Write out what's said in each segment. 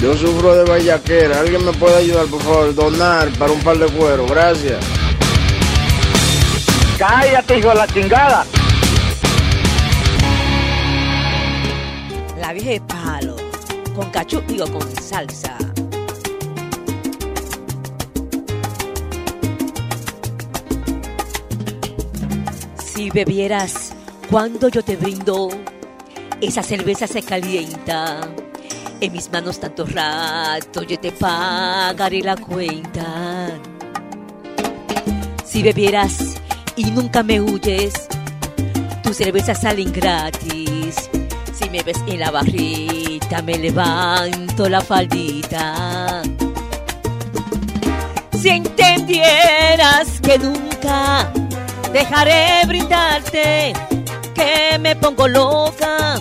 Yo sufro de vallaquera. ¿Alguien me puede ayudar, por favor? Donar para un par de cuero. Gracias. Cállate, hijo de la chingada. La vieja de palo. Con cachú, digo, con salsa. Si bebieras cuando yo te brindo, esa cerveza se calienta. En mis manos tanto rato yo te pagaré la cuenta. Si bebieras y nunca me huyes, tus cervezas salen gratis. Si me ves en la barrita, me levanto la faldita. Si entendieras que nunca dejaré brindarte, que me pongo loca,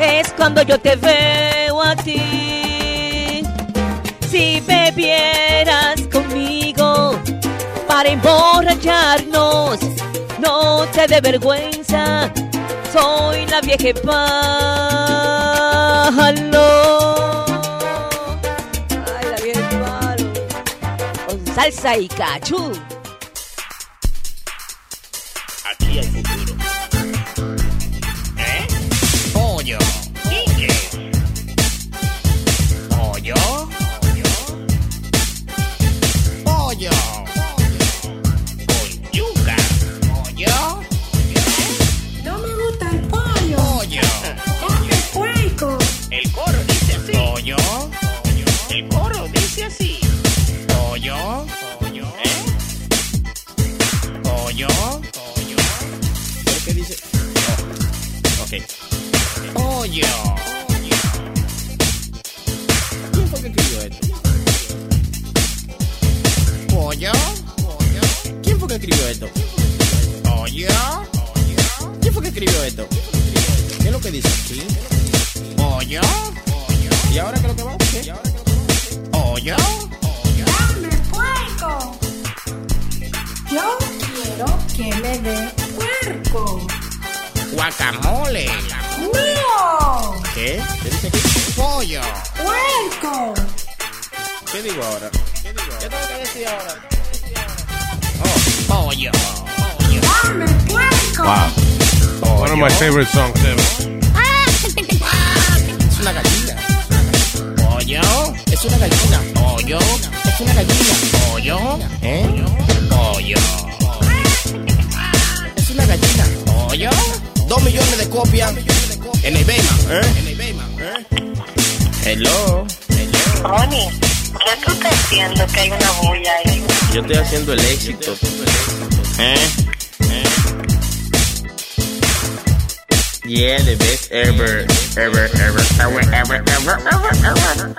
es cuando yo te veo a ti. Si bebieras conmigo para emborracharnos, no te dé vergüenza, soy la vieja palo. Ay, la vieja palo. Con salsa y cachú. Pollo. ¿Quién fue que escribió esto? Pollo. ¿Quién fue que escribió esto? Pollo. ¿Quién fue que escribió esto? ¿Qué es lo que dice aquí? Pollo. ¿Y ahora qué es lo que va? ¿Qué? Pollo. Dame puerco. Yo quiero que me dé puerco. Guacamole. ¡No! ¿Qué? ¿Qué dice aquí? Pollo. ¡Puerco! ¿Qué digo ahora? ¿Qué digo ahora? ¿Qué tengo que decir ahora? Oh, pollo. Pollo. ¡Dame puerco! Wow. One of my favorite songs ever. Es una gallina. Pollo. Es una gallina. Pollo. Es una gallina. Pollo. ¿Eh? Pollo. Es una gallina. Pollo. Dos millones de copias en eBay, ¿eh? En eBay, ¿eh? Hello. Ronnie, ¿qué tú estás haciendo que hay una bulla ahí? Yo estoy haciendo el éxito. ¿Eh? ¿Eh? Yeah, the best ever, ever, ever, ever, ever, ever, ever, ever.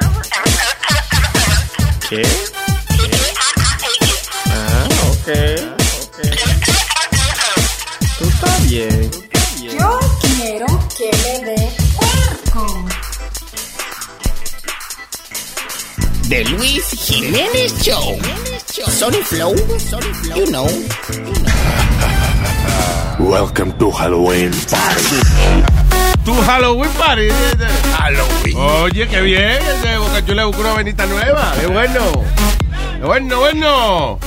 ¿Qué? Ah, ok, que me dé puerco. The Luis Jiménez Show. Sony Flow, you know. Welcome to Halloween Party. Tu Halloween Party. Halloween. Oye, qué bien. Ese Boca Chula buscó una venita nueva. Qué bueno. Qué bueno, bueno.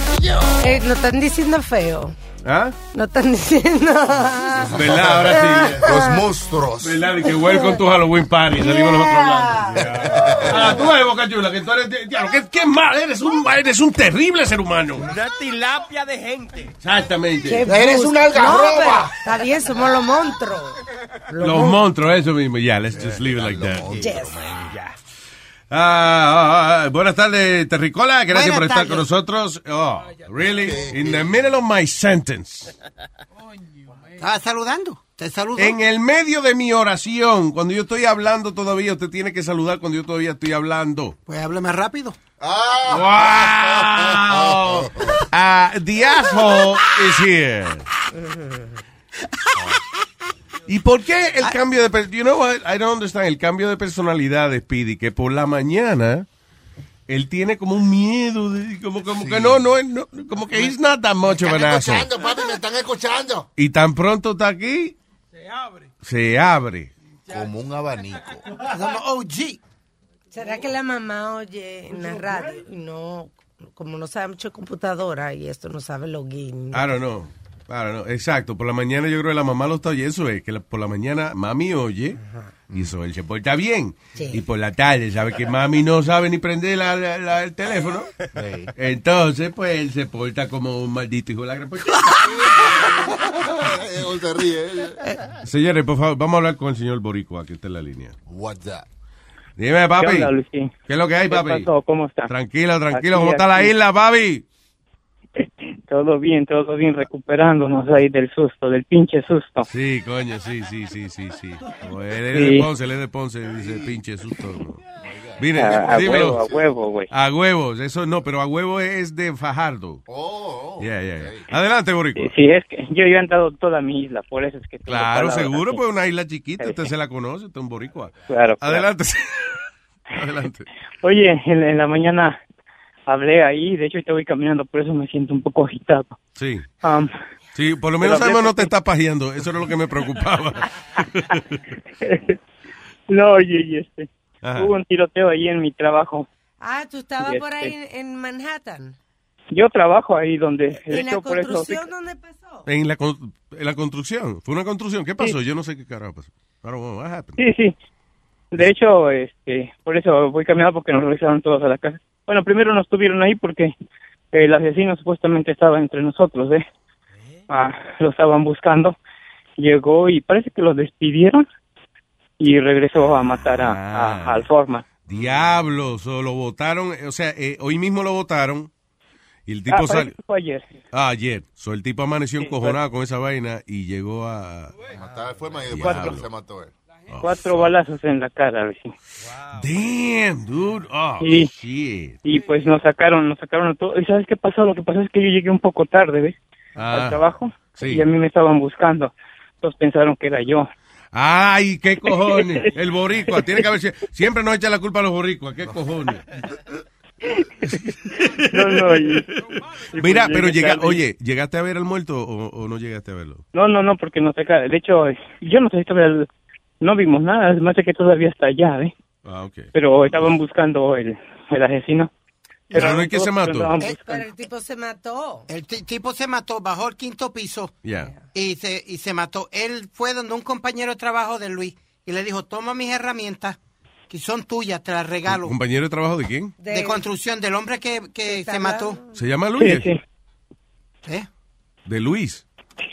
Eh, no están diciendo feo. ¿Ah? No están diciendo. ¿Verdad? Ahora sí. Los monstruos. ¿Verdad? Y que welcome to Halloween Party. Salimos nosotros hablando. Ah, tú eres Boca Chula, que tú eres. Diablo, ¿qué, qué mal? Eres un, eres un terrible ser humano. Una tilapia de gente. Exactamente. Eres una algarroba. Está bien, somos los monstruos. Los monstruos, eso mismo. Ya, let's just leave it like that. Yes. Ah, ah, buenas tardes, Terricola. Gracias Buenas por estar tardes. con nosotros. Oh, really? In the middle of my sentence. ¿Estaba saludando? ¿Te saludó? En el medio de mi oración, cuando yo estoy hablando todavía, usted tiene que saludar cuando yo todavía estoy hablando. Pues hable más rápido. Wow. Uh, the asshole is here. ¿Y por qué el cambio de you know what? I don't understand el cambio de personalidad de Speedy que por la mañana él tiene como un miedo de como como que no no, no como que he's not that much of an Están asshole. escuchando, papi, me están escuchando. Y tan pronto está aquí se abre. Se abre. Como un abanico. OG. ¿Será que la mamá oye en la radio y no, como no sabe mucho de computadora y esto no sabe login? I don't know. Don't know. Exacto. Por la mañana yo creo que la mamá lo está oyendo. Eso es que la- por la mañana mami oye y eso él se porta bien. Sí. Y por la tarde sabe que mami no sabe ni prender la- la- la- el teléfono. Entonces, pues él se porta como un maldito hijo de la gran se ríe. Señores, por favor, vamos a hablar con el señor Boricua, que está en la línea. What's that? Dime, papi. ¿Qué onda? ¿Qué es lo que hay, ¿Qué papi? pasó? ¿Cómo está? Tranquilo, tranquilo. Aquí, ¿Cómo está la aquí. isla, papi? Todo bien, todo bien, recuperándonos ahí del susto, del pinche susto. Sí, coño, sí, sí, sí, sí, sí. Como Él es Sí. de Ponce, él es de Ponce, dice pinche susto. ¿no? Mire, A, huevo, a huevo, güey. A huevos, eso no, pero a huevo es de Fajardo. Oh, Yeah, yeah, yeah. Adelante, Boricua. Sí, es que yo, yo he andado toda mi isla, por eso es que... Claro, seguro, pues una isla chiquita, usted se la conoce, usted es un boricua. Claro, claro. Adelante. Adelante. Oye, en, en la mañana hablé ahí, de hecho ahorita voy caminando, por eso me siento un poco agitado. Sí. Um, Sí, por lo menos sabemos no te está pajeando, eso era lo que me preocupaba. no, oye, y este, Ajá. hubo un tiroteo ahí en mi trabajo. Ah, tú estabas por este. ahí en, en Manhattan. Yo trabajo ahí donde, de ¿En la hecho, por eso... construcción dónde pasó? En la, en la construcción, fue una construcción, ¿qué pasó? Yo no sé qué carajo pasó. Happened. Sí, sí. De hecho, este, por eso voy caminando porque nos regresaron todos a la casa. Bueno, primero nos tuvieron ahí porque el asesino supuestamente estaba entre nosotros, ¿eh? Ah, lo estaban buscando. Llegó y parece que lo despidieron y regresó a matar a, a- al Forman. Diablos, o lo votaron, o sea, eh, hoy mismo lo votaron y el tipo Ah, salió. fue ayer. Ah, ayer. So, el tipo amaneció Sí, encojonado con esa vaina y llegó a. Matar fue después se mató él. Cuatro balazos en la cara, vecino. Damn, dude. Oh, Sí. shit. Y pues nos sacaron, nos sacaron a todos. ¿Y sabes qué pasó? Lo que pasó es que yo llegué un poco tarde, ¿ves? Ah, Al trabajo. sí. Y a mí me estaban buscando. Entonces pensaron que era yo. Ay, qué cojones. El boricua. Tiene que haber. sie- Siempre nos echa la culpa a los boricuas. Qué cojones. No, no, y- y Mira, pues pero llega, oye, ¿llegaste a ver al muerto o, o no llegaste a verlo? No, no, no, porque nos saca. De hecho, yo no sé si todavía no vimos nada. Es más de que todavía está allá, ¿eh? Ah, ok. Pero estaban buscando el, el asesino. Pero no es que se mató. Eh. Pero el tipo se mató. El ti- tipo se mató, bajó al quinto piso Ya. y se, y se mató. Él fue donde un compañero de trabajo de Luis y le dijo, toma mis herramientas, que son tuyas, te las regalo. ¿Compañero de trabajo de quién? De, construcción, del hombre que, que se mató. ¿Se llama Luis? Sí, sí. ¿Eh? De Luis.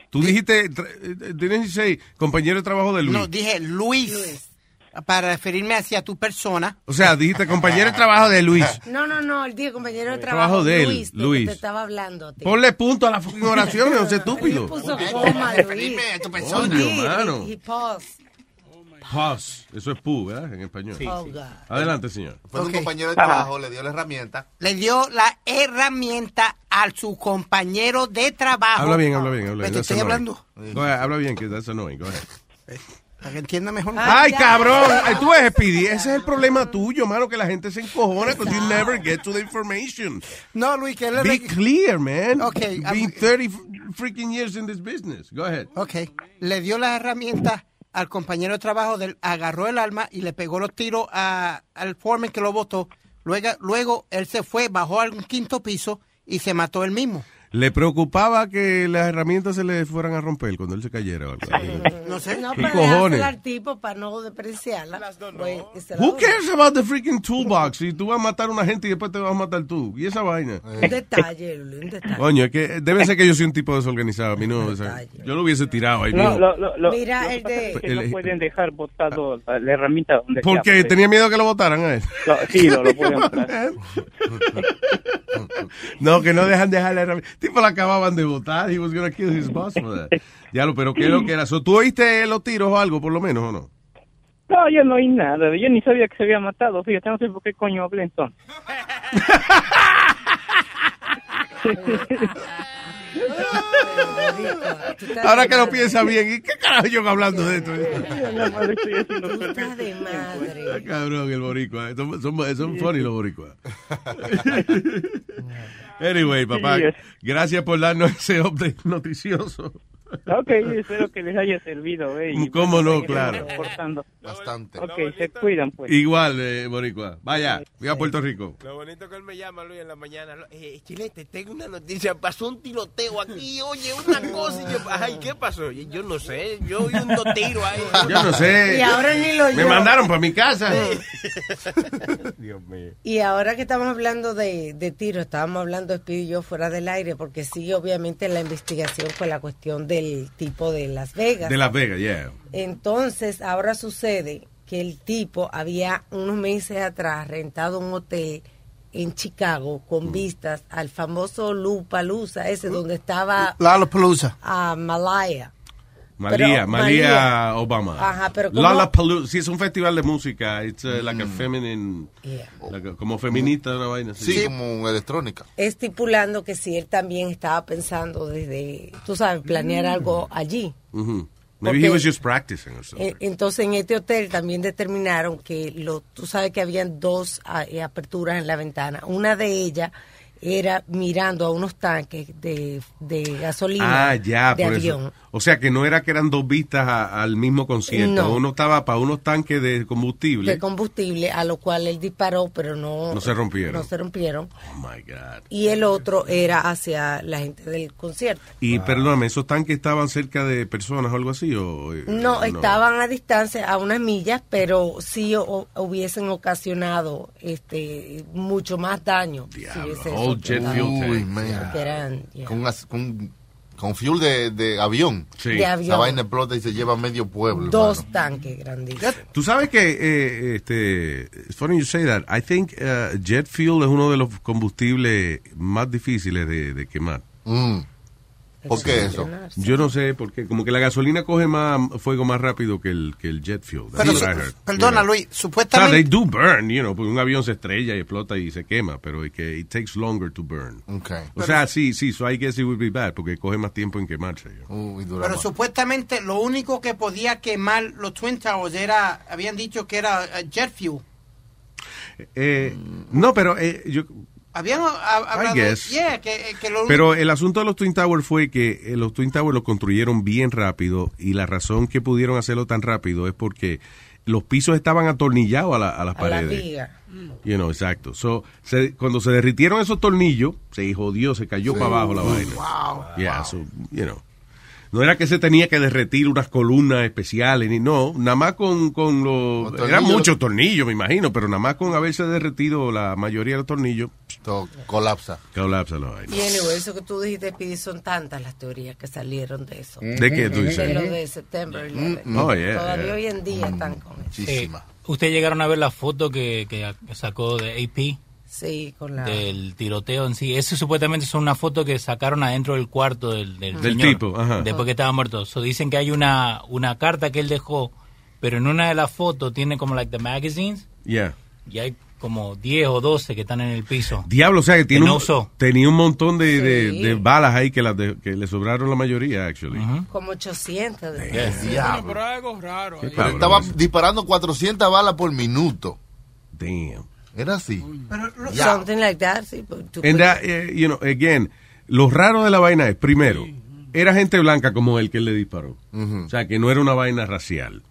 Tú dijiste, eh, say compañero de trabajo de Luis? No, dije Luis, para referirme hacia tu persona. O sea, dijiste compañero de trabajo de Luis. No, no, no, el día compañero de Trabajo trabajo, de él, Luis, de que Luis. te estaba hablando. Ponle punto a la oración, no sé estúpido. Puso coma, Luis. a tu Coño, mano. y Pause. Eso es pu, ¿verdad? En español. Oh, God. Adelante, señor. Fue Ok. un compañero de trabajo, le dio la herramienta. Le dio la herramienta a su compañero de trabajo. Habla bien, habla bien, habla bien. Estoy annoying. hablando. Go ahead, habla bien, que that's annoying. Go ahead. Para que entienda mejor. Ay, cabrón. Ay, tú ves, Speedy. Ese es el problema tuyo, mano, que la gente se encojona because you never get to the information. No, Luis, que le Be clear, man. Ok, You've I'm- been 30 f- freaking years in this business. Go ahead. Ok, le dio las herramientas al compañero de trabajo, agarró el arma y le pegó los tiros a- al foreman que lo votó. Luego, luego él se fue, bajó al quinto piso y se mató él mismo. Le preocupaba que las herramientas se le fueran a romper cuando él se cayera o algo así. No sé. No, ¿Qué pero cojones? al tipo para no despreciarla. Pues, que se la Who cares about the freaking toolbox? Si tú vas a matar a una gente y después te vas a matar tú. ¿Y esa vaina? Un detalle, un detalle. Coño, es que debe ser que yo soy un tipo desorganizado. A mí no, o sea, yo lo hubiese tirado ahí. No, lo, lo, lo, Mira, el de- es que no pueden dejar botado la, la herramienta donde Porque tenía miedo que lo votaran a él. Sí, lo, lo pueden botar. No, que no dejan dejar la herramienta. Tipo la acababan de votar. He was gonna kill his boss for that. Ya lo, pero ¿qué es lo que era? So, ¿Tú oíste los tiros o algo, por lo menos, o no? No, yo no oí nada. Yo ni sabía que se había matado. Fíjate, no sé por qué coño hablé entonces. Ahora que lo piensa bien, ¿y qué carajo yo hablando de esto? Puta de madre. Cabrón, el boricua. Son, son, son funny los boricuas. Anyway, papá, gracias por darnos ese update noticioso. Ok, espero que les haya servido. Eh, y ¿Cómo no? Claro. Bastante. Ok, se cuidan pues. Igual, eh, boricua. Vaya, viva Puerto Rico. Lo bonito que él me llama, Luis, en la mañana. Eh, Chilete, tengo una noticia. Pasó un tiroteo aquí, oye, una cosa. Y yo, ay, ¿qué pasó? Y Yo no sé, yo oí un tiro ahí. Yo no sé. Y ahora ni lo Me oyó. mandaron para mi casa. Dios mío. Y ahora que estamos hablando de, de tiro, estábamos hablando Speedy y yo fuera del aire, porque sí, obviamente la investigación fue la cuestión del tipo de Las Vegas. De Las Vegas, yeah. Entonces, ahora sucede que el tipo había unos meses atrás rentado un hotel en Chicago con vistas al famoso Lupalusa, ese donde estaba Lollapalooza. a Malaya. María, Pero, María, María. Obama. Ajá, pero sí, es un festival de música. It's uh, like a feminine, like a- como feminista, una vaina así. Sí, como electrónica. Estipulando que si él también estaba pensando desde, tú sabes, planear algo allí. Ujú. Maybe he was just practicing or something. Entonces en este hotel también determinaron que lo, tú sabes que habían dos eh, aperturas en la ventana. Una de ellas era mirando a unos tanques de, de gasolina Ah, ya, de por avión. eso. O sea, que no era que eran dos vistas a- al mismo concierto. No. Uno estaba para unos tanques de combustible. de combustible a lo cual él disparó pero no No se rompieron. no se rompieron Oh, my God. y el otro era hacia la gente del concierto Y perdóname, ¿esos tanques estaban cerca de personas o algo así? O, eh, no, estaban a distancia a unas millas pero sí o- hubiesen ocasionado este mucho más daño si hubiese whole eso, jet ¿verdad? fuel Uy, man. Eran, yeah. Con, con, con fuel de, de avión. Sí. De avión. Esa vaina explota y se lleva medio pueblo. dos hermano. tanques grandísimos Tú sabes que, eh, este, it's funny you say that. I think uh, jet fuel es uno de los combustibles más difíciles de, de quemar. Mm. ¿Por qué eso? Yo no sé, porque como que la gasolina coge más fuego más rápido que el, que el jet fuel. Pero, I heard. perdona, You know. Luis, O sea, supuestamente... they do burn, you know, porque un avión se estrella y explota y se quema, pero es que it takes longer to burn. Okay. O sea, sí, sí, so I guess it would be bad, porque coge más tiempo en quemarse. yo. Uy, dura Pero más. supuestamente lo único que podía quemar los Twin Towers era, habían dicho que era eh, jet fuel. Eh, no, pero eh, yo, Habían ha- hablado, guess. yeah, que, que lo Pero el asunto de los Twin Towers fue que eh, los Twin Towers los construyeron bien rápido y la razón que pudieron hacerlo tan rápido es porque los pisos estaban atornillados a, la- a las a la paredes. viga You know, exacto. So, se- cuando se derritieron esos tornillos, se jodió, se cayó para abajo la vaina. Wow. Yeah, so, you know. No era que se tenía que derretir unas columnas especiales, ni no, nada más con, con los... Los Eran muchos tornillos, me imagino, pero nada más con haberse derretido la mayoría de los tornillos, Todo colapsa. colapsa la vaina. y anyway, eso que tú dijiste Pidi son tantas las teorías que salieron de eso ¿De qué tú de dices? lo de September 11. Oh, yeah, todavía yeah. hoy en día están con eso Muchísima. ¿Ustedes llegaron a ver la foto que, que sacó de AP sí con la del tiroteo en sí? Eso supuestamente son una foto que sacaron adentro del cuarto del, del, Del señor, tipo, ajá. después que estaba muerto. So, dicen que hay una, una carta que él dejó, pero en una de las fotos tiene como like the magazines Yeah. y hay como 10 o 12 que están en el piso. Diablo, o sea que tiene no un- usó. tenía un montón de, de- Sí. de balas ahí que, las de- que le sobraron la mayoría, actually. como 800 de Diablo. Pero algo raro. Qué ahí. cabrón Estaba eso. disparando 400 balas por minuto. Damn. Era así. Pero something like that sí, pues, And that, eh, you know, again, lo raro de la vaina es, primero, era gente blanca como el que le disparó. O sea, que no era una vaina racial.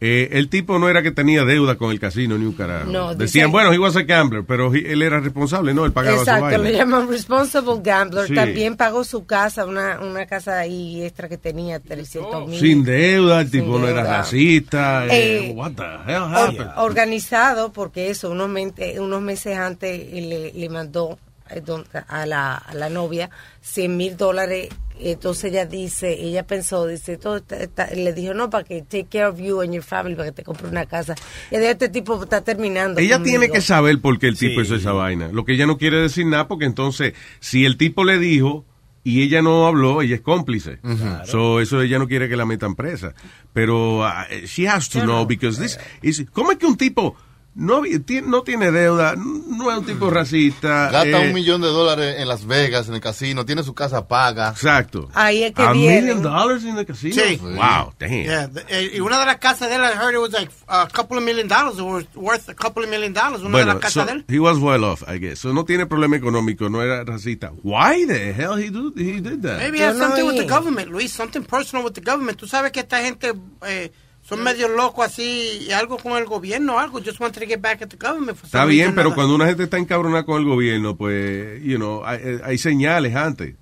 Eh, el tipo no era que tenía deuda con el casino ni un carajo. No, dice- Decían, bueno, he was a gambler, pero he- él era responsable, no, él pagaba su Exacto, le llaman responsible gambler. Sí. También pagó su casa, una, una casa ahí extra que tenía 300 mil. Sin deuda, el Sin tipo no era racista. eh, Eh, what the hell Or- happened? organizado, porque eso, unos, mente- unos meses antes eh, le, le mandó eh, a la, a la novia 100 mil dólares. Entonces ella dice, ella pensó, dice, todo está- está- le dijo, no, para que take care of you and your family, para que te compre una casa. Y de este tipo está terminando. Ella conmigo. tiene que saber por qué el tipo hizo esa vaina. Lo que ella no quiere decir nada, porque entonces, si el tipo le dijo, y ella no habló, ella es cómplice. So, eso ella no quiere que la metan presa. Pero uh, she has to know because this is, ¿cómo es que un tipo no, no tiene deuda, no es un tipo racista? Gasta eh, un millón de dólares en Las Vegas, en el casino, tiene su casa paga. Exacto. Ahí es que A million dollars in the casino? Sí. Wow, damn. Yeah, the- eh, y una de las casas de él, I heard it was like a couple of million dollars, it was worth a couple of million dollars, una de Bueno, las casas so, de él. he was well off, I guess. So, no tiene problema económico, no era racista. Why the hell he, do, he did that? Maybe it has something with the government, Luis, something personal with the government. Tú sabes que esta gente eh, son medio locos así, y algo con el gobierno algo. Just wanted to get back at the government. for Está bien, pero cuando una gente está encabronada con el gobierno, pues, you know, hay, hay señales antes.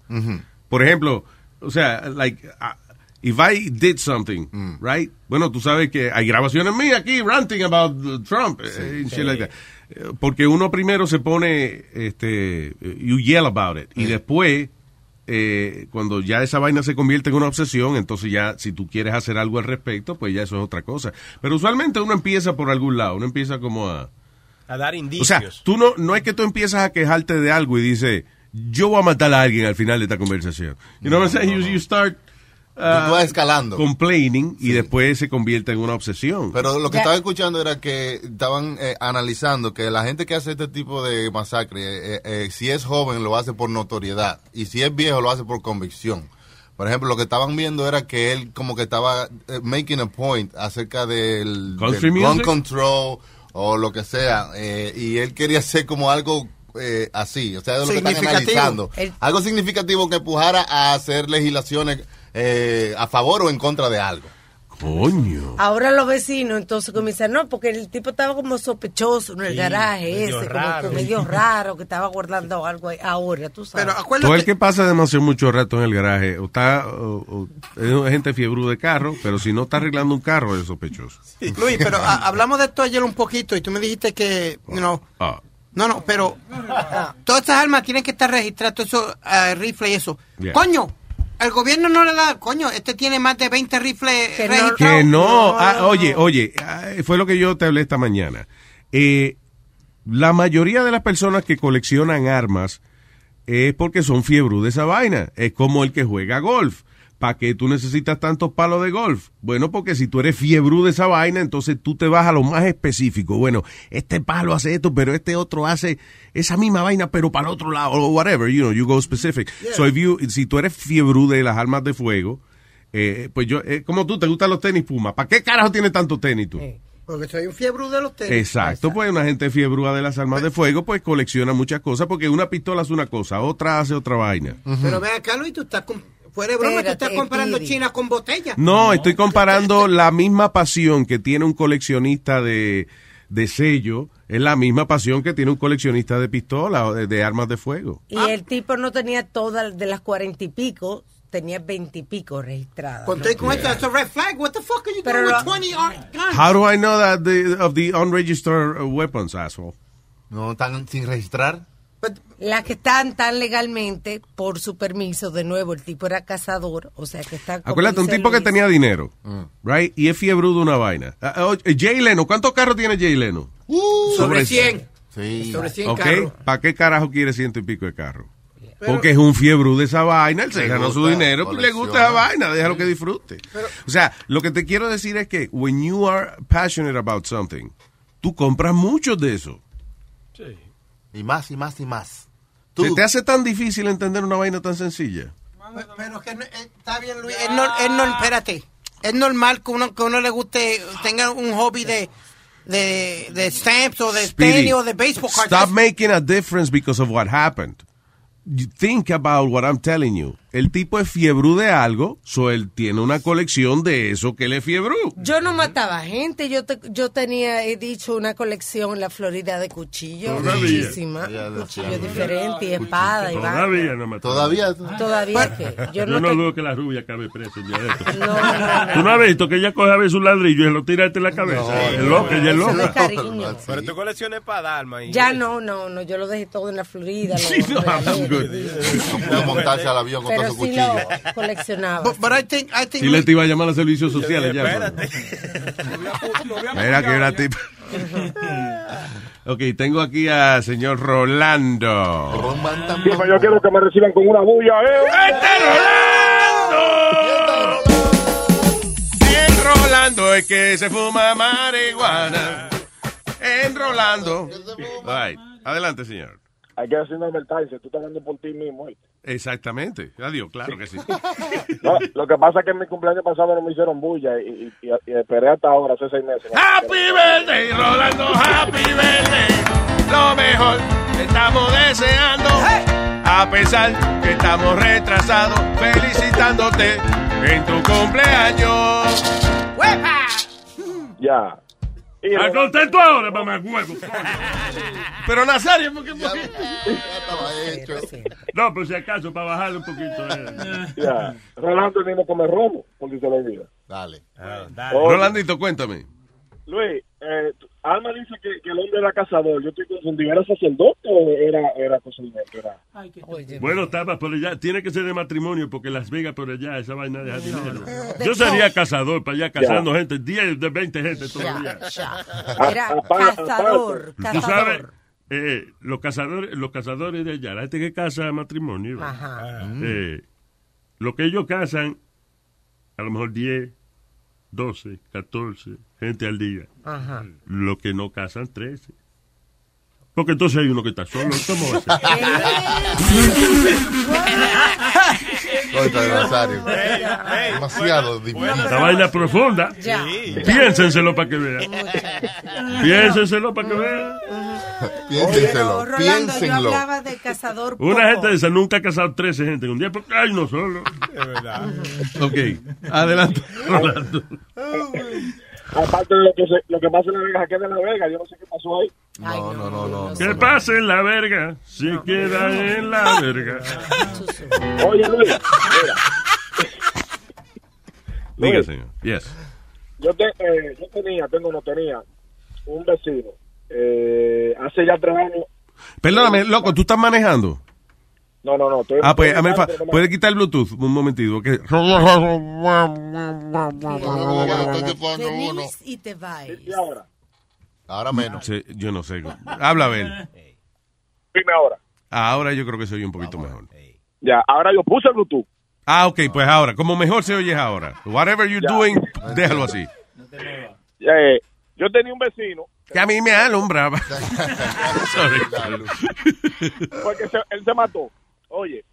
Por ejemplo, o sea, like, uh, if I did something, right? Bueno, tú sabes que hay grabaciones mías aquí ranting about Trump, eh, and shit like that. Eh, Porque uno primero se pone, este, you yell about it, y después, eh, cuando ya esa vaina se convierte en una obsesión, entonces ya, si tú quieres hacer algo al respecto, pues ya eso es otra cosa. Pero usualmente uno empieza por algún lado, uno empieza como a... A dar O indicios. sea, tú no, no es que tú empiezas a quejarte de algo y dices, yo voy a matar a alguien al final de esta conversación. You know what I'm saying? You, you start Tú vas escalando. complaining y después se convierte en una obsesión. Pero lo que Ya. estaba escuchando era que estaban eh, analizando que la gente que hace este tipo de masacre, eh, eh, si es joven lo hace por notoriedad y si es viejo lo hace por convicción. Por ejemplo, lo que estaban viendo era que él como que estaba eh, making a point acerca del, gun control o lo que sea eh, y él quería hacer como algo eh, así, o sea, de lo que están Significativo. analizando. El- Algo significativo que empujara a hacer legislaciones eh, a favor o en contra de algo. Coño. Ahora los vecinos entonces comienzan, no, porque el tipo estaba como sospechoso en el Sí, garaje medio ese, raro. como que medio raro, que estaba guardando algo ahí. Ahora, tú sabes. Pero Todo el que pasa demasiado mucho rato en el garaje, o está, o- o- es gente fiebre de carro, pero si no está arreglando un carro es sospechoso. Luis, pero a- hablamos de esto ayer un poquito y tú me dijiste que, you know, Ah. no, no, pero todas estas armas tienen que estar registradas, todo eso, eh, rifle y eso. Yeah. Coño, el gobierno no le da, coño, este tiene más de 20 rifles registrados. Que no, ah, oye, oye, ah, fue lo que yo te hablé esta mañana. Eh, la mayoría de las personas que coleccionan armas es porque son fiebrú de esa vaina. Es como el que juega golf. ¿Para qué tú necesitas tantos palos de golf? Bueno, porque si tú eres fiebrú de esa vaina, entonces tú te vas a lo más específico. Bueno, este palo hace esto, pero este otro hace esa misma vaina, pero para el otro lado, o whatever, you know, you go specific. So if you, si tú eres fiebrú de las armas de fuego, eh, pues yo, eh, como tú, te gustan los tenis Puma. ¿Para qué carajo tienes tanto tenis tú? Porque soy un fiebre de los tenis. Exacto, pues una gente fiebrúa de las armas de fuego, pues colecciona muchas cosas, porque una pistola hace una cosa, otra hace otra vaina. Pero ven acá, Luis, tú estás, con, fuera de broma, tú Espérate, estás comparando Speedy. China con botella. No, estoy comparando la misma pasión que tiene un coleccionista de, de sello, es la misma pasión que tiene un coleccionista de pistola o de, de armas de fuego. Y el tipo no tenía todas de las cuarenta y pico, tenía veintipico registradas. Con y esto, that's a red flag. What the fuck are you Pero doing lo- with 20 ar- guns? How do I know that the, of the unregistered weapons, asshole? No están sin registrar. Las que están tan legalmente por su permiso, de nuevo, el tipo era cazador, o sea que está... Acuérdate, un tipo que tenía dinero, right? Y es fiebre de una vaina. Ah, ah, Jay Leno, ¿cuántos carros tiene Jay Leno? sobre 100. Sí. Sobre 100 ¿Ok? carros. ¿Para qué carajo quiere ciento y pico de carro? Porque es un fiebre de esa vaina, él se ganó su dinero, pues le gusta esa vaina, déjalo que disfrute. o sea, lo que te quiero decir es que when you are passionate about something, tú compras muchos de eso. Y más y más y más. ¿Se te hace tan difícil entender una vaina tan sencilla? Pero, pero que no- eh, está bien, Luis. Es, nor- es nor- espérate. Es normal que uno, que uno le guste, tenga un hobby de, de, de stamps o de Speedy, tenis o de baseball cards. Stop making a difference because of what happened. You think about what I'm telling you. El tipo es fiebrú de algo, so él tiene una colección de eso que él es fiebrú. Yo no mataba gente, yo te- yo tenía, he dicho, una colección en la Florida de cuchillos, Todavía. muchísimas, cuchillos diferentes, y espada y. Todavía no me Todavía. Todavía que yo Yo no, dudo que la rubia cabe presa ya de esto. No, no, no. Tú no has visto que ella coge a veces un ladrillo y se lo tira este en la cabeza. es loca, ella es loca. cariño. Pero tu colección es para y- Ya no, no, no, yo lo dejé todo en la Florida. lo Sí, no, I'm good. No puede montarse al avión con Pero sí cuchillo. lo coleccionaba. But, but I think, I think Si le te iba a llamar a servicios sociales ya. Espérate. Mira que una tipa. Ok, tengo aquí a señor Rolando. Sí, pero yo quiero que me reciban con una bulla, ¿eh? En Rolando es que se fuma marihuana. En Rolando. Right. Adelante, señor. Hay que hacer una advertencia. Tú estás hablando por ti mismo. ¿eh? Exactamente. Adiós, claro que sí. No, lo que pasa es que en mi cumpleaños pasado no me hicieron bulla y, y- y- y esperé hasta ahora, hace seis meses. Happy birthday, Rolando, happy birthday. Lo mejor te estamos deseando. A pesar que estamos retrasados, felicitándote en tu cumpleaños. Ya. ¿Estás contento ahora, mamá huevo? Pero Nazario, ¿por qué? por qué? No, por si acaso, para bajarle un poquito. eh. Ya. Rolando mismo come romo, porque se lo olvida. Dale. Rolandito, cuéntame. Luis, eh, Alma dice que, que el hombre era cazador. Yo estoy confundido. ¿Era sacerdote o era, era sacerdote? Era... Bueno, estaba por allá. Tiene que ser de matrimonio porque Las Vegas por allá, esa vaina de dinero. Yo sería cazador para allá, cazando gente, 10 de 20 gente todavía. Era cazador, Tú cazador. sabes, eh, los cazadores, los cazadores de allá, la gente que caza matrimonio, Ajá. eh, lo que ellos cazan, a lo mejor 10, 12, 14 gente al día. Ajá. Lo que no cazan, 13. Porque entonces hay uno que está solo. ¿Cómo va a ser? Contra de Nazario. Demasiado difícil. Esta vaina profunda. Piénsenselo para que vean. Piénsenselo para que vean. Piénsenselo, Rolando, yo piénsenlo. hablaba de cazador Una gente de esa nunca ha casado 13 gente en un día porque hay uno solo. Es verdad. Ok, adelante, Rolando. Aparte de lo que, se, lo que pasa en La Vega, se queda en La Vega. Yo no sé qué pasó ahí. No, no, no, no. Que pase en la verga, si queda en la verga. Oye, Luis, mira. Diga, señor. Yes. yo, te, eh, yo tenía, tengo, no tenía, un vecino. Eh, hace ya tres años. Perdóname, loco, ¿tú estás manejando? No, no, no. estoy- Ah, pues, pero no- ¿puede quitar el Bluetooth un momentito? Que... Y te vas. ¿Y ahora? Ahora menos. Yo no sé. Habla, a ver. Dime ahora. Ahora yo creo que se oye un poquito mejor. Ya, ahora yo puse el Bluetooth. Ah, ok, pues ahora. Como mejor se oye es ahora. Whatever you're Ya. doing, déjalo así. Eh, yo tenía un vecino Que a mí me alumbraba. Sorry. porque se- él se mató. Oye,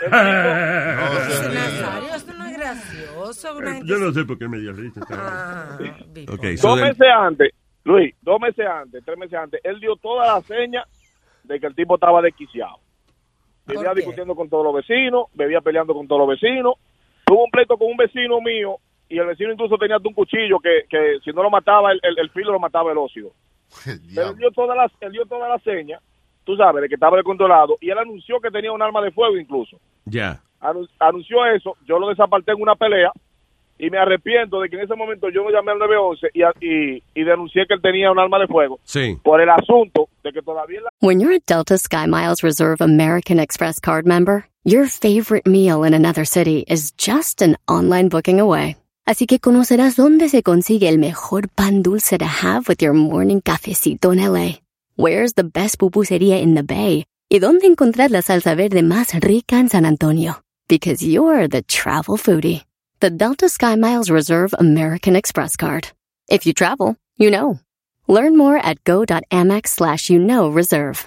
el Nazario, esto no es gracioso. Una gente... Yo no sé por qué me dio risa. Ah, Ok, tipo, so dos then- meses antes, Luis, dos meses antes, tres meses antes, él dio toda la seña de que el tipo estaba desquiciado. Vivía discutiendo con todos los vecinos, bebía peleando con todos los vecinos. Tuvo un pleito con un vecino mío y el vecino incluso tenía un cuchillo que, que si no lo mataba, el, el, el filo lo mataba el óxido. Pero él dio todas las, él dio toda la seña, tú sabes, de que estaba descontrolado y él anunció que tenía un arma de fuego incluso. Ya. Anu- anunció eso, yo lo desaparté en una pelea y me arrepiento de que en ese momento yo no llamé al 911 y, y, y denuncié que él tenía un arma de fuego Sí. por el asunto de que todavía la- When you're a Delta SkyMiles Reserve American Express card member, your favorite meal in another city is just an online booking away. Así que conocerás dónde se consigue el mejor pan dulce to have with your morning cafecito en LA. Where's the best pupusería in the Bay? Y dónde encontrar la salsa verde más rica en San Antonio. Because you're the travel foodie. The Delta SkyMiles Reserve American Express card. If you travel, you know. Learn more at go.amex slash you know reserve.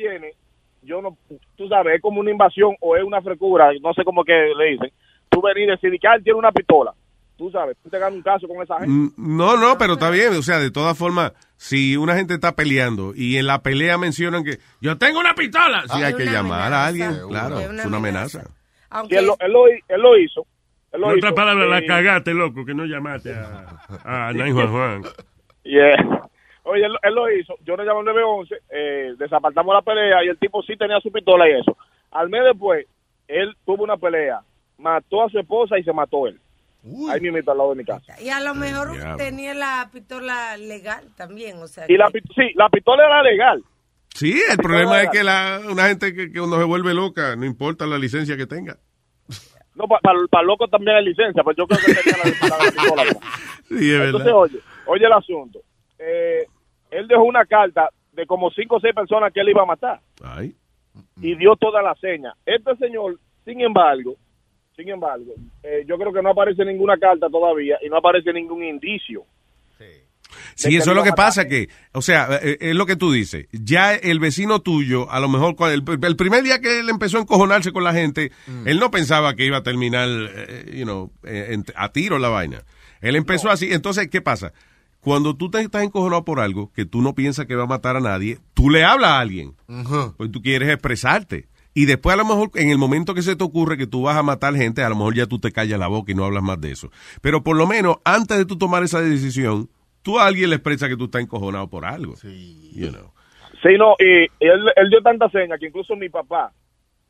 Tiene, yo no, tú sabes, es como una invasión o es una frecura, no sé cómo que le dicen. Tú venís y decir que él tiene una pistola, tú sabes, tú te ganas un caso con esa gente. Mm, No, no, pero está bien. O sea, de todas formas, si una gente está peleando y en la pelea mencionan que yo tengo una pistola, sí Ah, hay que llamar a amenaza. alguien. Claro, Es es una una amenaza. Sí, él, lo, él, lo, hi- él lo hizo, él Él lo En otras palabras, la eh, cagaste, loco, que no llamaste a, a Juan Juan. Yeah. Oye, él, él lo hizo. Yo le llamé al 911, eh, desapartamos la pelea y el tipo sí tenía su pistola y eso. Al mes después, él tuvo una pelea, mató a su esposa y se mató él. Ahí mismo al lado de mi casa. Y a lo mejor tenía la pistola legal también, o sea. Y la, que- pi- sí, la pistola era legal. Sí, el problema es que la, una gente que, que uno se vuelve loca, no importa la licencia que tenga. No, para loco también hay licencia, pues yo creo que tenía la, la- la pistola. Sí, es Entonces, verdad. oye, oye el asunto. Eh, él dejó una carta de como cinco o seis personas que él iba a matar. Ay. y dio toda la seña. Este señor, sin embargo, sin embargo, eh, yo creo que no aparece ninguna carta todavía y no aparece ningún indicio. Sí, eso es lo que pasa, que, o sea, eh, es lo que tú dices. Ya el vecino tuyo, a lo mejor, cuando- el, el primer día que él empezó a encojonarse con la gente, él no pensaba que iba a terminar, eh, you know, eh, en- a tiro la vaina. Él empezó así. Entonces, ¿qué pasa? Cuando tú te estás encojonado por algo que tú no piensas que va a matar a nadie, tú le hablas a alguien. Pues tú quieres expresarte. Y después a lo mejor en el momento que se te ocurre que tú vas a matar gente, a lo mejor ya tú te callas la boca y no hablas más de eso. Pero por lo menos antes de tú tomar esa decisión, tú a alguien le expresas que tú estás encojonado por algo. You know. Sí, no, y él, él dio tanta seña que incluso mi papá,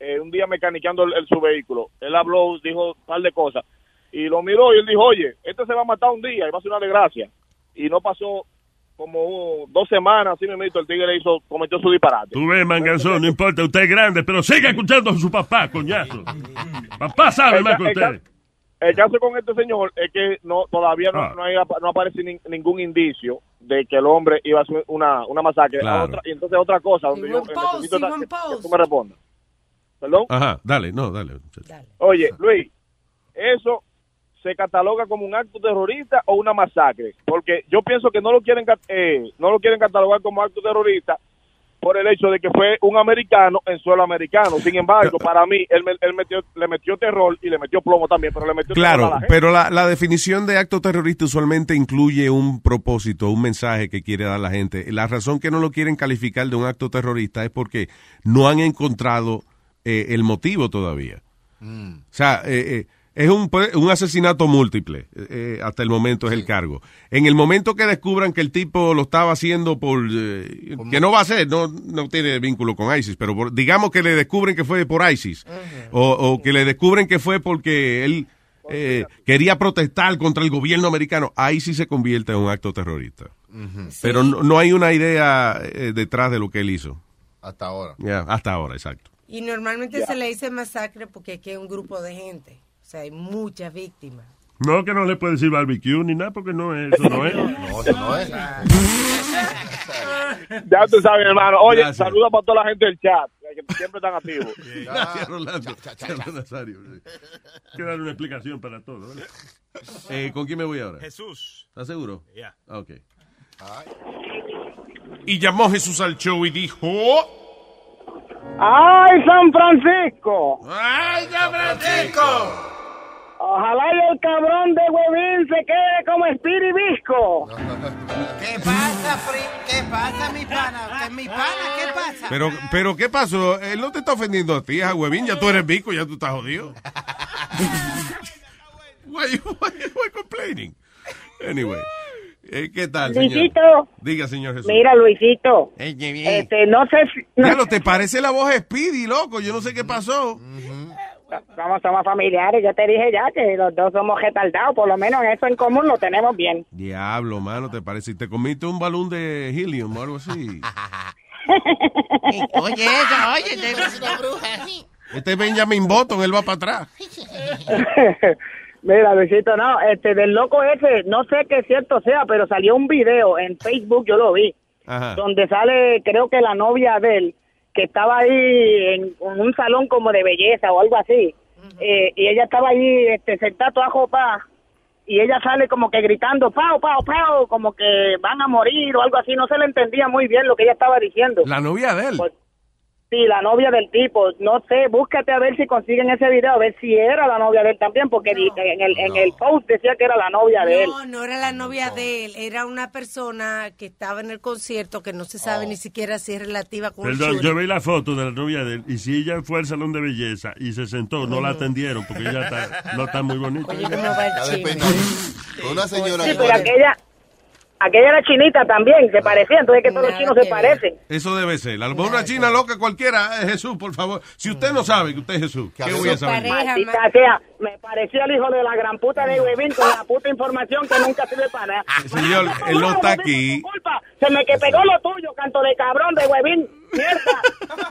eh, un día mecaniqueando el, el- su vehículo, él habló, dijo un par de cosas, y lo miró y él dijo, oye, este se va a matar un día y va a ser una desgracia. Y no pasó como dos semanas, así me el tigre hizo, cometió su disparate. Tú ves, manganzón, no importa, usted es grande, pero siga escuchando a su papá, coñazo. Papá sabe El más que usted. El caso con este señor es que no todavía no, Ah. no, hay- no aparece nin- ningún indicio de que el hombre iba a hacer una, una masacre. Claro. Otra- y entonces otra cosa donde yo Simón Post, necesito que, que tú me respondas. ¿Perdón? Ajá, dale, no, dale. muchacho. Oye, Luis, ¿eso se cataloga como un acto terrorista o una masacre? Porque yo pienso que no lo quieren eh, no lo quieren catalogar como acto terrorista por el hecho de que fue un americano en suelo americano. Sin embargo, para mí, él, me- él metió, le metió terror y le metió plomo también, pero le metió terror a Claro, la gente. pero la, la definición de acto terrorista usualmente incluye un propósito, un mensaje que quiere dar la gente. La razón que no lo quieren calificar de un acto terrorista es porque no han encontrado eh, el motivo todavía. O sea, eh, eh, es un, un asesinato múltiple, eh, eh, hasta el momento es el cargo. En el momento que descubran que el tipo lo estaba haciendo por... eh, que no va a ser, no, no tiene vínculo con ISIS, pero por- digamos que le descubren que fue por ISIS, o, o que le descubren que fue porque él eh, quería protestar contra el gobierno americano, ahí sí se convierte en un acto terrorista. Pero no, no hay una idea eh, detrás de lo que él hizo. Hasta ahora. Ya, hasta ahora, exacto. Y normalmente se le dice masacre porque aquí hay un grupo de gente. O sea, hay muchas víctimas. No, que no le puede decir barbecue ni nada, porque no es, eso no es. No, eso no es. Ya tú sabes, hermano. Oye, Gracias. saluda para toda la gente del chat, que siempre están activos. Gracias, Rolando. Gracias, Nazario. Hay que darle una explicación para todo. ¿vale? Eh, ¿Con quién me voy ahora? Jesús. ¿Estás seguro? Ya. Ah, Ok. Y llamó Jesús al show y dijo... ¡Ay, San Francisco! ¡Ay, San Francisco! Ojalá y el cabrón de Huevín se quede como espiribisco. ¿Qué pasa, Fri? ¿Qué pasa, mi pana? ¿Qué, mi pana? ¿Qué pasa? Pero, pero, ¿qué pasó? Él no te está ofendiendo a ti, a huevín. Ya tú eres bico, ya tú estás jodido. why, you- why, why complaining? Anyway. eh, ¿Qué tal, señor? Luisito. Diga, señor Jesús. Mira, Luisito. Este, no sé si... no- Ya lo te parece la voz de Speedy, loco. Yo no sé qué pasó. Somos, somos familiares, yo te dije ya que los dos somos retardados, por lo menos eso en común lo tenemos bien. Diablo, mano, ¿te parece? ¿Te comiste un balón de helium o algo así? Oye, esa, oye, te una bruja. Este es Benjamin Button, él va para atrás. Mira, Luisito, no, este, del loco ese, no sé qué cierto sea, pero salió un video en Facebook, yo lo vi, Ajá. donde sale, creo que la novia de él, que estaba ahí en, en un salón como de belleza o algo así, eh, y ella estaba ahí este, sentada toda jopa, y ella sale como que gritando, pao, pao, pao, como que van a morir o algo así, no se le entendía muy bien lo que ella estaba diciendo. La novia de él. Pues, Sí, la novia del tipo. No sé, búscate a ver si consiguen ese video, a ver si era la novia de él también, porque en, el, en el post decía que era la novia de él. No, no era la novia de él, era una persona que estaba en el concierto que no se sabe Oh. ni siquiera si es relativa con Perdón, yo vi la foto de la novia de él y si ella fue al salón de belleza y se sentó, no la atendieron porque ella está, no está muy bonita. Oye, cómo va el. Una señora Sí, pero aquella, aquella era chinita también, se parecía, entonces que todos los chinos se parecen. Eso debe ser. A lo mejor una china loca cualquiera es Jesús, por favor. Si usted no sabe que usted es Jesús, ¿qué voy a saber? Maldita sea, me parecía el hijo de la gran puta de Webin con la puta información que nunca sirve para nada. Señor, él no está aquí. Se me que pegó lo tuyo, canto de cabrón de Webin. Mierda.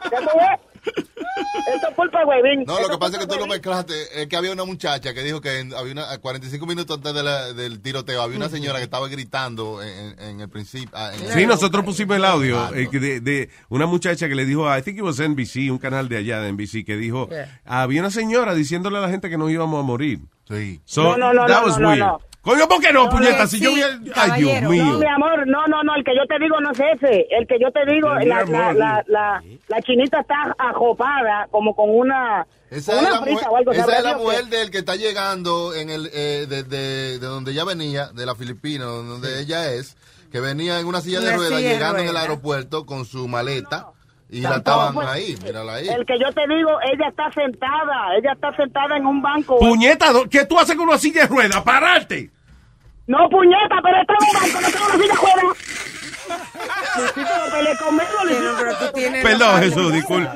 ¿Qué tú ves? Esto es culpa de Webin. No, lo que pasa es que tú lo mezclaste. Es que había una muchacha que dijo que en- había una, a 45 minutos antes de la- del tiroteo había una señora que estaba gritando en, en el principio. ah, en- Sí, nosotros pusimos el audio eh, que de, de una muchacha que le dijo, I think it was NBC, un canal de allá de NBC, que dijo, había una señora diciéndole a la gente que nos íbamos a morir. Sí. So, No, no, no, that no, was no, weird. no. Coño, ¿por qué no, No, puñeta? no, Si sí, yo vi el- Ay, Dios mío. No, mi amor, no, no, no, el que yo te digo no es ese. El que yo te digo, la, amor, la, la, la, la chinita está ajopada como con una, Esa con es, una la mujer, o algo. esa ¿sabrá es la mujer del que está llegando en el eh, de, de- de donde ella venía, de la Filipina, donde ella es, que venía en una silla de Una ruedas llegando en el aeropuerto con su maleta y la estaban pues, ahí, mírala ahí. El que yo te digo, ella está sentada, ella está sentada en un banco. Puñeta, ¿do- ¿qué tú haces con una silla de ruedas? ¡Pararte! No, puñeta, pero está en un banco, no tengo una silla Luisito. Perdón, Jesús,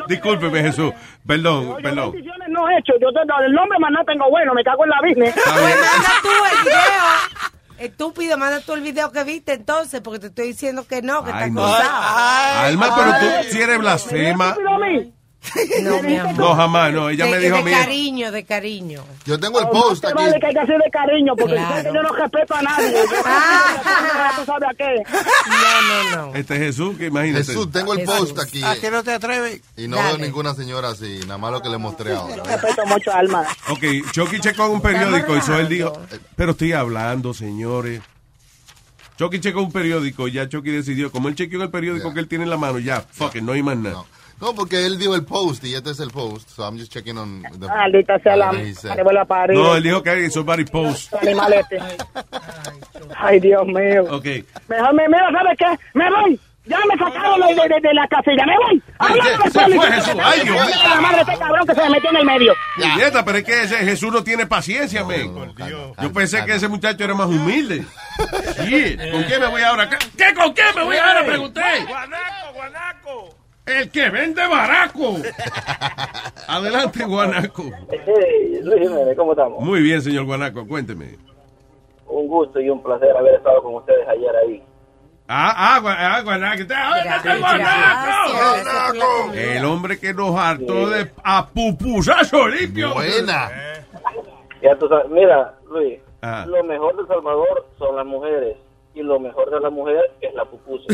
discúlpeme, Jesús. Perdón, perdón. No he hecho, yo te, el nombre más no tengo bueno, me cago en la business. Manda tú el video. Estúpido, manda tú el video que viste entonces, porque te estoy diciendo que no, que Ay, está no. Alma, pero tú si eres blasfema. No, mi amor. No, jamás, no. Ella de, me dijo a de mí. cariño, de cariño. Yo tengo el post no te aquí. vale que hay que hacer de cariño, porque Claro. yo no respeto a nadie. Yo tú sabes a qué. No, no, no. Este Jesús, que imagínate. Jesús, tengo el post aquí. ¿A qué no te atreves? Y no veo ninguna señora así, nada más lo que le mostré ahora. Respeto mucho alma. Ok, Chucky checó en un periódico y eso él dijo, pero estoy hablando, señores. Chucky checó un periódico y ya Chucky decidió, como él chequeó en el periódico que él tiene en la mano, ya, fuck it, no hay más nada. No, porque él dio el post y este es el post. So I'm just checking on the. Maldita sea la. No, él dijo que hay somebody post. Animal este. Ay, Dios mío. Ok. Mejor me, mira, ¿sabes qué? Me voy. Ya me sacaron de, de, de- de la casilla. Me voy. Háblame se después, fue Jesús. Ay, Dios mío. la madre de este cabrón que se me metió en el medio. Puñeta, pero es que ese Jesús no tiene paciencia, men. Yo pensé que ese muchacho era más humilde. Shit, ¿Con qué me voy ahora? ¿Qué, qué con qué me voy ahora? Pregunté. Guanaco, guanaco. El que vende baraco. Adelante, Guanaco. Luis Jiménez, ¿cómo estamos? Muy bien, señor Guanaco, cuénteme. Un gusto y un placer haber estado con ustedes ayer ahí. Ah, ah, Gua- ah, Guanaco. ¿Dónde está el Guanaco? El hombre que nos hartó de a pupusazo limpio. Buena. Ya tú sabes, mira, Luis, Ah. lo mejor de Salvador son las mujeres y lo mejor de la mujer es la pupusa.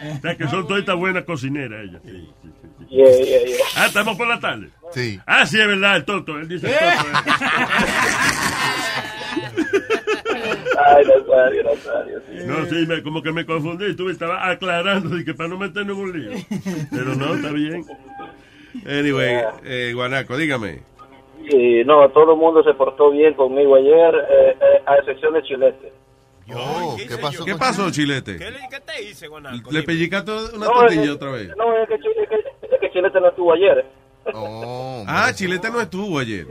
O sea, que son todas estas buenas cocineras ellas. Sí, sí, sí, sí. Yeah, yeah, yeah. Ah, estamos por la tarde. Sí. Ah, sí, es verdad, el tonto. Él dice el tonto. ¿eh? Ay, Nazario, Nazario. sí. No, sí, me- como que me confundí. Tú me estabas aclarando de que para no meternos en un lío. Pero no, está bien. Anyway, eh, Guanaco, dígame. Sí, no, todo el mundo se portó bien conmigo ayer, eh, eh, a excepción de Chilete. Oh, ¿qué pasó? ¿Qué pasó, Chilete? ¿Qué, le- qué te hice, guanaco? ¿Le pellicaste una No, tortilla es- otra vez? No, es que, es que- es que Chilete no estuvo ayer. Oh, Ah, Chilete no estuvo ayer.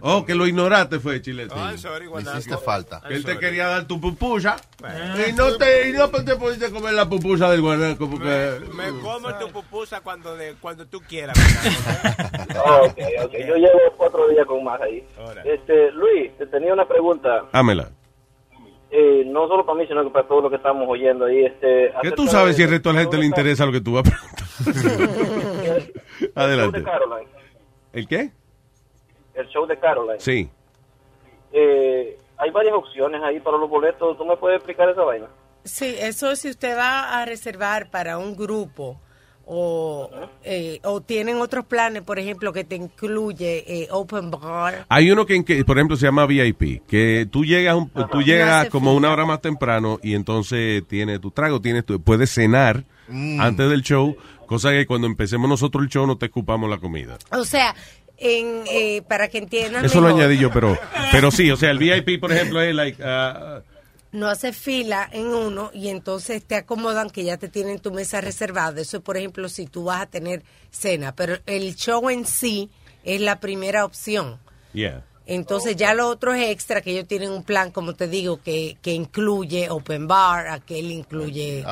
Oh, que lo ignoraste fue, Chilete. Ah, sorry, hiciste falta. Que él te quería dar tu pupusa. Y no te, y no te pudiste comer la pupusa del guanaco porque... Me como tu pupusa cuando, de, cuando tú quieras. Ah, ok, ok. Yo llevo cuatro días con más ahí. Este, Luis, te tenía una pregunta. Hámela. Eh, no solo para mí, sino que para todos los que estamos oyendo ahí. Este, ¿Qué tú sabes de- si el resto de la gente le interesa lo que tú vas a preguntar? El show de Adelante. Caroline. ¿El qué? El show de Caroline. Sí. Eh, hay varias opciones ahí para los boletos. ¿Tú me puedes explicar esa vaina? Sí, eso si usted va a reservar para un grupo, o, eh, o tienen otros planes, por ejemplo, que te incluye eh, open bar. Hay uno que, que, por ejemplo, se llama VIP, que tú llegas, un- tú llegas como una hora más temprano y entonces tienes tu trago, tienes tu, puedes cenar Mm. antes del show, cosa que cuando empecemos nosotros el show no te escupamos la comida. O sea, en, eh, para que entiendan Eso lo añadí yo, pero, pero sí, o sea, el VIP, por ejemplo, es like, ah, no hace fila en uno y entonces te acomodan que ya te tienen tu mesa reservada. Eso, por ejemplo, si tú vas a tener cena, pero el show en sí es la primera opción. yeah. Entonces ya lo otro es extra, que ellos tienen un plan, como te digo, que, que incluye open bar, aquel incluye,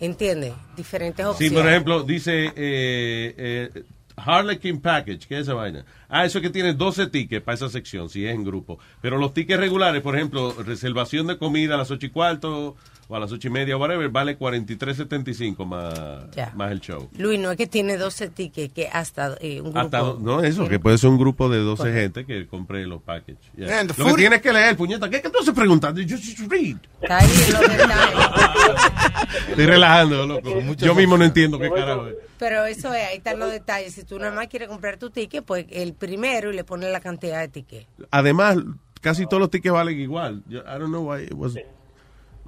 ¿entiendes? Diferentes Sí, opciones. por ejemplo, dice eh, eh, Harlequin Package, ¿qué es esa vaina? Ah, eso que tiene 12 tickets para esa sección, si es en grupo. Pero los tickets regulares, por ejemplo, reservación de comida a las 8 y cuarto o a las 8 y media, whatever, vale 43.75 más, Ya. más el show. Luis, no es que tiene 12 tickets, que hasta eh, un grupo. Hasta, no, eso, que puede ser un grupo de 12 gente que compre los packages. Yeah. Lo que tienes que leer, puñeta, ¿qué, qué tú haces preguntando? Yo just read. Está ahí en los detalles. Estoy relajando, loco. Yo mismo no entiendo qué carajo es. Pero eso es, ahí están los detalles. Si tú nada más quieres comprar tu ticket, pues el primero y le pones la cantidad de tickets. Además, casi todos los tickets valen igual. Yo- I don't know why it was...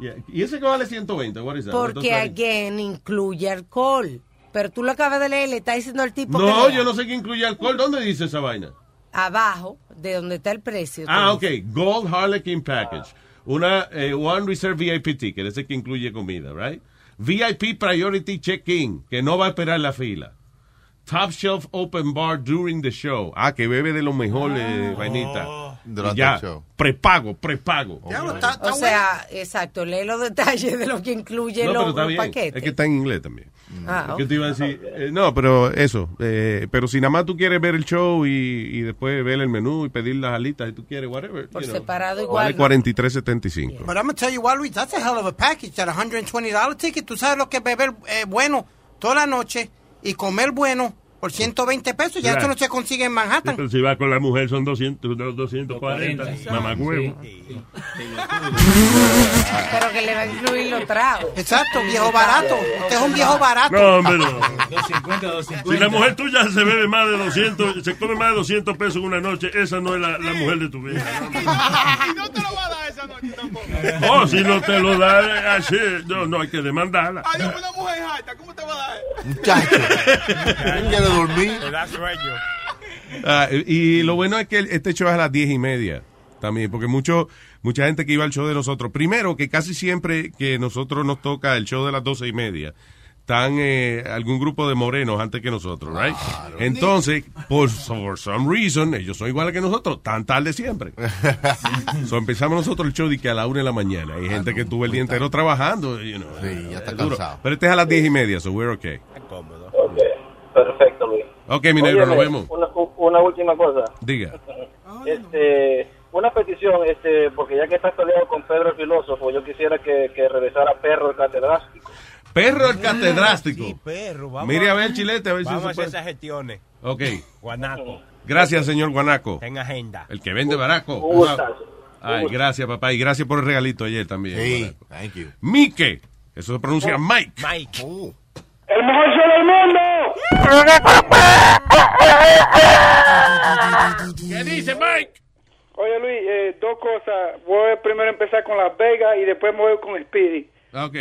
Yeah. ¿Y ese que vale 120? What is that? Porque again incluye alcohol. Pero tú lo acabas de leer, le está diciendo al tipo No, que yo no sé qué incluye alcohol. ¿Dónde dice esa vaina? abajo de donde está el precio. Ah, ok. dice. Gold Harlequin Package. Una eh, One Reserve VIP Ticket, ese que incluye comida, right? VIP Priority Check-in, que no va a esperar la fila. Top Shelf Open Bar during the show. Ah, que bebe de lo mejor, eh, vainita. Durante Y ya, el show. Prepago, prepago. o sea, exacto, lee los detalles de lo que incluye No, los, pero paquetes. Es que está en inglés también. Ah, Es que te iba a decir, eh, no, pero eso, eh, pero si nada más tú quieres ver el show y, y después ver el menú y pedir las alitas si tú quieres, whatever. Por you know, separado igual. Vale ¿no? 43.75. But I'm gonna tell you what, Luis, that's a hell of a package. That $120 ticket. Tú sabes lo que es beber eh, bueno toda la noche y comer bueno por 120 pesos. Ya eso no se consigue en Manhattan. Pero si va con la mujer son 200, no, 240. Mamá huevo. Pero que le va a incluir los tragos. Exacto, viejo barato. Usted es un viejo barato. No, hombre, no. 250, 250. Si la mujer tuya se bebe más de 200, se come más de 200 pesos en una noche, esa no es la, la mujer de tu vida. y no te lo va a esa noche tampoco. Oh, si no te lo da así, no, no hay que demandarla. Adiós, una mujer alta, ¿cómo te va a dar? Muchacho. quiere dormir. Te da sueño. Ah, y lo bueno es que este show es a las diez y media también, porque mucho, mucha gente que iba al show de nosotros, primero que casi siempre que nosotros nos toca el show de las doce y media, están eh, algún grupo de morenos antes que nosotros, right? Entonces, por for some reason, ellos son iguales que nosotros, tan tarde siempre. so, empezamos nosotros el show de que a la una de la mañana. Hay gente que estuvo el día entero trabajando, you know, Sí, ya está es duro. cansado. Pero este es a las diez y media, so we're okay. Perfecto, Luis. Ok, mi negro, nos vemos. Una, una última cosa. Diga. Este, una petición, este, porque ya que estás peleado con Pedro el filósofo, yo quisiera que, que regresara Perro el catedrático. Perro el catedrástico. Perro, vamos Mire a ver, chilete, a ver si Vamos se a hacer esas gestiones. Ok. Guanaco. Gracias, señor Guanaco. En agenda. El que vende baraco. Ay, gracias, papá. Y gracias por el regalito ayer también. Sí, Guanaco. thank you. Mike. Eso se pronuncia Mike. Mike. ¡El mejor show del mundo! ¿Qué dice Mike? Oye Luis, eh, dos cosas. Voy a primero empezar con Las Vegas y después me voy con Speedy. Ok.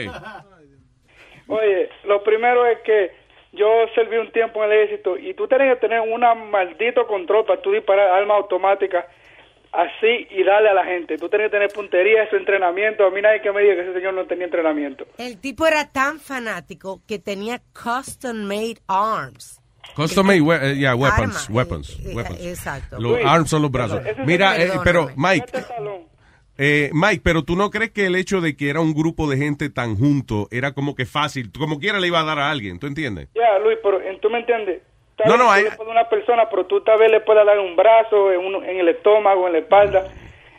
Oye, lo primero es que yo serví un tiempo en el ejército y tú tienes que tener un maldito control para tú disparar armas automáticas así y darle a la gente. Tú tienes que tener puntería, ese entrenamiento. A mí nadie que me diga que ese señor no tenía entrenamiento. El tipo era tan fanático que tenía custom made arms. Custom made, we- eh, yeah, weapons, Arma, weapons, eh, eh, weapons. exacto. Los Luis, arms son los brazos. Mira, eh, pero. Mike, eh, Mike, pero tú no crees que el hecho de que era un grupo de gente tan junto era como que fácil, como quiera le iba a dar a alguien, ¿tú entiendes? Ya, Luis, pero eh, tú me entiendes. Tal No, no, hay- a una persona, pero tú tal vez le puedas dar un brazo, en, un- en el estómago, en la espalda.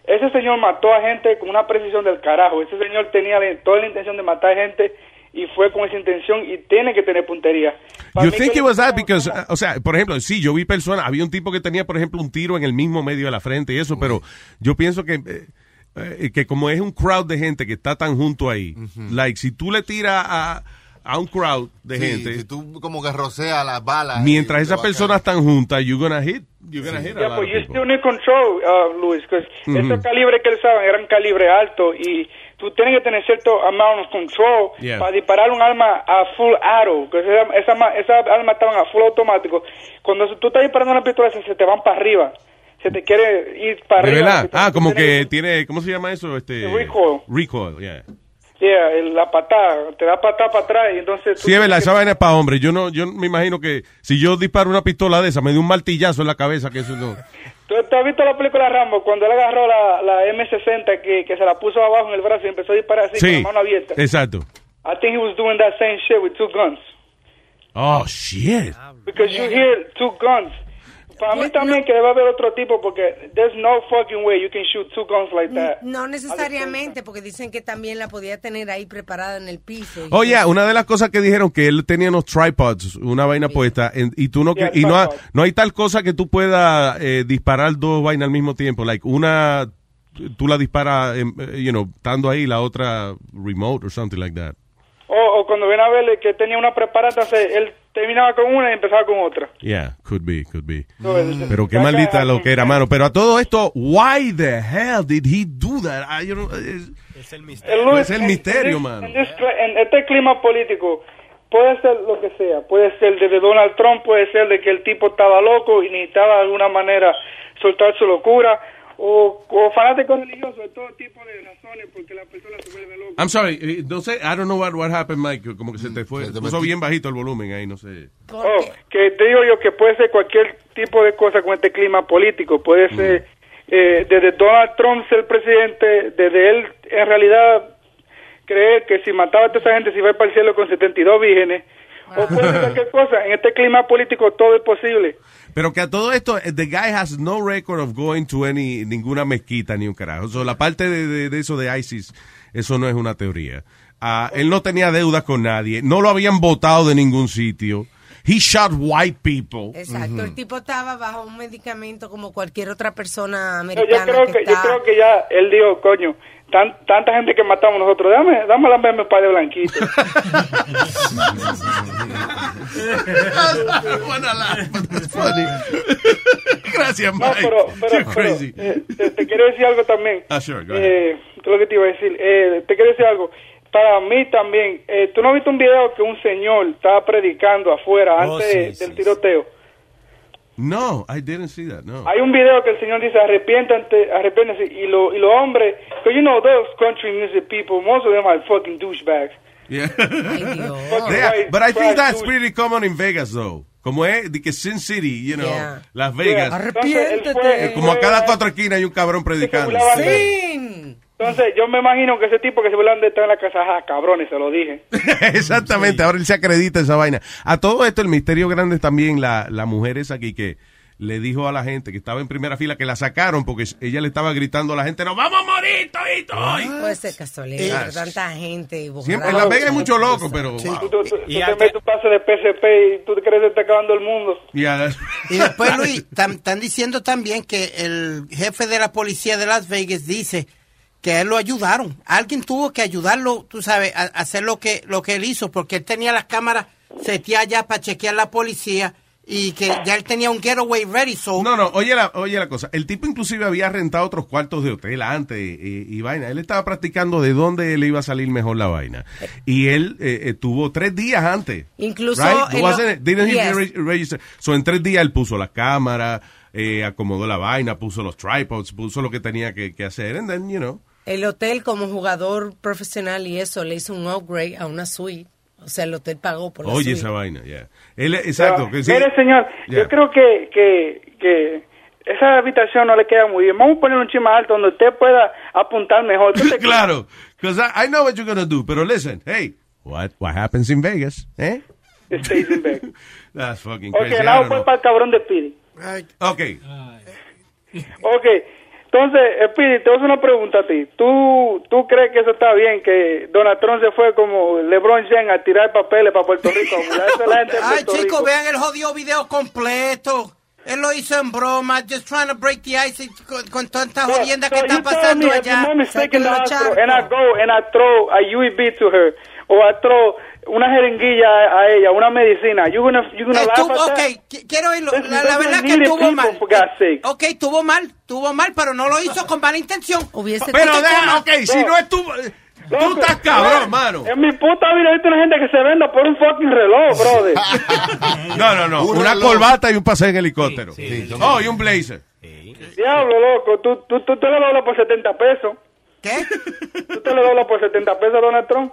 Ese señor mató a gente con una precisión del carajo. Ese señor tenía toda la intención de matar gente y fue con esa intención y tiene que tener puntería. Para You think it was that because, uh, o sea, por ejemplo, sí, yo vi personas, había un tipo que tenía, por ejemplo, un tiro en el mismo medio de la frente y eso, pero yo pienso que, eh, eh, que como es un crowd de gente que está tan junto ahí, like, si tú le tiras a, a un crowd de Sí, gente, Si tú como que roceas las balas. mientras esas personas están juntas, you're gonna hit, you're gonna hit a Yeah, lot but of you people. still need control, uh, Luis, because Ujú. esos calibres que él sabe eran calibre alto y tú tienes que tener cierto amount of control Yeah. para disparar un arma a full arrow, que esa, esa, esa arma estaban a full automático. Cuando tú estás disparando una pistola se, se te van para arriba, se te quiere ir para De arriba. verdad. Ah, como que tiene, ¿cómo se llama eso? Este, Recoil. Recoil, yeah. Yeah, el- la patada, te da patada para atrás y entonces... tú Sí, es verdad, tienes esa que- vaina es para hombres. Yo no, yo me imagino que si yo disparo una pistola de esa, me dio un martillazo en la cabeza, que eso no. ¿Tú, tú has visto la película Rambo cuando él agarró la, la M60 que, que se la puso abajo en el brazo y empezó a disparar así con Sí, la mano abierta? exacto. I think he was doing that same shit with two guns. Oh, shit. Because you hear two guns. Para mí también que debe haber otro tipo porque there's no fucking way you can shoot two guns like that. No necesariamente, porque dicen que también la podía tener ahí preparada en el piso. Oye, una de las cosas que dijeron que él tenía unos tripods, una vaina puesta, en- y tú no Yeah, y no, ha- no hay tal cosa que tú puedas eh, disparar dos vainas al mismo tiempo, like una tú la disparas, em, eh, you know, estando ahí, la otra remote or something like that. O, cuando ven a verle que tenía una preparada, entonces él terminaba con una y empezaba con otra. Yeah, could be, could be. Pero qué maldita lo que era, mano. Pero a todo esto, why the hell did he do that? I, you know, es, El Luis, es el misterio, en, mano. en este- en este clima político puede ser lo que sea. Puede ser de Donald Trump, puede ser de que el tipo estaba loco y necesitaba de alguna manera soltar su locura. O, o fanáticos religiosos, de todo tipo de razones porque la persona se vuelve loca. I'm sorry, eh, no sé, I don't know what, what happened, Mike. Como que se te fue, puso bien bajito el volumen ahí, no sé. Oh, que te digo yo que puede ser cualquier tipo de cosa con este clima político. Puede ser eh, desde Donald Trump ser presidente, desde él en realidad creer que si mataba a toda esa gente se iba a ir para el cielo con 72 vírgenes. O puede ser cualquier cosa. En este clima político todo es posible. Pero que a todo esto, eh, the guy has no record of going to any, ninguna mezquita ni un carajo. So, la parte de, de- eso de ISIS, eso no es una teoría. Ah, él no tenía deudas con nadie, no lo habían votado de ningún sitio. He shot white people. Exacto, el tipo estaba bajo un medicamento como cualquier otra persona Yo, americana. yo creo que que, yo está- creo que ya él dijo, coño, tan, tanta gente que matamos nosotros, dame, dame la verme para de blanquito. Gracias, No, Mike. pero, pero, You're pero, crazy. eh, te, te quiero decir algo también. Ah, sure, go ahead. Eh, ¿qué es lo que te iba a decir? Eh, te quiero decir algo. Para mí también, eh, ¿tú no has visto un video que un señor estaba predicando afuera Oh, antes sí, de- sí, del tiroteo? No, I didn't see that, no. Hay un video que el señor dice, arrepiéntate, arrepiéntase. Y, lo, y los hombres, because you know, those country music people, most of them are fucking douchebags. Yeah. White but I think that's pretty common in Vegas, though. Como es de que Sin City, you know, Yeah. Las Vegas. Yeah. Fue- Eh, Como a cada cuatro esquinas hay un cabrón predicando. de- Entonces, yo me imagino que ese tipo que se burlan de estar en la casa, ah, cabrones, se lo dije. Exactamente, ahora él se acredita esa vaina. A todo esto, el misterio grande es también la, la mujer esa aquí que le dijo a la gente que estaba en primera fila que la sacaron porque ella le estaba gritando a la gente, ¡nos vamos a morir todito hoy! Puede ser casualidad, tanta gente. Siempre en Las Vegas hay mucho loco, pero... Tú, wow. tú- tú te metes un pase de PSP y tú te crees que está acabando el mundo. Y después, Luis, están diciendo también que el jefe de la policía de Las Vegas dice que a él lo ayudaron. Alguien tuvo que ayudarlo, tú sabes, a, a hacer lo que, lo que él hizo, porque él tenía las cámaras seteadas ya para chequear la policía y que ya él tenía un getaway ready. So No, no, oye la, oye la cosa. El tipo inclusive había rentado otros cuartos de hotel antes y, y vaina. Él estaba practicando de dónde le iba a salir mejor la vaina. Y él eh, eh, tuvo tres días antes. Incluso Right? Wasn't? Didn't he Yes. re- register? So, en tres días él puso la cámara, eh, acomodó la vaina, puso los tripods, puso lo que tenía que, que hacer. And then, you know. El hotel como jugador profesional y eso le hizo un upgrade a una suite. O sea, el hotel pagó por la Oye suite. esa vaina, ya. Él, exacto. Ah, que sí. Mire, señor, Yeah. yo creo que, que, que esa habitación no le queda muy bien. Vamos a poner un chima alto donde usted pueda apuntar mejor. ¿Qué te- claro. Because I, I know what you're going to do. Pero listen, hey, what, what happens in Vegas? Eh? It stays in Vegas. That's fucking Ok, crazy. Don't pues know. para el cabrón de Speedy. Ok. Ok, entonces, Speedy, te voy a hacer una pregunta a ti. ¿Tú, ¿Tú crees que eso está bien, que Donald Trump se fue como LeBron James a tirar papeles para Puerto Rico? Ay, chicos, vean el jodido video completo. Él lo hizo en broma, just trying to break the ice con, con So- jodienda so que está pasando allá. and I go and I throw a UEB to her or I throw una jeringuilla a, ella, una medicina, you gonna you gonna laugh Estuvo, at ok, that? quiero oírlo. La, la verdad que estuvo mal. sake. Ok, estuvo mal, estuvo mal, pero no lo hizo con mala intención. Hubiese Pero deja, ok, si no estuvo... Tú estás cabrón, mano. En mi puta vida visto una gente que se venda por un fucking reloj, brother. No, no, no. Un Una reloj. corbata y un paseo en helicóptero. Oh, y un blazer. Diablo, loco, tú, tú, tú te lo doblas por 70 pesos. ¿Qué? Tú te lo doblas por 70 pesos Donald Trump.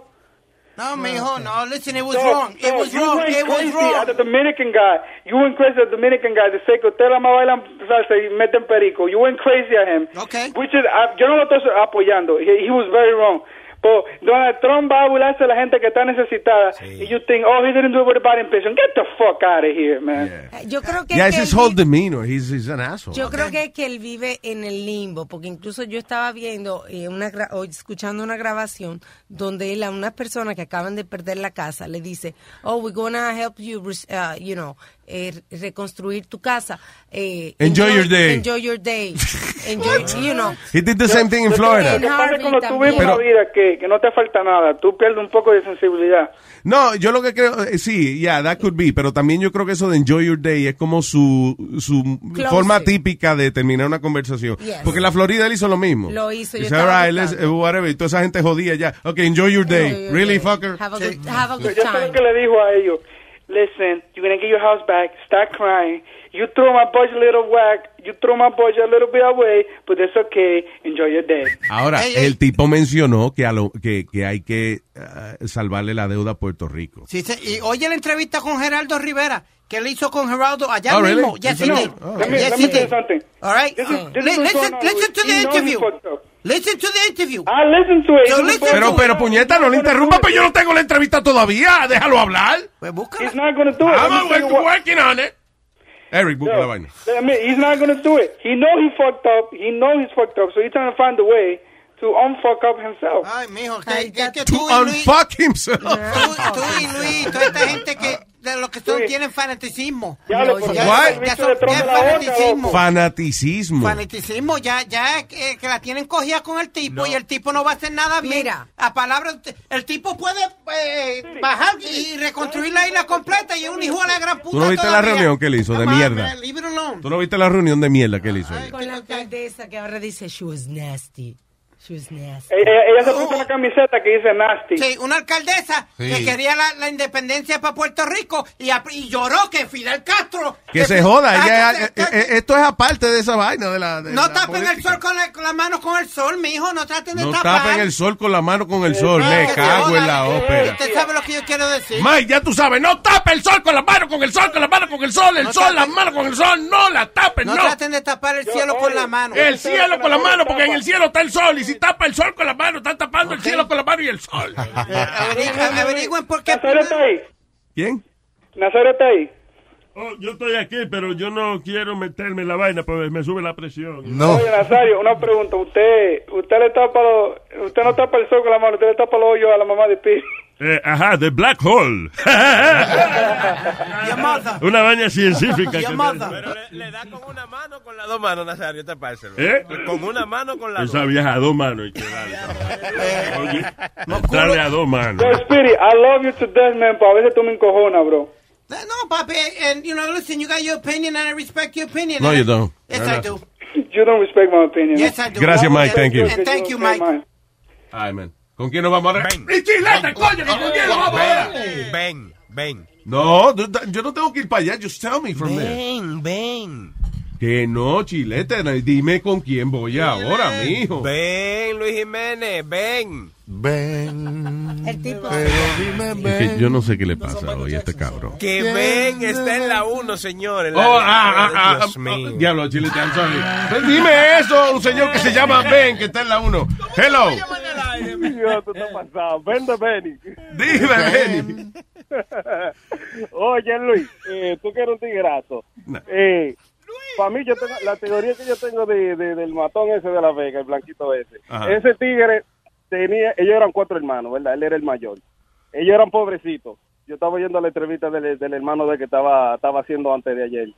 No, mijo, no, listen, it was So- wrong. It was you wrong. went It was crazy wrong. at the Dominican guy. You went crazy at the Dominican guy. De sé que ustedes la más bailan salsa y meten perico. You went crazy at him. Okay. Which is, uh, yo no lo estoy apoyando. He, he was very wrong. Donald Trump va a burlarse de la gente que está necesitada. Y you think, oh, he didn't do it with a body impression. Get the fuck out of here, man. Yo creo que, Yeah, que it's his él whole demeanor. He's, he's an asshole. yo creo que, que él vive en el limbo, porque incluso yo estaba viendo eh, una o escuchando una grabación donde él a unas personas que acaban de perder la casa le dice, oh, we're gonna help you, uh, you know, eh, reconstruir tu casa. Eh, Enjoy your day. Enjoy your day. Enjoy, you know. He did the same thing in Florida. pasa es cuando tú vives una Pero- vida que, que no te falta nada, tú pierdes un poco de sensibilidad. No, yo lo que creo, eh, sí, yeah, that could be, pero también yo creo que eso de enjoy your day es como su, su Close forma it. típica de terminar una conversación. Yes. Porque en la Florida él hizo lo mismo. Lo hizo, yo Dice, estaba "All right, let's- eh, whatever", y toda esa gente jodía ya. Ok, enjoy your day. Enjoy your really, day. fucker? Have a good, have a Yo good sé lo time. que le dijo a ellos. Listen, you're gonna get your house back. Start crying. You throw my budget a little whack. You throw my budget a little bit away, but it's okay. Enjoy your day. Ahora, el tipo mencionó que, a lo, que, que hay que eh, salvarle la deuda a Puerto Rico. Sí, sí, y oye la entrevista con Geraldo Rivera, que él hizo con Geraldo allá Oh, really? mismo. He did. Oh. Let me, Yes, let he me tell you did. something. All right? This is, this Li- is what's listen, going listen to He the interview. Listen to the interview. I listen to it. So listen Pero, up. pero, puñeta, no le interrumpa, pues yo no tengo la entrevista todavía. Déjalo hablar. Pues búscala. He's not gonna do it. I'm working on it. Eric, busca la vaina. I mean, he's not gonna do it. He know he fucked up. He know he's fucked up. So he's trying to find a way to unfuck up himself. Ay, mijo, que, que, que To tú y Luis, unfuck himself. tú, tú y Luis, toda esta gente que de lo que son tienen fanaticismo. Ya lo- ya, What? ya son- ya es fanaticismo. Fanaticismo. Fanaticismo, ya, ya que, que la tienen cogida con el tipo y el tipo no va a hacer nada bien. Mira. A palabras, el tipo puede eh, bajar y reconstruir la isla completa y es un hijo de la gran puta. ¿Tú no viste la todavía. reunión que él hizo de Come mierda? ¿Tú no viste la reunión de mierda que él hizo? ahí? Con la alcaldesa que ahora dice, she was nasty. Nasty. Ella, ella se puso una camiseta que dice nasty. Sí, una alcaldesa Sí. que quería la, la independencia para Puerto Rico y, y lloró que Fidel Castro. Que se joda. Ella- se- eh, esto es aparte de esa vaina de la. de no la tapen el sol con, la, con las manos con el sol, mijo. No traten de No tapar. tapen el sol con la mano con el sol. Eh, Me cago joda. en la Eh, ópera. Usted sabe lo que yo quiero decir. Mike, ya tú sabes, no tape el sol con la mano, con el sol, con la mano, con el sol, el No sol, tapen- las manos con el sol, no la tapen, no, no. traten de tapar el cielo con la mano. El cielo con la mano, porque en el cielo está el sol, y si tapa el sol con la mano, están tapando el cielo con la mano y el sol. Averigüen, averigüen por qué. Nazario está ahí. ¿Quién? Nazario está ahí. Oh, yo estoy aquí, pero yo no quiero meterme en la vaina, porque me sube la presión. Oye, Nazario, una pregunta. Usted usted le tapa los, usted no tapa el sol con la mano, usted le tapa los hoyos a la mamá de Pi. Eh, ajá, de Black Hole. Una vaina científica. Pero le, le da con una mano o con las dos manos, Nazario, te parece. ¿Eh? Con una mano con las Esa dos. vieja a dos manos. hay que darle. Oye, darle a dos manos. Yo, Speedy, I love you to death, man, pero a veces tú me encojonas, bro. No, papi, and you know, listen, you got your opinion and I respect your opinion. No, you don't. Yes, No, I no. do. You don't respect my opinion. Yes, I do. Gracias, Mike, thank you. And thank you, Mike. Ay, man. ¿Con quién nos vamos a ver? ¡Y chilete, coño! ¿Con quién nos vamos a? Ven, ven. No, no, yo no tengo que ir para allá. Just tell me from there. Ven, ven. Que no, chilete. no, Dime con quién voy ahora, mijo. Ven, Luis Jiménez, ven. Ven. El tipo. Pero dime, Es ven. que yo no sé qué le pasa hoy a este cabrón. Que ven, está en la 1, señor. en Oh, la- ah, ah, ah, Dios ah, mío. Diablo, chilete, I'm sorry. Dime eso, un señor que se llama Ben, que está en la 1. Hello. Dios, tú estás pasado. Ven de Benny. Dime, Benny. Oye, Luis, eh, tú que eres un tiguerazo. Eh, para mí, yo tengo, la teoría que yo tengo de, de- del matón ese de la Vega, el blanquito ese. Ajá. Ese tigre tenía, ellos eran cuatro hermanos, ¿verdad? Él era el mayor. Ellos eran pobrecitos. Yo estaba oyendo la entrevista del, del hermano de que estaba, estaba haciendo antes de ayer.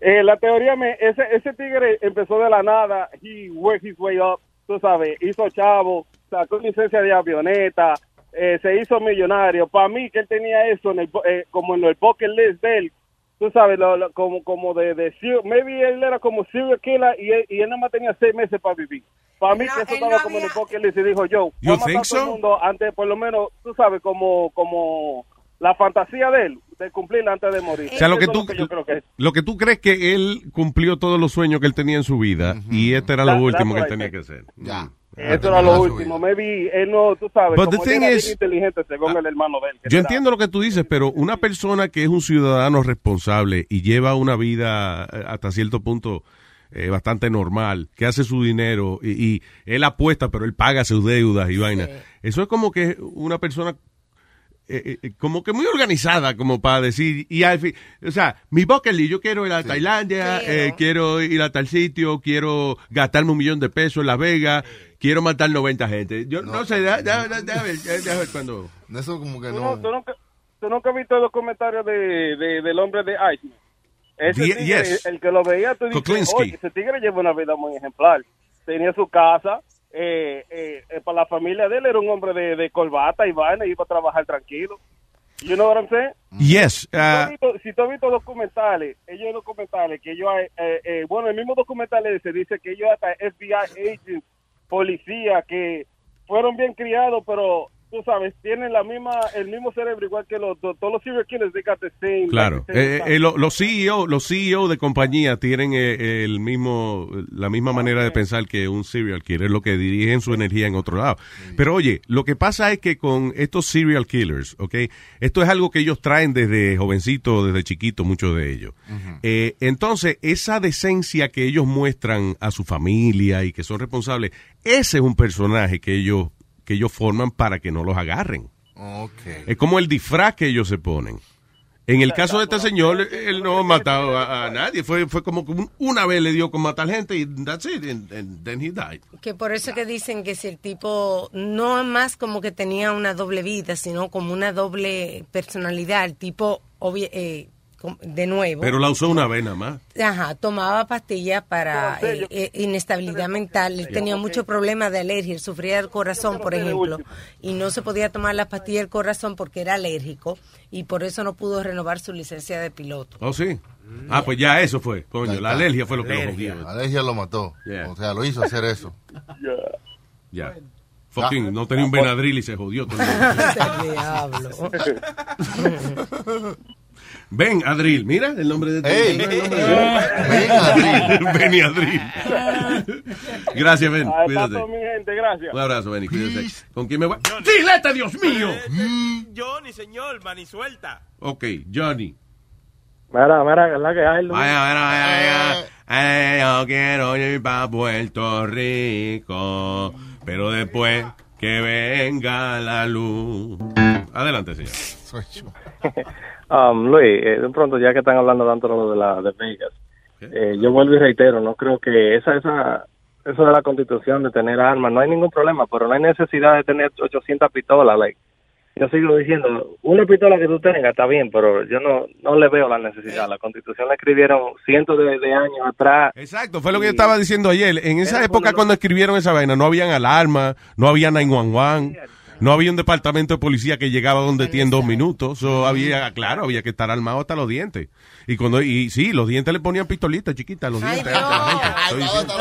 Eh, la teoría, me, ese, ese tigre empezó de la nada, he worked his way up, tú sabes, hizo chavo, sacó licencia de avioneta, eh, se hizo millonario. Para mí, que él tenía eso en el, eh, como en el bucket list de él, tú sabes, lo- lo- como, como de, de, maybe él era como serial killer y él, y él nada más tenía seis meses para vivir. Para mí, que eso estaba como en el bucket list y dijo yo, You voy a todo el so? mundo antes, por lo menos, tú sabes, como, como la fantasía de él, de cumplirla antes de morir. O sea, lo que tú, yo creo que es. lo que tú crees que él cumplió todos los sueños que él tenía en su vida y este era lo That- último que él tenía que hacer. Mm. Eso era lo último. Maybe él no, tú sabes, But the como thing él era is- bien inteligente según el hermano de él. Yo era- entiendo lo que tú dices, pero una persona que es un ciudadano responsable y lleva una vida eh, hasta cierto punto eh, bastante normal, que hace su dinero y, y él apuesta, pero él paga sus deudas y vaina. Eso es como que una persona eh, eh, como que muy organizada como para decir y al fin, o sea, mi bucket list, yo quiero ir a Tailandia, eh, quiero ir a tal sitio, quiero gastarme un millón de pesos en Las Vegas, quiero matar 90 gente. Yo no, sé, ya, ya, ya, ya, ver, ya- ya ver cuando Eso como que ¿Tú, no. no, tú nunca, tú nunca has visto los comentarios de, de- del hombre de Iceman. Ese tigre, yes. el que lo veía, tú dices, oye, ese tigre lleva una vida muy ejemplar. Tenía su casa, eh, eh, eh, para la familia de él era un hombre de, de corbata y vaina, iba a trabajar tranquilo. You know what I'm saying? Yes, Si tú has visto- si tú has visto documentales, ellos documentales que ellos, eh, eh, eh, bueno, el mismo documental ese dice que ellos hasta FBI agents, policía, que fueron bien criados, pero tú sabes, tienen la misma, el mismo cerebro igual que los, todos los serial killers, they got the same. Claro, Eh, eh, lo- los CEO, los CEO de compañía tienen eh, el mismo, la misma manera de pensar que un serial killer, lo que dirigen su energía en otro lado. Pero oye, lo que pasa es que con estos serial killers, ¿ok? Esto es algo que ellos traen desde jovencito, desde chiquito, muchos de ellos. Eh, entonces, esa decencia que ellos muestran a su familia y que son responsables, ese es un personaje que ellos, que ellos forman para que no los agarren. Es como el disfraz que ellos se ponen. En el caso de este señor, él no ha matado a, a nadie. Fue, fue como que un- una vez le dio con matar gente y that's it. And, and then he died. Que por eso que dicen que si el tipo no es más como que tenía una doble vida, sino como una doble personalidad, el tipo obvi- eh, de nuevo. Pero la usó una vez nada más. Ajá, tomaba pastillas para eh, eh, inestabilidad mental. Él tenía muchos problemas de alergia. Sufría del corazón, por ejemplo, y no se podía tomar la pastilla del corazón porque era alérgico y por eso no pudo renovar su licencia de piloto. Oh, sí. Ah, pues ya eso fue. Coño, la alergia fue lo que lo jodió. La alergia lo mató. O sea, lo hizo hacer eso. Ya. Fucking, no tenía un Benadryl y se jodió todo. el mundo. Ven, Adril, mira el nombre de Ey. el nombre de- Ven, Adril. Adril. Gracias, Ben. Ah, Cuídate. todo, mi gente, gracias. Un abrazo, Benny. Cuídate. ¿Con quién me voy? ¡Dileta, Dios mío! Johnny, señor, mani suelta. Ok, Johnny. Mira, mira, la que hay. Vaya, vaya, vaya, vaya. Eh, yo quiero ir para Puerto Rico, pero después que venga la luz. Adelante, señor. Um, Luis, eh, de pronto, ya que están hablando tanto de lo de la de Vegas, eh, yo vuelvo y reitero, no creo que esa, esa, eso de la constitución de tener armas, no hay ningún problema, pero no hay necesidad de tener 800 pistolas. Like. Yo sigo diciendo, una pistola que tú tengas está bien, pero yo no, no le veo la necesidad. La constitución la escribieron cientos de, de años atrás. Exacto, fue lo que yo estaba diciendo ayer. En esa época, cuando escribieron esa vaina, no habían alarma, no había 911, no había un departamento de policía que llegaba donde ti en dos minutos. So, había, claro, había que estar armado hasta los dientes. Y cuando y sí, los dientes le ponían pistolitas chiquitas a los dientes. antes a la gente. Estoy diciendo-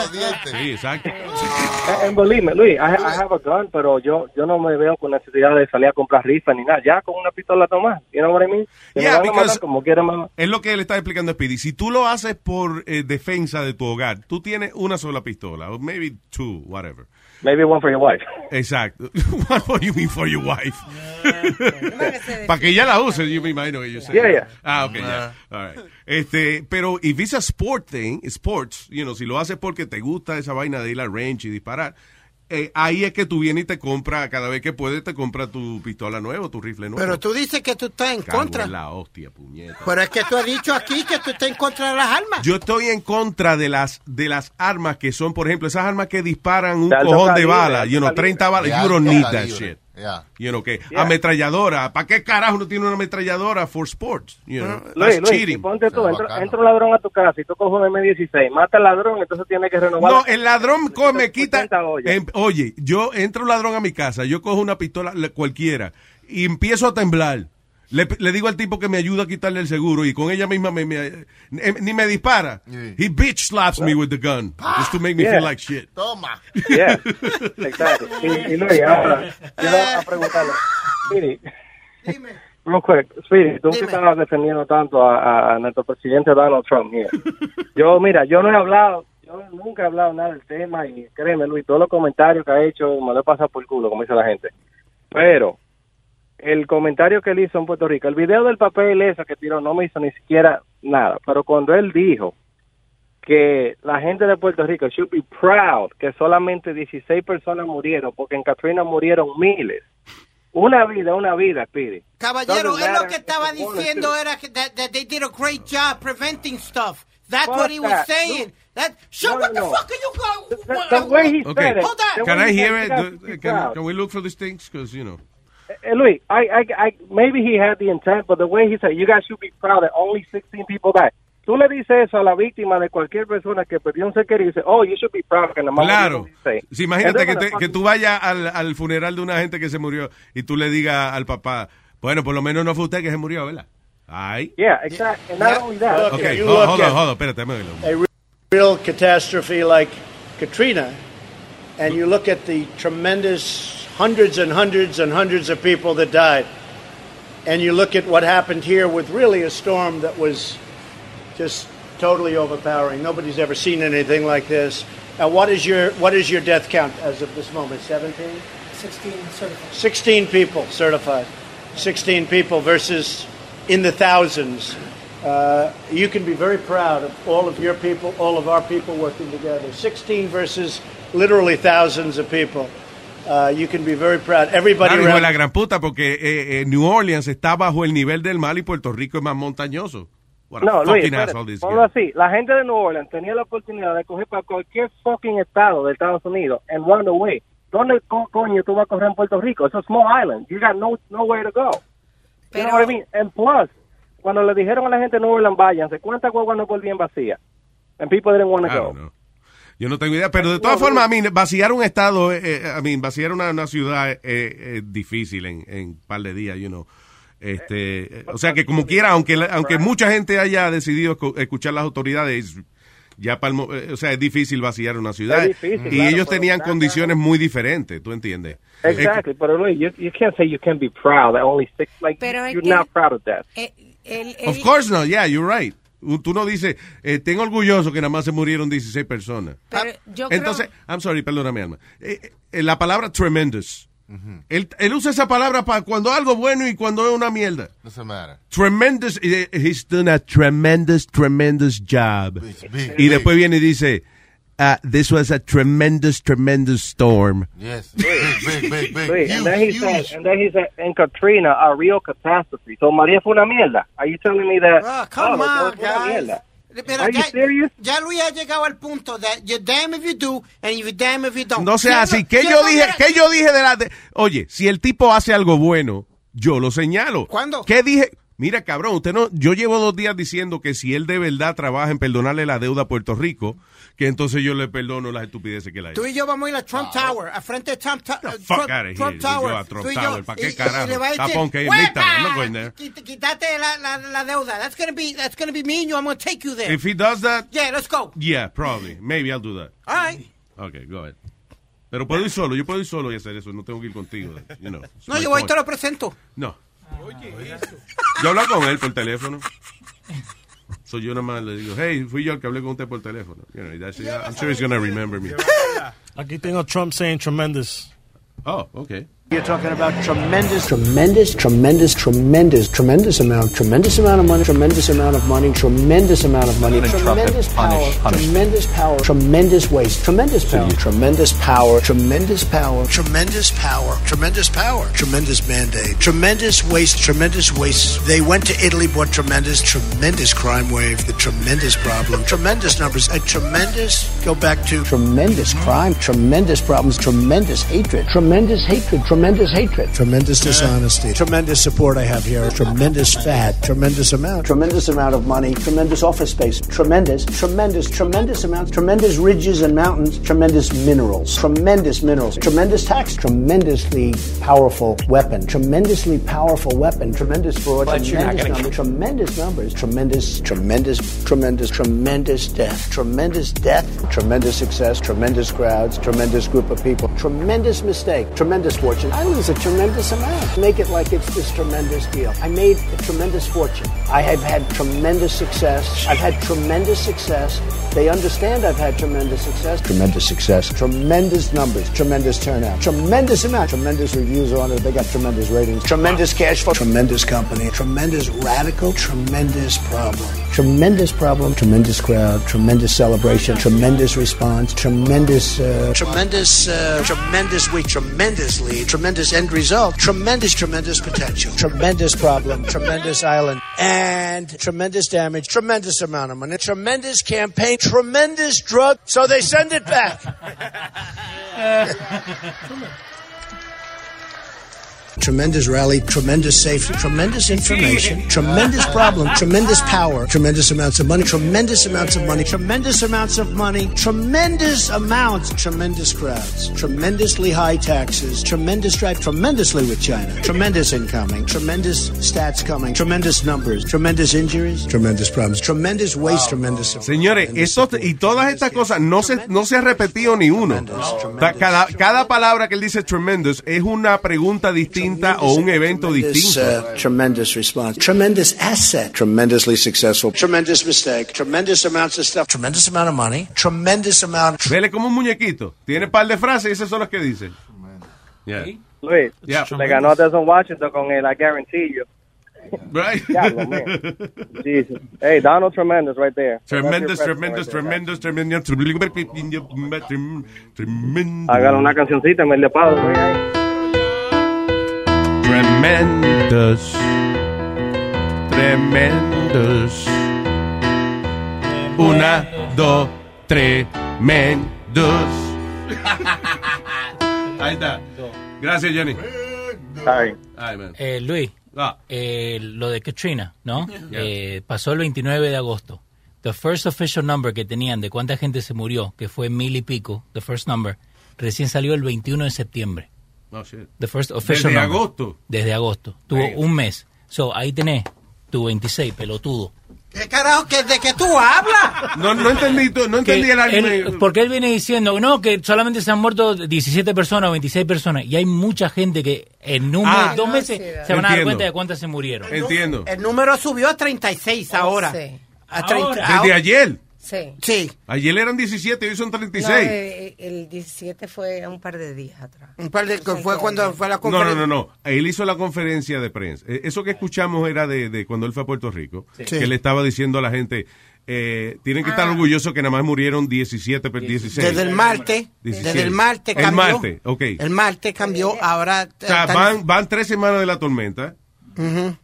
Sí, exacto. Eh, En Bolívar, Luis, I, I have a gun, pero yo yo no me veo con necesidad de salir a comprar rifas ni nada. Ya con una pistola tomás. You know what I mean? Yeah, matar como quiera. Es lo que le está explicando a Speedy. Si tú lo haces por eh, defensa de tu hogar, tú tienes una sola pistola, o maybe two, whatever. Maybe one for your wife. Exacto. What do you mean for your wife? Para que ella la use, yo me imagino que yo sé. Yeah, yeah. Ah, ok, ya. All right. Este, pero if it's a sport thing, sports, you know, si lo haces porque te gusta esa vaina de ir al range y disparar, eh, ahí es que tú vienes y te compras, cada vez que puedes, te compras tu pistola nueva, tu rifle nuevo. Pero tú dices que tú estás en Cago contra. en la hostia, puñeta. Pero es que tú has dicho aquí que tú estás en contra de las armas. Yo estoy en contra de las de las armas que son, por ejemplo, esas armas que disparan un cojón de calibre, bala, alto you know, calibre. 30 balas. You don't need that shit. Yeah. You know, que Yeah. ametralladora. ¿Para qué carajo no tiene una ametralladora for sports? You know, Luis, that's Luis, cheating. y ponte tú, entra, entra un ladrón a tu casa y tú coges un M16, mata al ladrón, entonces tienes que renovar. No, el ladrón co- me quita. 80 ollas. em, oye, yo entro un ladrón a mi casa, yo cojo una pistola la- cualquiera y empiezo a temblar. Le, le digo al tipo que me ayuda a quitarle el seguro y con ella misma me, me- em, ni me dispara. He bitch slaps me with the gun just to make me Yeah. feel like shit. Toma. Yeah, exacto. Y, y Luis, ahora, quiero a preguntarle, Speedy, real quick, Speedy, tú que estabas defendiendo tanto a, a- a nuestro presidente Donald Trump here. Yo, mira, yo no he hablado, yo nunca he hablado nada del tema y créeme, Luis, todos los comentarios que ha hecho me lo he pasado por el culo, como dice la gente. Pero el comentario que él hizo en Puerto Rico, el video del papel ese que tiró no me hizo ni siquiera nada, pero cuando él dijo que la gente de Puerto Rico should be proud que solamente 16 personas murieron porque en Katrina murieron miles. Una vida, una vida, Speedy. Caballero, él lo que estaba diciendo era que that, that they did a great job preventing stuff. That's what he was that. saying. That, shut No, what no, the no. fuck are you going? The, the way he Okay. said it. Hold on. the Can I he hear it? Can, can we look for these things? Because, you know. Eh, Luis, I, I, I, maybe he had the intent, but the way he said, you guys should be proud that only 16 people died. Tú le dices eso a la víctima de cualquier persona que perdió un ser querido y dice, oh, you should be proud que Claro. murieron 16. Sí, imagínate que, te- que tú vayas al, al funeral de una gente que se murió y tú le digas al papá, bueno, por lo menos no fue usted que se murió, ¿verdad? Ay. Yeah, exactly. And not only that. Okay, you hold, on, at- hold on, espérate, a re- real catastrophe like Katrina, and you look at the tremendous hundreds and hundreds and hundreds of people that died, and you look at what happened here with really a storm that was just totally overpowering. Nobody's ever seen anything like this. Now, what is your what is your death count as of this moment? Seventeen. 16 certified. 16 people certified. 16 people versus in the thousands. Uh, you can be very proud of all of your people, all of our people working together. 16 versus literally thousands of people. Uh, you can be very proud. Everybody Claro, hijo de around- la gran puta, porque eh, eh, New Orleans está bajo el nivel del mar y Puerto Rico es más montañoso. What No, Luis, ponlo así. La gente de New Orleans tenía la oportunidad de coger para cualquier fucking estado de Estados Unidos and run away. ¿Dónde co- coño tú vas a correr en Puerto Rico? Es a small island. You got no nowhere to go. You know what I mean? And plus, cuando le dijeron a la gente de New Orleans, váyanse, ¿cuántas guaguas no volvían vacías? And people didn't want to go. know. Yo no tengo idea, pero de todas formas, a mí, vaciar un estado, eh, eh, a mí, vaciar una, una ciudad eh, eh, es difícil en, en un par de días, you know. Este, eh, o sea que como quiera, aunque la- aunque mucha gente haya decidido escu- escuchar las autoridades, ya palmo- eh, o sea, es difícil vaciar una ciudad. Es difícil, y claro, ellos pero tenían nada- condiciones muy diferentes, ¿tú entiendes? Exactly, but Luis, you, you can't say you can be proud that only six, like, Pero es you're que- not proud of that. Eh, el- Of course not, yeah, you're right. Uh, Tú no dices, eh, tengo orgulloso que nada más se murieron 16 personas. Pero yo creo- Entonces, I'm sorry, perdóname, Alma. Eh, eh, la palabra tremendous. él, él usa esa palabra para cuando algo bueno y cuando es una mierda. Doesn't matter. Tremendous. eh, He's done a tremendous, tremendous job. big, y después viene y dice, ah, this was a tremendous, tremendous storm. Yes. Big, big, big, big. Luis, and then he Huge, said, and then he said, in Katrina, a real catastrophe. So María fue una mierda. Are you telling me that? Ah, come oh, on, guys. mierda? Pero Are you ya, serious? ya Luis ha llegado al punto de you're damn if you do and you're damn if you don't. No sea así. ¿Qué yo él no dije? hubiera- ¿Qué yo dije de la... de- Oye, si el tipo hace algo bueno, yo lo señalo. ¿Cuándo? ¿Qué dije? Mira, cabrón, usted no... Yo llevo dos días diciendo que si él de verdad trabaja en perdonarle la deuda a Puerto Rico, que entonces yo le perdono las estupideces que le ha hecho. Tú y yo vamos a ir a Trump Tower, a frente de Trump, Fuck Trump, out of here. Trump Yo Tower. a Trump Tú y Tower, ¿pa' qué y- y carajo? le va a decir, Tapón que es "Huepa, mixta, I'm not going there." quit- Quítate la, la, la deuda. That's gonna be that's gonna be me and you. I'm gonna take you there. If he does that, yeah, let's go. yeah, probably. Maybe I'll do that. All right. Okay, go ahead. Pero puedo ir solo, yo puedo ir solo y hacer eso, no tengo que ir contigo. You know, No, yo voy y te lo presento. No. Yo hablo con él por teléfono. So yo nada más le digo, hey, fui yo el que hablé con usted por teléfono. You know, that's. I'm sure he's gonna remember me. Aquí tengo Trump saying tremendous. Oh, okay. You're talking about tremendous. Tremendous, tremendous, tremendous, tremendous amount, tremendous amount of money, tremendous amount of money, tremendous amount of money, tremendous power, tremendous power, tremendous waste, tremendous power, tremendous power, tremendous power, Tremendous power, tremendous power, tremendous mandate, tremendous waste, tremendous waste. They went to Italy, bought tremendous, tremendous crime wave, the tremendous problem, tremendous numbers, a tremendous, go back to tremendous crime, tremendous problems, tremendous hatred, tremendous hatred, tremendous tremendous hatred. Tremendous dishonesty. Tremendous support I have here. Tremendous fat. Tremendous amount. Tremendous amount of money, tremendous office space, tremendous, tremendous, tremendous amounts, tremendous ridges and mountains, tremendous minerals, tremendous minerals, tremendous tax, tremendously powerful weapon, tremendously powerful weapon, tremendous fraud, But tremendous gonna- tremendous numbers, tremendous, tremendous, tremendous, tremendous death, tremendous death, tremendous success, tremendous crowds, tremendous group of people, tremendous mistake, tremendous fortune. I lose a tremendous amount. Make it like it's this tremendous deal. I made a tremendous fortune. I have had tremendous success. I've had tremendous success. They understand I've had tremendous success. Tremendous success. Tremendous numbers. Tremendous turnout. Tremendous amount. Tremendous reviews on it. They got tremendous ratings. Tremendous cash flow. Tremendous company. Tremendous radical. Tremendous problem. Tremendous problem. Tremendous crowd. Tremendous celebration. Tremendous response. Tremendous. Uh, Tremendous, uh, tremendous week, tremendously, tremendous end result, tremendous, tremendous potential, tremendous problem, tremendous island, and tremendous damage, tremendous amount of money, tremendous campaign, tremendous drug, so they send it back. Tremendous rally, tremendous safety, tremendous information, tremendous problem, tremendous power, tremendous amounts of money, tremendous amounts of money, tremendous amounts of money, tremendous amounts, tremendous crowds, tremendously high taxes, tremendous strife, tremendously with China, tremendous incoming, tremendous stats coming, tremendous numbers, tremendous injuries, tremendous problems, tremendous waste, tremendous. Señores, esto y todas estas cosas no se, no se ha repetido ni uno. Cada, cada palabra que él dice tremendous es una pregunta distinta o un evento Tremendous, distinto. uh, tremendous response, tremendous asset, tremendously successful, tremendous mistake, tremendous amounts of stuff, tremendous amount of money, tremendous amount. Vele como un muñequito. Tiene par de frases y esas son las que dice. Yeah. Luis, Yeah. le ganó a Desmond Washington con el I guarantee you. Right. Diablo, man. Jesus. Hey, Donald Tremendous right there. Tremendous, tremendous, president tremendous, tremendous, tremendous. Hágale una cancioncita en el de Tremendous. Tremendous. Una, dos, tremendos. Ahí está. Gracias, Jenny. Ay. Ay, man. Eh, Luis, Ah. eh, lo de Katrina, ¿no? Yeah. Eh, pasó el 29 de agosto. The first official number que tenían de cuánta gente se murió, que fue mil y pico, the first number, recién salió el 21 de septiembre. Oh, shit. The first official Desde number. agosto. Desde agosto. Tuvo un mes. So, ahí tenés tu 26, pelotudo. ¿Qué carajo? que ¿De qué tú hablas? No, no entendí, tú- no entendí el argumento. porque él viene diciendo, no, que solamente se han muerto 17 personas o 26 personas. Y hay mucha gente que en un Ah. dos meses se van a dar cuenta de cuántas se murieron. Entiendo. El número subió a 36 ahora. Sí. A 30 Ahora. Desde ayer. Sí. Sí. Ayer eran 17 y hoy son No, 36. eh, el 17 fue un par de días atrás. Un par de, que fue cuando fue la No, conferencia. no, no, no. Él hizo la conferencia de prensa. Eh, Eso que escuchamos era de, de cuando él fue a Puerto Rico. Sí. Que le estaba diciendo a la gente, eh, tienen que estar orgullosos que nada más murieron 17, per- 16. Desde el martes, 16. desde el martes El cambió. martes, ok. El martes cambió, ahora... O sea, están- van, van tres semanas de la tormenta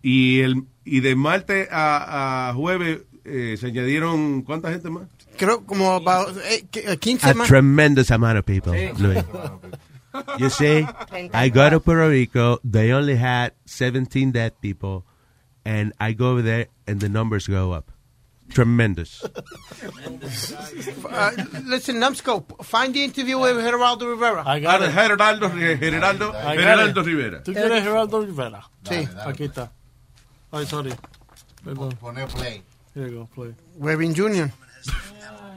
y el y de martes a, a jueves eh, se añadieron, ¿cuánta gente más? Creo como about, eh, qui- 15 A más. tremendous amount of people, Luis. You see, I go to Puerto Rico, they only had 17 dead people, and I go over there and the numbers go up. Tremendous. Uh, listen, Numbskull, find the interview with Geraldo Rivera. I got it. Geraldo, Geraldo, I got Geraldo it. Rivera. ¿Tú quieres Geraldo Rivera? Sí. Aquí está. Ay, sorry. Perdón. Poner play. Here you go, play. Webin Jr.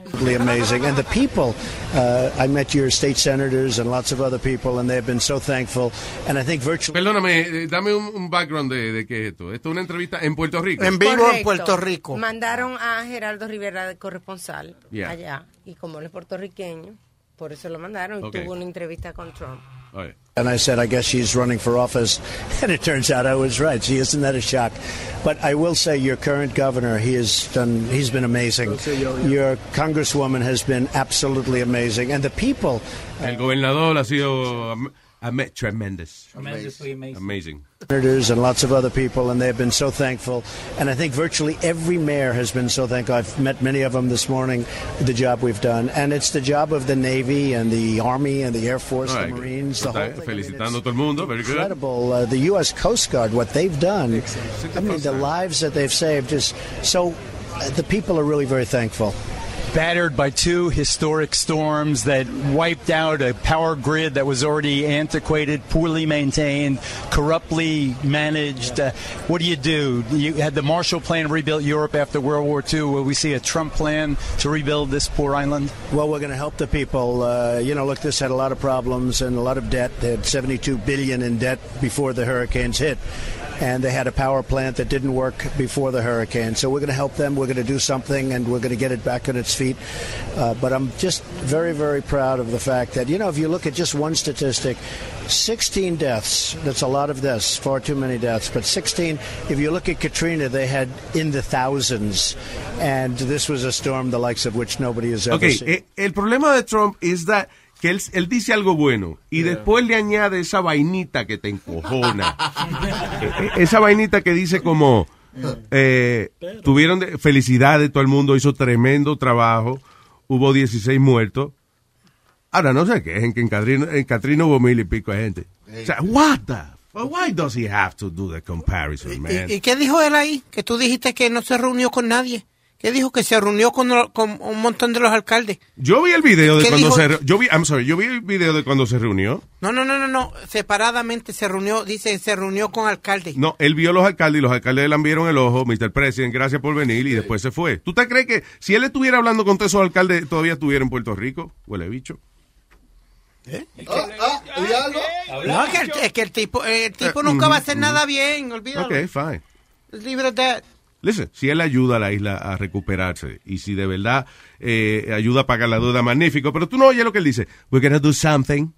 Unbelievably amazing. And the people, uh, I met your state senators and lots of other people, and they've been so thankful. And I think virtually. Perdóname, eh, dame un, un background de, de qué es esto. Esto es una entrevista en Puerto Rico. Correcto. Mandaron a Geraldo Rivera de corresponsal Yeah. allá. Y como él es puertorriqueño, por eso lo mandaron. Y tuvo una entrevista con Trump. Oh, and I said, I guess she's running for office. And it turns out I was right. See, isn't that a shock? But I will say, your current governor, he has done, he's been amazing. Your congresswoman has been absolutely amazing. And the people. El gobernador ha sido am- Ama- tremendous. Tremendously amazing. Amazing. Senators and lots of other people, and they've been so thankful. And I think virtually every mayor has been so thankful. I've met many of them this morning, the job we've done. And it's the job of the Navy and the Army and the Air Force, All the. Marines, the whole thing. Felicitando a todo el mundo. Very good. Incredible. Uh, the U.S. Coast Guard, what they've done. I mean, the lives that they've saved is so. Uh, the people are really very thankful. Battered by two historic storms that wiped out a power grid that was already antiquated, poorly maintained, corruptly managed. Uh, what do you do? You had the Marshall Plan rebuilt Europe after World War II. Will we see a Trump plan to rebuild this poor island? Well, we're going to help the people. Uh, you know, look, this had a lot of problems and a lot of debt. They had 72 billion in debt before the hurricanes hit, and they had a power plant that didn't work before the hurricane. So we're going to help them. We're going to do something, and we're going to get it back on its feet. Uh, but I'm just very, very proud of the fact that you know, if you look at just one statistic, 16 deaths. That's a lot of deaths. Far too many deaths. But 16. If you look at Katrina, they had in the thousands, and this was a storm the likes of which nobody has ever Ok, seen. eh, el problema de Trump is that que él, él dice algo bueno y después le añade esa vainita que te encojona. Eh, eh, esa vainita que dice como eh, tuvieron de- felicidades, todo el mundo hizo tremendo trabajo, hubo 16 muertos. Ahora no se quejen que en Katrina, en hubo mil y pico de gente. O sea, what the? why does he have to do the comparison, man? ¿Y, y qué dijo él ahí? Que tú dijiste que no se reunió con nadie. ¿Qué dijo? Que se reunió con, un montón de los alcaldes. Yo vi el video de ¿Qué cuando dijo? se yo vi, I'm sorry, yo vi el video de cuando se reunió. No, no, no, no, no. Separadamente se reunió, dice, se reunió con alcaldes. No, él vio a los alcaldes y los alcaldes le enviaron el ojo, Mr. President, gracias por venir y después se fue. ¿Tú te crees que si él estuviera hablando con todos esos alcaldes todavía estuviera en Puerto Rico? Huele bicho. No, que el, es que el tipo, el tipo Eh, nunca va a hacer nada bien, olvídalo. Ok, fine. Leave it at that. Listen, si él ayuda a la isla a recuperarse y si de verdad eh, ayuda a pagar la deuda, magnífico. Pero tú no oyes lo que él dice. We're gonna do something.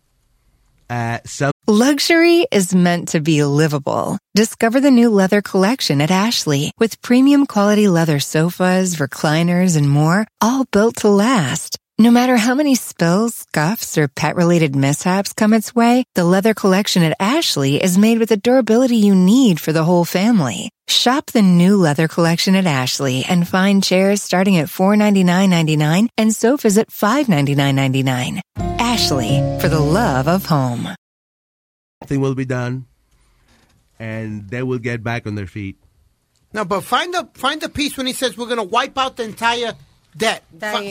Uh, some Luxury is meant to be livable. Discover the new leather collection at Ashley with premium quality leather sofas, recliners, and more, all built to last. No matter how many spills, scuffs, or pet-related mishaps come its way, the leather collection at Ashley is made with the durability you need for the whole family. Shop the new leather collection at Ashley and find chairs starting at $499.99 and sofas at $599.99. Ashley, for the love of home. thing will be done and they will get back on their feet. No, but find the find the piece when he says we're going to wipe out the entire debt.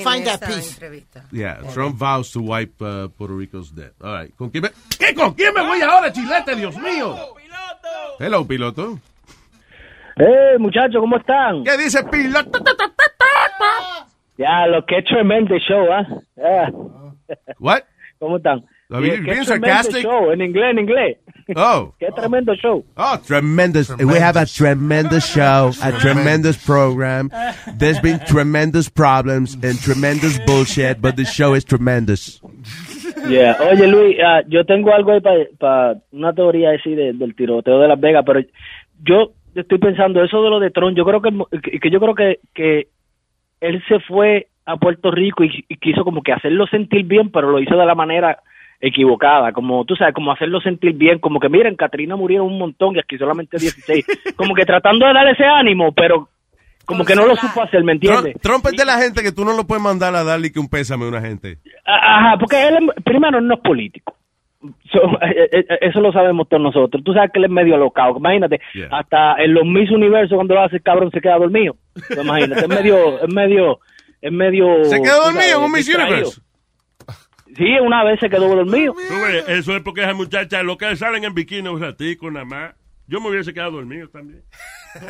Find that piece. entrevista. Yeah, Trump vows to wipe uh, Puerto Rico's debt. All right. ¿Con quién me... ¿Qué? ¿Con quién me voy ahora, chilete? Dios mío. Hello, piloto. ¡Eh, muchachos, ¿cómo están? ¿Qué dice piloto? Ya, lo que es tremendo show, ¿ah? Ah. What? ¿Cómo están? Are you Qué being sarcastic? show, en inglés, en inglés. Oh. Qué tremendo show. Oh, tremendous. We have a tremendous show, a tremendous program. There's been tremendous problems and tremendous bullshit, but the show is tremendous. Yeah. Oye, Luis, ah, yo tengo algo ahí para una teoría así de- del tiroteo de Las Vegas, pero yo estoy pensando eso de lo de Trump. Yo creo que, que, que yo creo que, que él se fue a Puerto Rico y, y quiso como que hacerlo sentir bien, pero lo hizo de la manera equivocada, como tú sabes, como hacerlo sentir bien, como que miren, Katrina murieron un montón y aquí solamente 16, como que tratando de dar ese ánimo, pero como que no lo supo hacer, ¿me entiendes? Trump, es de la gente que tú no lo puedes mandar a darle que un pésame a una gente. Ajá, porque él primero no es político. So, eh, eh, eh, eso lo sabemos todos nosotros. Tú sabes que él es medio locao. Imagínate, Yeah. hasta en los Miss Universo cuando lo hace el cabrón se queda dormido. Imagínate, es medio, es medio, es medio. ¿Se quedó tú dormido en un Miss. Universe? Sí, una vez se quedó dormido. Tú ves, eso es porque esas muchachas, lo que salen en bikini un ratico nada más. Yo me hubiese quedado dormido también.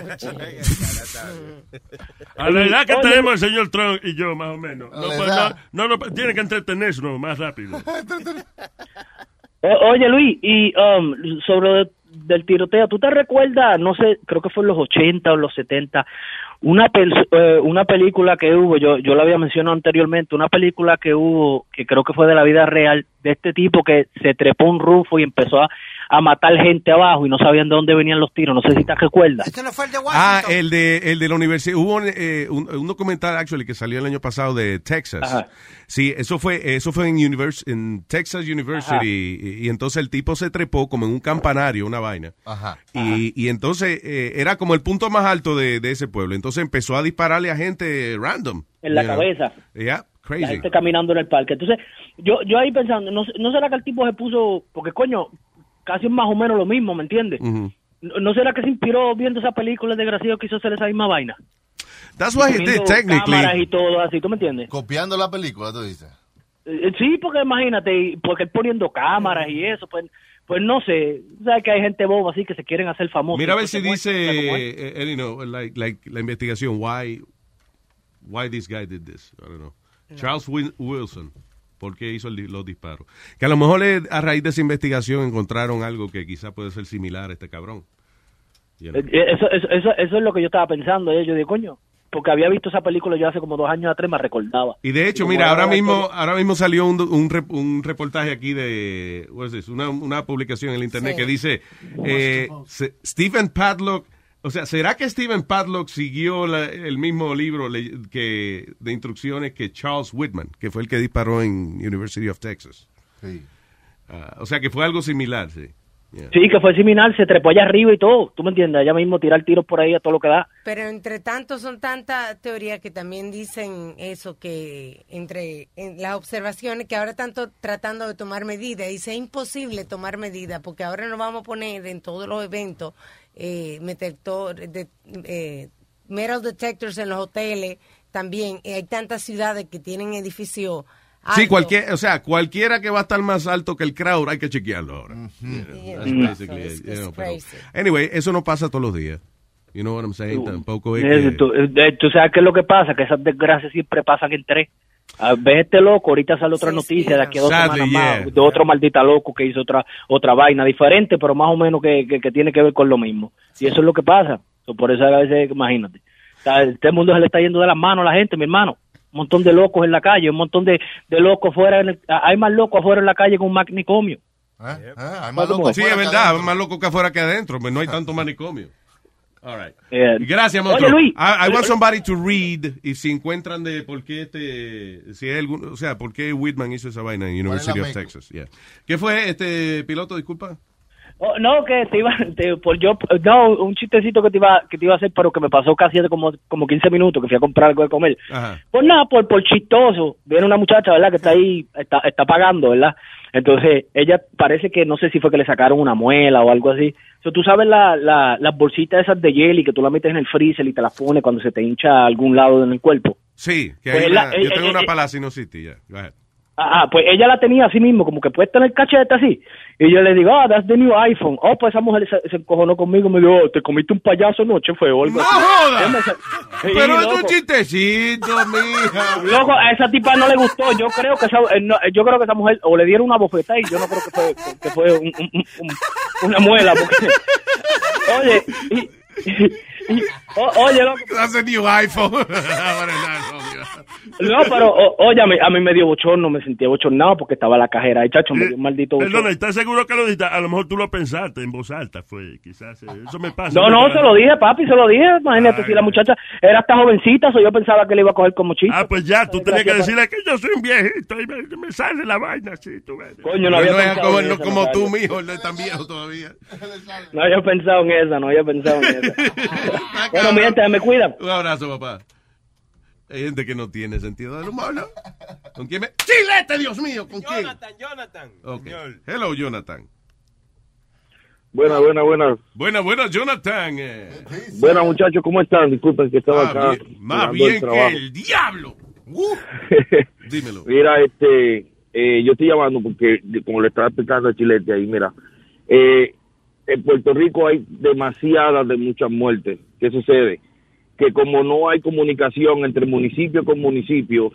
A la edad que tenemos el señor Trump y yo, más o menos. No, pues, no, no, no, tiene que entretenernos más rápido. O- Oye, Luis, y um, sobre del tiroteo, ¿tú te recuerdas, no sé, creo que fue en los 80 o los 70, una, eh, una película que hubo, yo, yo la había mencionado anteriormente, una película que hubo, que creo que fue de la vida real, de este tipo que se trepó un rufo y empezó a, a matar gente abajo y no sabían de dónde venían los tiros. No sé si te recuerdas. Este no fue el de Ah, Washington. el de, el de la universidad. Hubo un, eh, un, un documental, actually, que salió el año pasado de Texas. Ajá. Sí, eso fue, eso fue en, univers- en Texas University. Y, y entonces el tipo se trepó como en un campanario, una vaina. Ajá. Y, y entonces eh, era como el punto más alto de, de ese pueblo. Entonces empezó a dispararle a gente random. En la cabeza. La crazy. gente caminando en el parque. Entonces, yo, yo ahí pensando, no, no será que el tipo se puso, porque coño, casi es más o menos lo mismo, ¿me entiendes? ¿No, no será que se inspiró viendo esa película de desgraciado quiso hacer esa misma vaina? That's what he did, technically. cámaras y todo así, ¿tú me entiendes? Copiando la película, tú dices. Eh, Sí, porque imagínate, y- porque él poniendo cámaras y eso, pues, pues no sé, sabes que hay gente boba así que se quieren hacer famosos. Mira a ver si dice, eh, eh, you know, like, like la investigación, why, why this guy did this. I don't know. Charles Wil- Wilson, ¿por qué hizo el di- los disparos? Que a lo mejor eh, a raíz de esa investigación encontraron algo que quizá puede ser similar a este cabrón. You know. Eh, eh, Eso, eso, eso, eso es lo que yo estaba pensando. eh. Yo digo, coño, porque había visto esa película yo hace como dos años atrás, me recordaba. Y de hecho, mira, ahora mismo, historia- ahora mismo salió un, un, un reportaje aquí de, what is this? Una, una publicación en el internet Sí. que dice, eh, Stephen Padlock, o sea, ¿será que Stephen Padlock siguió la- el mismo libro le- que, de instrucciones que Charles Whitman, que fue el que disparó en University of Texas? Sí. Ah, o sea, que fue algo similar, sí. Yeah. Sí, que fue similar, se trepó allá arriba y todo. ¿Tú me entiendes? Allá mismo tirar tiros por ahí a todo lo que da. Pero entre tanto son tantas teorías que también dicen eso, que entre en las observaciones, que ahora tanto tratando de tomar medidas, dice es imposible tomar medidas, porque ahora nos vamos a poner en todos los eventos eh, detector, de, eh, metal detectors en los hoteles, también eh, hay tantas ciudades que tienen edificios Sí, altos. cualquier, o sea, cualquiera que va a estar más alto que el crowd hay que chequearlo ahora. It's- you know, anyway, eso no pasa todos los días. You know what I'm saying? Tampoco es Eh, que... tú, eh, tú sabes qué es lo que pasa, que esas desgracias siempre pasan en tres. Ah, ves este loco, ahorita sale otra noticia de aquí a dos Sadly, semanas yeah. más, de otro maldita loco que hizo otra otra vaina diferente, pero más o menos que, que, que tiene que ver con lo mismo. Y eso es lo que pasa. So, por eso a veces, imagínate, este mundo se le está yendo de las manos a la gente, mi hermano. Un montón de locos en la calle, un montón de, de locos fuera. En el- hay más locos afuera en la calle con un manicomio. ¿Eh? ¿Eh? Hay más locos Sí, es verdad, más loco que afuera que adentro, pero no hay tanto manicomio. All right. Eh, Gracias, Oye, monstruo. Luis. I, I want somebody to read y si encuentran de por qué este, si hay algún, o sea, por qué Whitman hizo esa vaina en University of? Texas. Yeah. ¿Qué fue este piloto? Disculpa. Oh, no, que te iba, te- por yo, no, un chistecito que te iba, que te iba a hacer, pero que me pasó casi hace como, como 15 minutos, que fui a comprar algo de comer. Ajá. Pues nada, por, por chistoso, viene una muchacha, ¿verdad? Que está ahí, está, está pagando, ¿verdad? Entonces, ella parece que, no sé si fue que le sacaron una muela o algo así. So, tú sabes la, la, las bolsitas esas de jelly que tú las metes en el freezer y te las pones cuando se te hincha algún lado en el cuerpo. Sí, que Pues hay la- una- eh, yo tengo eh, una eh, ya. Go ahead. Ah, pues ella la tenía así mismo, como que puesta en el cachete así. Y yo le digo, ah, that's the new iPhone. Oh, pues esa mujer se, se encojonó conmigo. Me dijo, oh, te comiste un payaso anoche, fue algo ¡No así. Sí, Pero es loco. un chistecito, mija. Loco, a esa tipa no le gustó. Yo creo que esa, eh, no, yo creo que esa mujer o le dieron una bofetada y yo no creo que fue, que fue un- un- un- un- una muela. Porque, oye, y- o- oye, loco. That's a new iPhone. No, pero o- oye, a mí, a mí me dio bochorno, me sentía bochornado porque estaba la cajera ahí, chacho, me dio un maldito bochorno. Perdona, ¿estás seguro que lo dijiste? A lo mejor tú lo pensaste en voz alta, fue, quizás. eh, Eso me pasa. No, no, se lo dije, papi, se lo dije. Imagínate, si la muchacha era hasta jovencita, so yo pensaba que le iba a coger como chiste. Ah, pues ya, tú tenías que decirle que yo soy un viejito y me, me sale la vaina así, tú ves. Coño, no había no pensado como, en eso, como tú, mijo, no es tan viejo todavía. No había pensado en esa, no había pensado en esa. bueno, mi gente, me cuidan. Un abrazo, papá. Hay gente que no tiene sentido del humor, ¿no? ¿Con quién me...? ¡Chilete, Dios mío! ¿Con quién? Jonathan, Jonathan. Ok. Hello, Jonathan. Buena, buena, buena. Buena, buena, Jonathan. eh. Buena, muchachos, ¿cómo están? Disculpen que estaba Ah, acá. bien, más bien que trabajo. el diablo. Uh, dímelo. Mira, este, eh, yo estoy llamando porque, como le estaba explicando a Chilete ahí, mira, eh, en Puerto Rico hay demasiadas de muchas muertes. ¿Qué sucede? Que como no hay comunicación entre municipio con municipios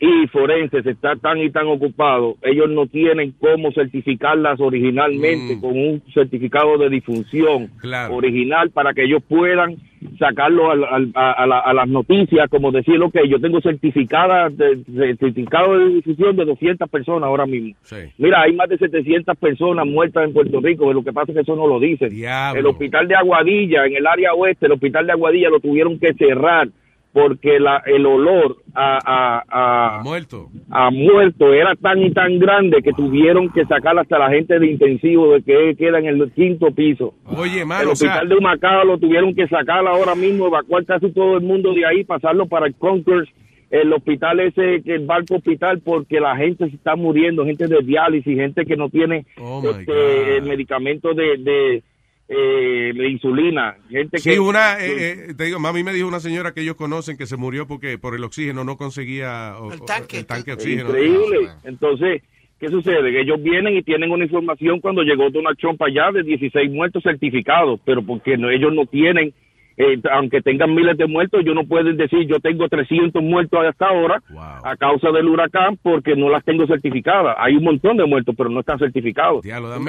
y forenses está tan y tan ocupado, ellos no tienen cómo certificarlas originalmente Mm. con un certificado de difunción Claro. original para que ellos puedan sacarlo al- al- a, a la- a las noticias, como decir, ok, yo tengo certificada, de, de- certificado de difusión de 200 personas ahora mismo. Mira, hay más de 700 personas muertas en Puerto Rico, lo que pasa es que eso no lo dicen. El hospital de Aguadilla, en el área oeste, el hospital de Aguadilla lo tuvieron que cerrar porque la, el olor a, a, a, muerto. a muerto era tan y tan grande que tuvieron que sacar hasta la gente de intensivo de que queda en el quinto piso. Oye, el mano, o sea, hospital de Humacao lo tuvieron que sacar ahora mismo, evacuar casi todo el mundo de ahí, pasarlo para el Concourse, el hospital ese, el barco hospital, porque la gente se está muriendo, gente de diálisis, gente que no tiene Oh, este, medicamentos de, de, eh, de insulina, gente Sí, que... una, que- eh, eh, te digo, mami me dijo una señora que ellos conocen que se murió porque por el oxígeno no conseguía o- o- el tanque, de oxígeno. Increíble. Entonces, ¿qué sucede? Que ellos vienen y tienen una información cuando llegó Donald Trump allá de 16 muertos certificados, pero porque no, ellos no tienen, eh, aunque tengan miles de muertos, ellos no pueden decir yo tengo 300 muertos hasta ahora a causa del huracán porque no las tengo certificadas. Hay un montón de muertos, pero no están certificados.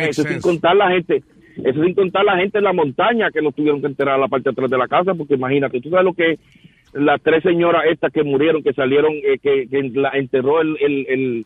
Eso sin contar la gente. Eso sin contar la gente en la montaña que nos tuvieron que enterrar a la parte de atrás de la casa, porque imagínate, tú sabes lo que las tres señoras estas que murieron, que salieron, eh, que, que la enterró el, el, el,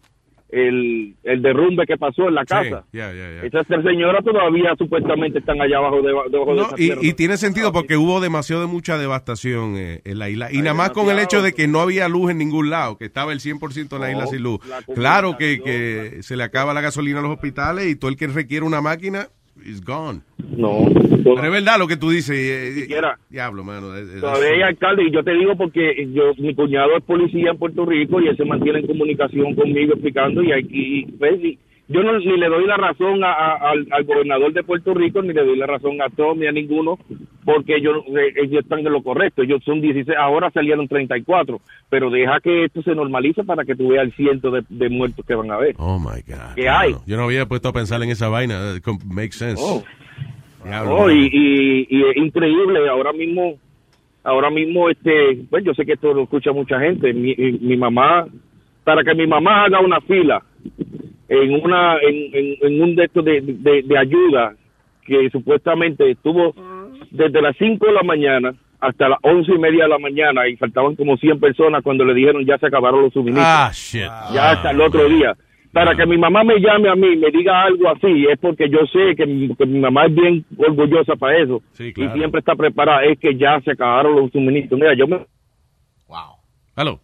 el, el derrumbe que pasó en la casa. Esas tres señoras todavía supuestamente están allá abajo de, debajo de No, esa y, y tiene sentido porque hubo demasiado de mucha devastación eh, en la isla. Y nada más con el hecho de que no había luz en ningún lado, que estaba el 100% de la isla sin luz. la Claro que, que se le acaba la gasolina a los hospitales y todo el que requiere una máquina is gone. No. Pero es verdad lo que tú dices. eh, eh, siquiera. diablo, mano. eh, eh, Todavía hay alcalde, y yo te digo porque yo mi cuñado es policía en Puerto Rico y él se mantiene en comunicación conmigo explicando y aquí pues, y yo no ni le doy la razón a- a- al, al gobernador de Puerto Rico ni le doy la razón a Tom ni a ninguno porque ellos, eh, ellos están en lo correcto, ellos son 16, ahora salieron 34, pero deja que esto se normalice para que tú veas el ciento de, de muertos que van a haber. Oh my God. que hay. Yo no había puesto a pensar en esa vaina. eh, Makes sense. Oh. Diablo, mano. y, y, y es increíble, ahora mismo, ahora mismo, este, pues yo sé que esto lo escucha mucha gente, mi, mi mamá, para que mi mamá haga una fila en una, en, en, en un de estos de, de, de ayuda, que supuestamente estuvo desde las 5 de la mañana hasta las once y media de la mañana y faltaban como 100 personas cuando le dijeron ya se acabaron los suministros. Ah, shit. Ya hasta el otro día. Para que mi mamá me llame a mí y me diga algo así, es porque yo sé que mi, que mi mamá es bien orgullosa para eso. claro. Y siempre está preparada. Es que ya se acabaron los suministros. Mira, yo me... Aló.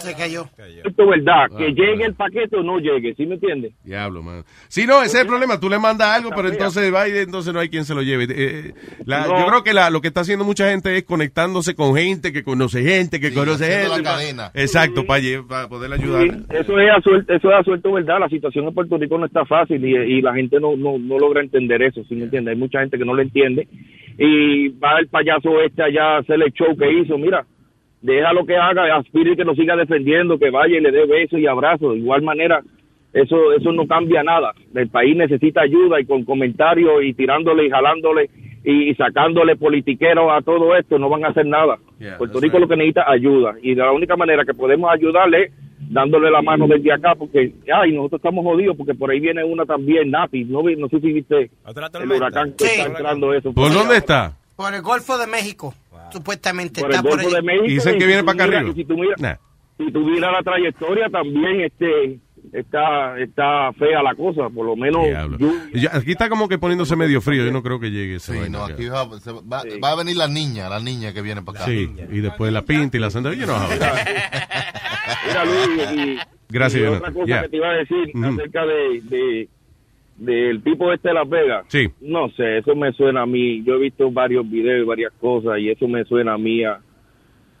Se cayó. Esto es verdad, Ah, que llegue el paquete o no llegue, ¿sí me entiendes? Diablo, man. Sí, no, ese es el problema. Tú le mandas algo, pero entonces va y entonces no hay quien se lo lleve. Eh, la- No. Yo creo que la, lo que está haciendo mucha gente es conectándose con gente que conoce gente, que conoce gente. la cadena. Exacto, para poder ayudar. Sí, eso es asuelto, eso es asuelto verdad. La situación en Puerto Rico no está fácil y, y la gente no, no, no logra entender eso, ¿sí me entiende? Hay mucha gente que no lo entiende y va el payaso este allá a hacer el show que hizo. Mira, deja lo que haga, aspire que lo siga defendiendo, que vaya y le dé besos y abrazos. De igual manera, eso eso no cambia nada. El país necesita ayuda y con comentarios y tirándole y jalándole y, sacándole politiqueros a todo esto no van a hacer nada. Yeah, Puerto Rico lo que necesita es ayuda y la única manera que podemos ayudarle es dándole la mano desde acá porque ay nosotros estamos jodidos porque por ahí viene una también Napi no vi- no sé si viste el huracán que está entrando eso ¿Por dónde está? Por el Golfo de México. Supuestamente por el está por allí. de México Dicen que viene si para acá arriba. y si tú miras si tú miras la trayectoria también este está está fea la cosa por lo menos yo- aquí está como que poniéndose medio frío. Yo no creo que llegue ese. Sí, no, aquí va, se va- va a venir la niña, la niña que viene para acá. Sí, y después la pinta y la senda. Yo no Mira, Luis, y, Gracias, y Jonathan. otra cosa que te iba a decir acerca de, de- del tipo este de Las Vegas. Sí. No sé, eso me suena a mí. Yo he visto varios videos y varias cosas y eso me suena a mí a,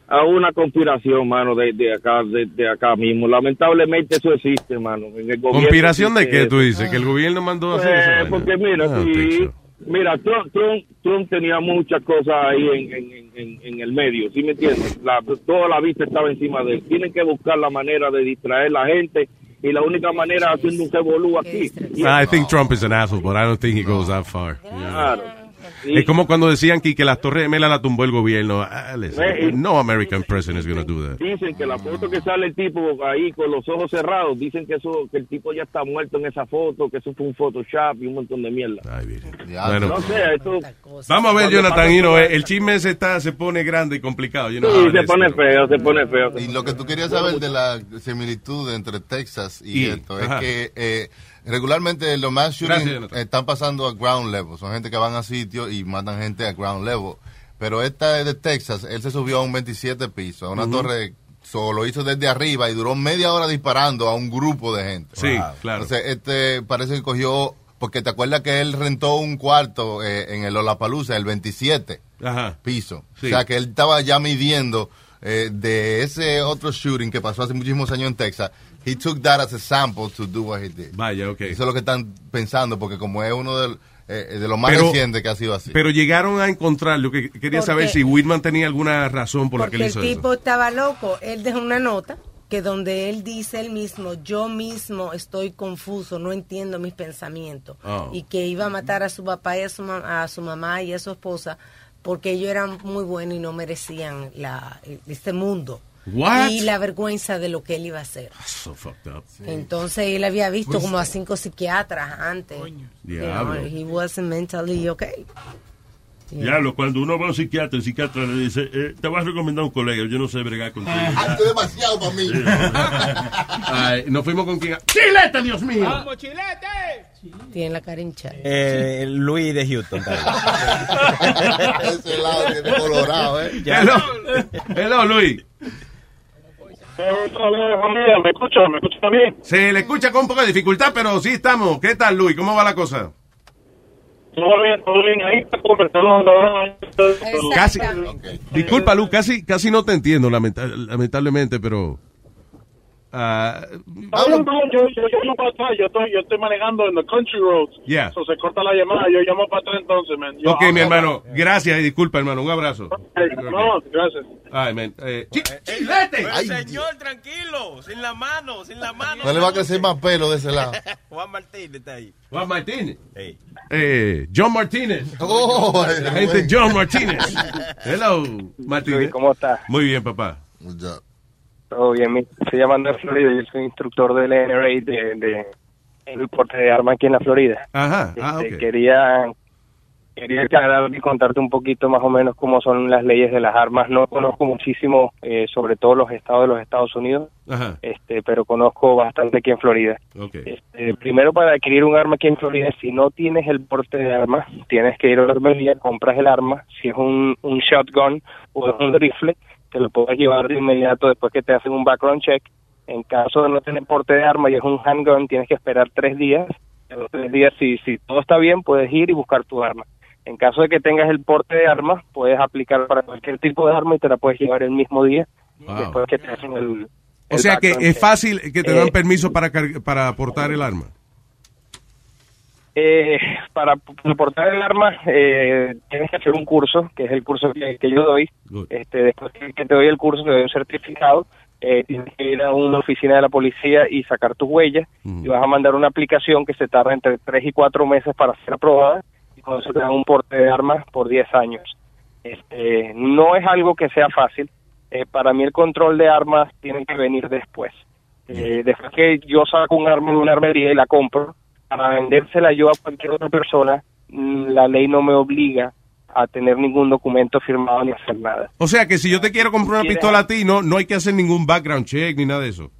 a una conspiración, mano, de, de acá de, de acá mismo. Lamentablemente eso existe, mano. En el gobierno ¿Conspiración de qué eso. tú dices? ¿Que el gobierno mandó a hacer Eh, vaina? porque mira, think sí, mira, Trump, Trump, Trump tenía muchas cosas ahí en, en, en- en, en el medio, ¿sí me entiendes? La, toda la vista estaba encima de él. Tienen que buscar la manera de distraer a la gente y la única manera haciendo un revolú aquí. Y- I think ah. Trump is an asshole, but I don't think he goes that far. Yeah. Claro. Es como cuando decían que, que las Torres Gemelas la tumbó el gobierno. Ah, listen, Eh, no American president is going to do that. Dicen que la foto que sale el tipo ahí con los ojos cerrados, dicen que eso que el tipo ya está muerto en esa foto, que eso fue un Photoshop y un montón de mierda. Bueno. no sé, eso... Vamos a ver, Jonathan, todo eh, el chisme ese está, se pone grande y complicado. you know Sí, se is, pone feo, se pone feo. Y lo que tú querías saber de la similitud entre Texas y, Y- esto ajá. es que eh, regularmente los mass shootings están pasando a ground level. Son gente que van a sitios y matan gente a ground level. Pero esta es de Texas. Él se subió a un 27 piso, a una torre. Solo hizo desde arriba y duró media hora disparando a un grupo de gente. Sí, claro. Entonces, este parece que cogió. Porque te acuerdas que él rentó un cuarto eh, en el Olapalooza, el 27 Ajá. piso. Sí. O sea que él estaba ya midiendo eh, de ese otro shooting que pasó hace muchísimos años en Texas. He took that as a sample to do what he did. Vaya, ok. Eso es lo que están pensando, porque como es uno del- eh, de los más Pero- recientes que ha sido así. Pero llegaron a encontrar, lo que quería Porque- saber si Whitman tenía alguna razón por la que Porque él el hizo tipo eso. estaba loco. Él dejó una nota que donde él dice él mismo, yo mismo estoy confuso, no entiendo mis pensamientos. Oh. Y que iba a matar a su papá y a su, ma- a su mamá y a su esposa porque ellos eran muy buenos y no merecían la, este mundo. What? Y la vergüenza de lo que él iba a hacer. So fucked up. Entonces él había visto Pues- como a cinco psiquiatras antes. You know, Diablo. he wasn't mentally okay. Diablo, cuando uno va a un psiquiatra, el psiquiatra le dice, eh, te voy a recomendar un colega, yo no sé bregar contigo. Ah, esto es demasiado para mí. Ay, nos fuimos con quién. ¡Chilete, Dios mío! ¡Vamos, chilete! Tiene la cara hinchada. Eh, Luis de Houston. también. Ese lado tiene colorado, ¿eh? Hello, hello, Luis. ¿Me escucha? ¿Me escucha bien? Se le escucha con un poco de dificultad, pero sí estamos. ¿Qué tal, Luis? ¿Cómo va la cosa? Todo bien, todo bien. Ahí está conversando. Casi. Disculpa, Luis, casi, casi no te entiendo, lamenta- lamentablemente, pero. Ah, Está bien, está bien, yo, yo, yo llamo para atrás. Yo estoy, yo estoy manejando en the country roads. Yeah. So se corta la llamada. Yo llamo para atrás entonces, man. Yo ok, mi hermano. Gracias y disculpa, hermano. Un abrazo. No, gracias. Ay, man. Eh, chi- Pero, Ay, señor, tranquilo, sin la mano, sin la mano. No le va a crecer más pelo de ese lado. Juan Martínez está ahí. Juan Martínez. Eh, John Martínez. Oh, La gente John Martínez. Hello, Martínez. ¿cómo estás? Muy bien, papá. Todo bien, mi- estoy llamando de Florida, yo soy instructor del NRA de, de el deporte de armas aquí en la Florida. Ajá, ah, Este, ok. Quería quería aclarar y contarte un poquito más o menos cómo son las leyes de las armas. No conozco muchísimo, eh, sobre todo los estados de los Estados Unidos, Ajá, este, pero conozco bastante aquí en Florida. Eh, primero, para adquirir un arma aquí en Florida, si no tienes el porte de armas, tienes que ir a la armería, compras el arma. Si es un, un shotgun o es un rifle, te lo puedes llevar de inmediato después que te hacen un background check. En caso de no tener porte de arma y es un handgun, tienes que esperar tres días. En los tres días, si, si todo está bien, puedes ir y buscar tu arma. En caso de que tengas el porte de arma, puedes aplicar para cualquier tipo de arma y te la puedes llevar el mismo día Wow. después que te hacen el... O el sea que es fácil que te dan Eh, permiso para, para portar el arma. Eh, para p- portar el arma eh, tienes que hacer un curso, que es el curso que, que yo doy. Este, después que, te doy el curso, te doy un certificado. eh, tienes que ir a una oficina de la policía y sacar tus huellas. Y vas a mandar una aplicación que se tarda entre 3 y 4 meses para ser aprobada. Y con eso te dan un porte de armas por 10 años. Este, no es algo que sea fácil. Eh, para mí el control de armas tiene que venir después. Eh, después que yo saco un arma de una armería y la compro, para vendérsela yo a cualquier otra persona, mm, la ley no me obliga a tener ningún documento firmado ni hacer nada. O sea que si yo te quiero comprar una ¿Quieres- pistola a ti, no, no hay que hacer ningún background check ni nada de eso.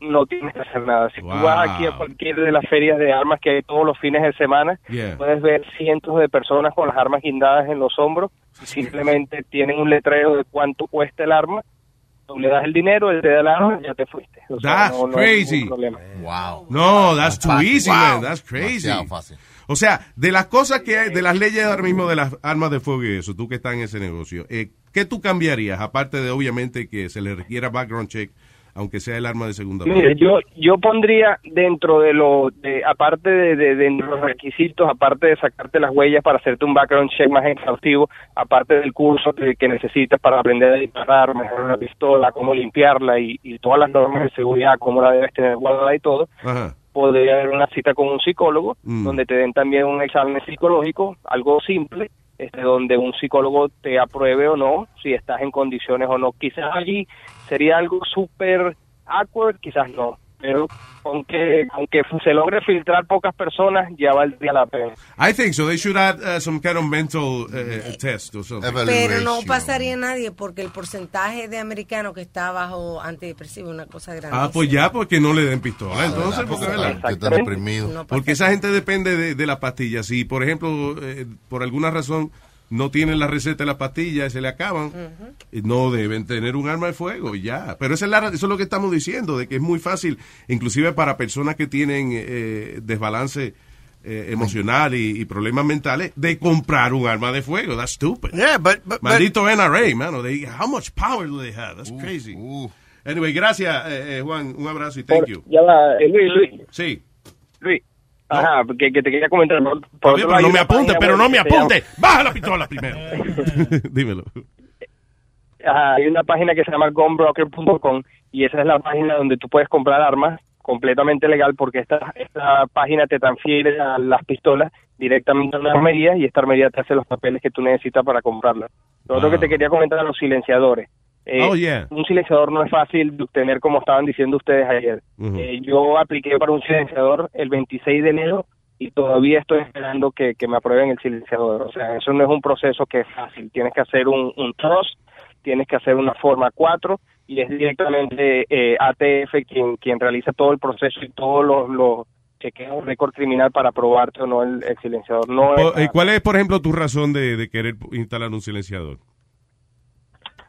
No tienes que hacer nada. Si Wow. tú vas aquí a cualquier de las ferias de armas que hay todos los fines de semana, Yeah. puedes ver cientos de personas con las armas guindadas en los hombros. Simplemente tienen un letrero de cuánto cuesta el arma. Tú le das el dinero, él te da el arma, ya te fuiste. O sea, That's no- crazy. Wow. No, that's too Fácil. easy, Wow. man. That's crazy. Fácil. O sea, de las cosas que hay, de las leyes ahora mismo de las armas de fuego y eso, tú que estás en ese negocio, eh, ¿qué tú cambiarías? Aparte de, obviamente, que se le requiera background check, aunque sea el arma de segunda mano. Mire, yo, yo pondría dentro de lo, de, aparte de, de- de los requisitos, aparte de sacarte las huellas para hacerte un background check más exhaustivo, aparte del curso que, que necesitas para aprender a disparar, mejorar la pistola, cómo limpiarla y, y todas las normas de seguridad, cómo la debes tener guardada y todo, Ajá. podría haber una cita con un psicólogo Mm. donde te den también un examen psicológico, algo simple, este, donde un psicólogo te apruebe o no, si estás en condiciones o no. Quizás allí sería algo súper awkward, quizás no, pero aunque, aunque se logre filtrar pocas personas, ya valdría la pena. I think so. They should add uh, some kind of mental uh, test or something. Pero no pasaría nadie porque el porcentaje de americanos que está bajo antidepresivo es una cosa grande. Ah, pues ya, porque no le den pistola. Entonces, porque, porque ¿verdad? que Porque esa gente depende de, de la pastilla. Si, por ejemplo, eh, por alguna razón no tienen la receta de la pastilla y se le acaban, no deben tener un arma de fuego y ya. Pero esa es la, eso es lo que estamos diciendo, de que es muy fácil, inclusive para personas que tienen eh, desbalance eh, emocional y, y problemas mentales, de comprar un arma de fuego. That's stupid. Yeah, but, but, but- Maldito NRA, mano. They, how much power do they have? That's crazy. Anyway, gracias, eh, eh, Juan. Un abrazo y thank you. Ya va, eh, Luis, Luis. Sí. Luis. Ajá, que, que te quería comentar. Por, otro hay no me apunte, pero no me apunte. Baja la pistola primero. Dímelo. Ajá, hay una página que se llama gunbroker.com y esa es la página donde tú puedes comprar armas completamente legal porque esta, esta página te transfiere a las pistolas directamente a una armería y esta armería te hace los papeles que tú necesitas para comprarlas. Lo otro que te quería comentar a los silenciadores. Eh, Oh, yeah. Un silenciador no es fácil de obtener como estaban diciendo ustedes ayer. Eh, yo apliqué para un silenciador el 26 de enero y todavía estoy esperando que, que me aprueben el silenciador. O sea, eso no es un proceso que es fácil. Tienes que hacer un, un trust, tienes que hacer una forma 4 y es directamente eh, ATF quien, quien realiza todo el proceso y todos los, los chequeos récord criminal para aprobarte o no el, el silenciador. No Po- eh, ¿Cuál es, por ejemplo, tu razón de, de querer instalar un silenciador?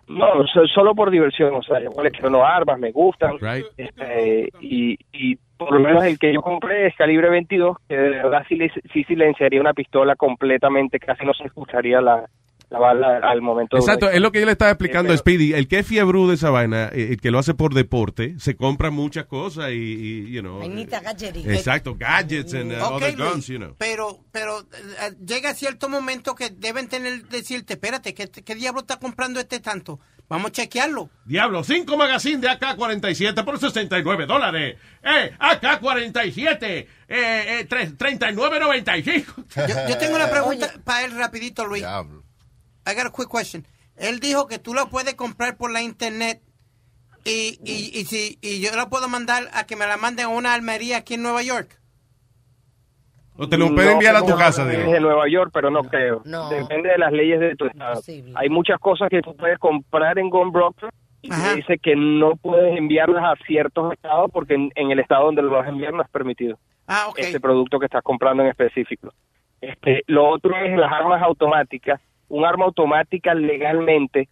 No, so- solo por diversión, o sea, yo colecciono armas, me gustan, este, y, y por lo menos el que yo compré es calibre 22, que de verdad sí, sí silenciaría una pistola completamente, casi no se escucharía la, la bala al momento Exacto, es lo que yo le estaba explicando Eh, a Speedy. El que es fiebrú de esa vaina, eh, el que lo hace por deporte, se compra muchas cosas y, y, you know. Vainita gadgetí. Exacto, gadgets and uh, other Luis, guns, you know. Pero, pero eh, llega cierto momento que deben tener decirte, espérate, ¿qué, qué diablo está comprando este tanto? Vamos a chequearlo. Diablo, 5 magazines de AK-47 por 69 dólares. Eh, AK-47, eh, eh, tres- 39.95. Yo, yo tengo una pregunta para él rapidito, Luis. I got a quick question. Él dijo que tú lo puedes comprar por la internet y, y, y, si, y yo la puedo mandar a que me la manden a una almería aquí en Nueva York. O te lo pueden enviar a tu No, casa, no, digo. Es de Nueva York, pero no creo. No. Depende de las leyes de tu estado. Hay muchas cosas que tú puedes comprar en Gun Broker y te dice que no puedes enviarlas a ciertos estados porque en, en el estado donde lo vas a enviar no es permitido. Ah, ok. Este producto que estás comprando en específico. Este, lo otro es las armas automáticas. Un arma automática legalmente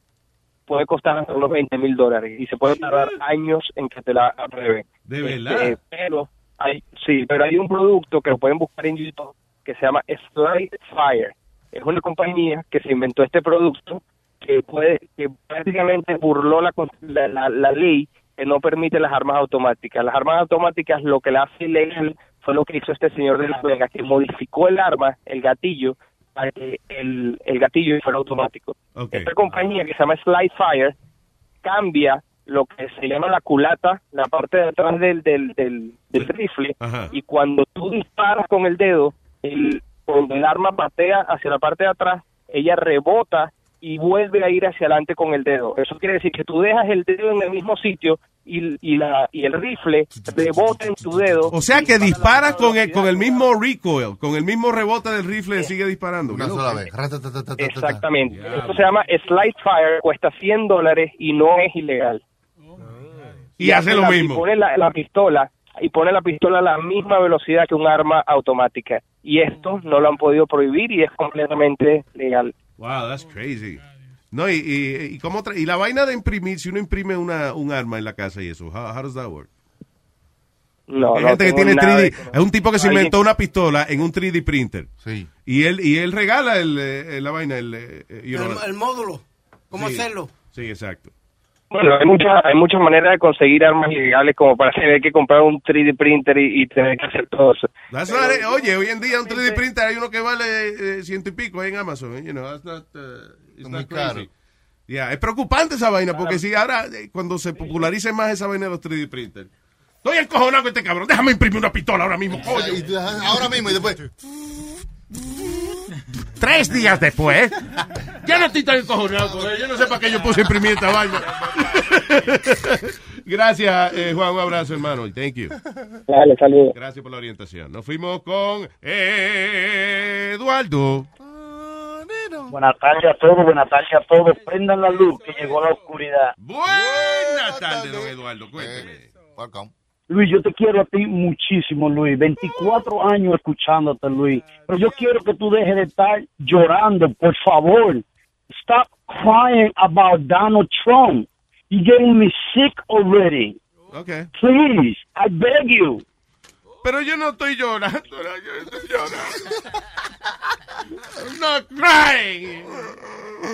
puede costar hasta unos 20 mil dólares y se puede tardar años en que te la aprueben. De Este, verdad. pero hay, sí, pero hay un producto que lo pueden buscar en YouTube que se llama Slide Fire. Es una compañía que se inventó este producto que puede que prácticamente burló la, la, la- la ley que no permite las armas automáticas. Las armas automáticas lo que la hace ilegal fue lo que hizo este señor de Las Vegas, que modificó el arma, el gatillo, el, el gatillo fuera automático. Esta compañía que se llama Slide Fire cambia lo que se llama la culata, la parte de atrás del, del, del, del rifle, y cuando tú disparas con el dedo, el, cuando el arma patea hacia la parte de atrás, ella rebota y vuelve a ir hacia adelante con el dedo. Eso quiere decir que tú dejas el dedo en el mismo sitio y, y, la, y el rifle rebota en tu dedo. O sea que disparas con el, con el mismo recoil, con el mismo rebote del rifle, sigue disparando. Una sola vez. Exactamente. Esto se llama Slide Fire, cuesta 100 dólares y no es ilegal. Y hace lo la- mismo. Y pone la, la pistola y pone la pistola a la misma velocidad que un arma automática. Y esto no lo han podido prohibir y es completamente legal. Wow, that's crazy. No, y, y, y, cómo tra- y la vaina de imprimir, si uno imprime una, un arma en la casa y eso, how, how does that work? No, Hay no gente que tiene nada 3D. de Es un tipo que se Alguien- inventó una pistola en un 3D printer. Sí. Y él, y él regala el, eh, la vaina, el, eh, you know, El, el módulo. ¿Cómo Sí. hacerlo? Sí, exacto. Bueno, hay muchas hay muchas maneras de conseguir armas ilegales como para tener que comprar un 3D printer y, y tener que hacer todo eso. That's not it. Oye, hoy en día un 3D printer hay uno que vale eh, ciento y pico ahí en Amazon. eh, You know, that's not, uh, it's Muy not crazy. caro. Yeah, es preocupante esa vaina porque si ahora, eh, cuando se popularice más esa vaina de los 3D printers, Estoy encojonado con este cabrón. Déjame imprimir una pistola ahora mismo, coño. Ahora mismo y después. Tres días después. Ya no estoy tan encojonado con él. Yo no sé para qué yo puse imprimir esta vaina. Gracias, eh, Juan. Un abrazo, hermano. y Thank you. Dale, saludos. Gracias por la orientación. Nos fuimos con Eduardo. Buenas tardes a todos, buenas tardes a todos. Prendan la luz, que llegó la oscuridad. Buenas tardes, don Eduardo. Cuénteme. Luis, yo te quiero a ti muchísimo, Luis. 24 años escuchándote, Luis. Pero yo quiero que tú dejes de estar llorando, por favor. Stop crying about Donald Trump. You're getting me sick already. Okay. Please, I beg you. Pero yo no estoy llorando. Yo estoy llorando. I'm not crying.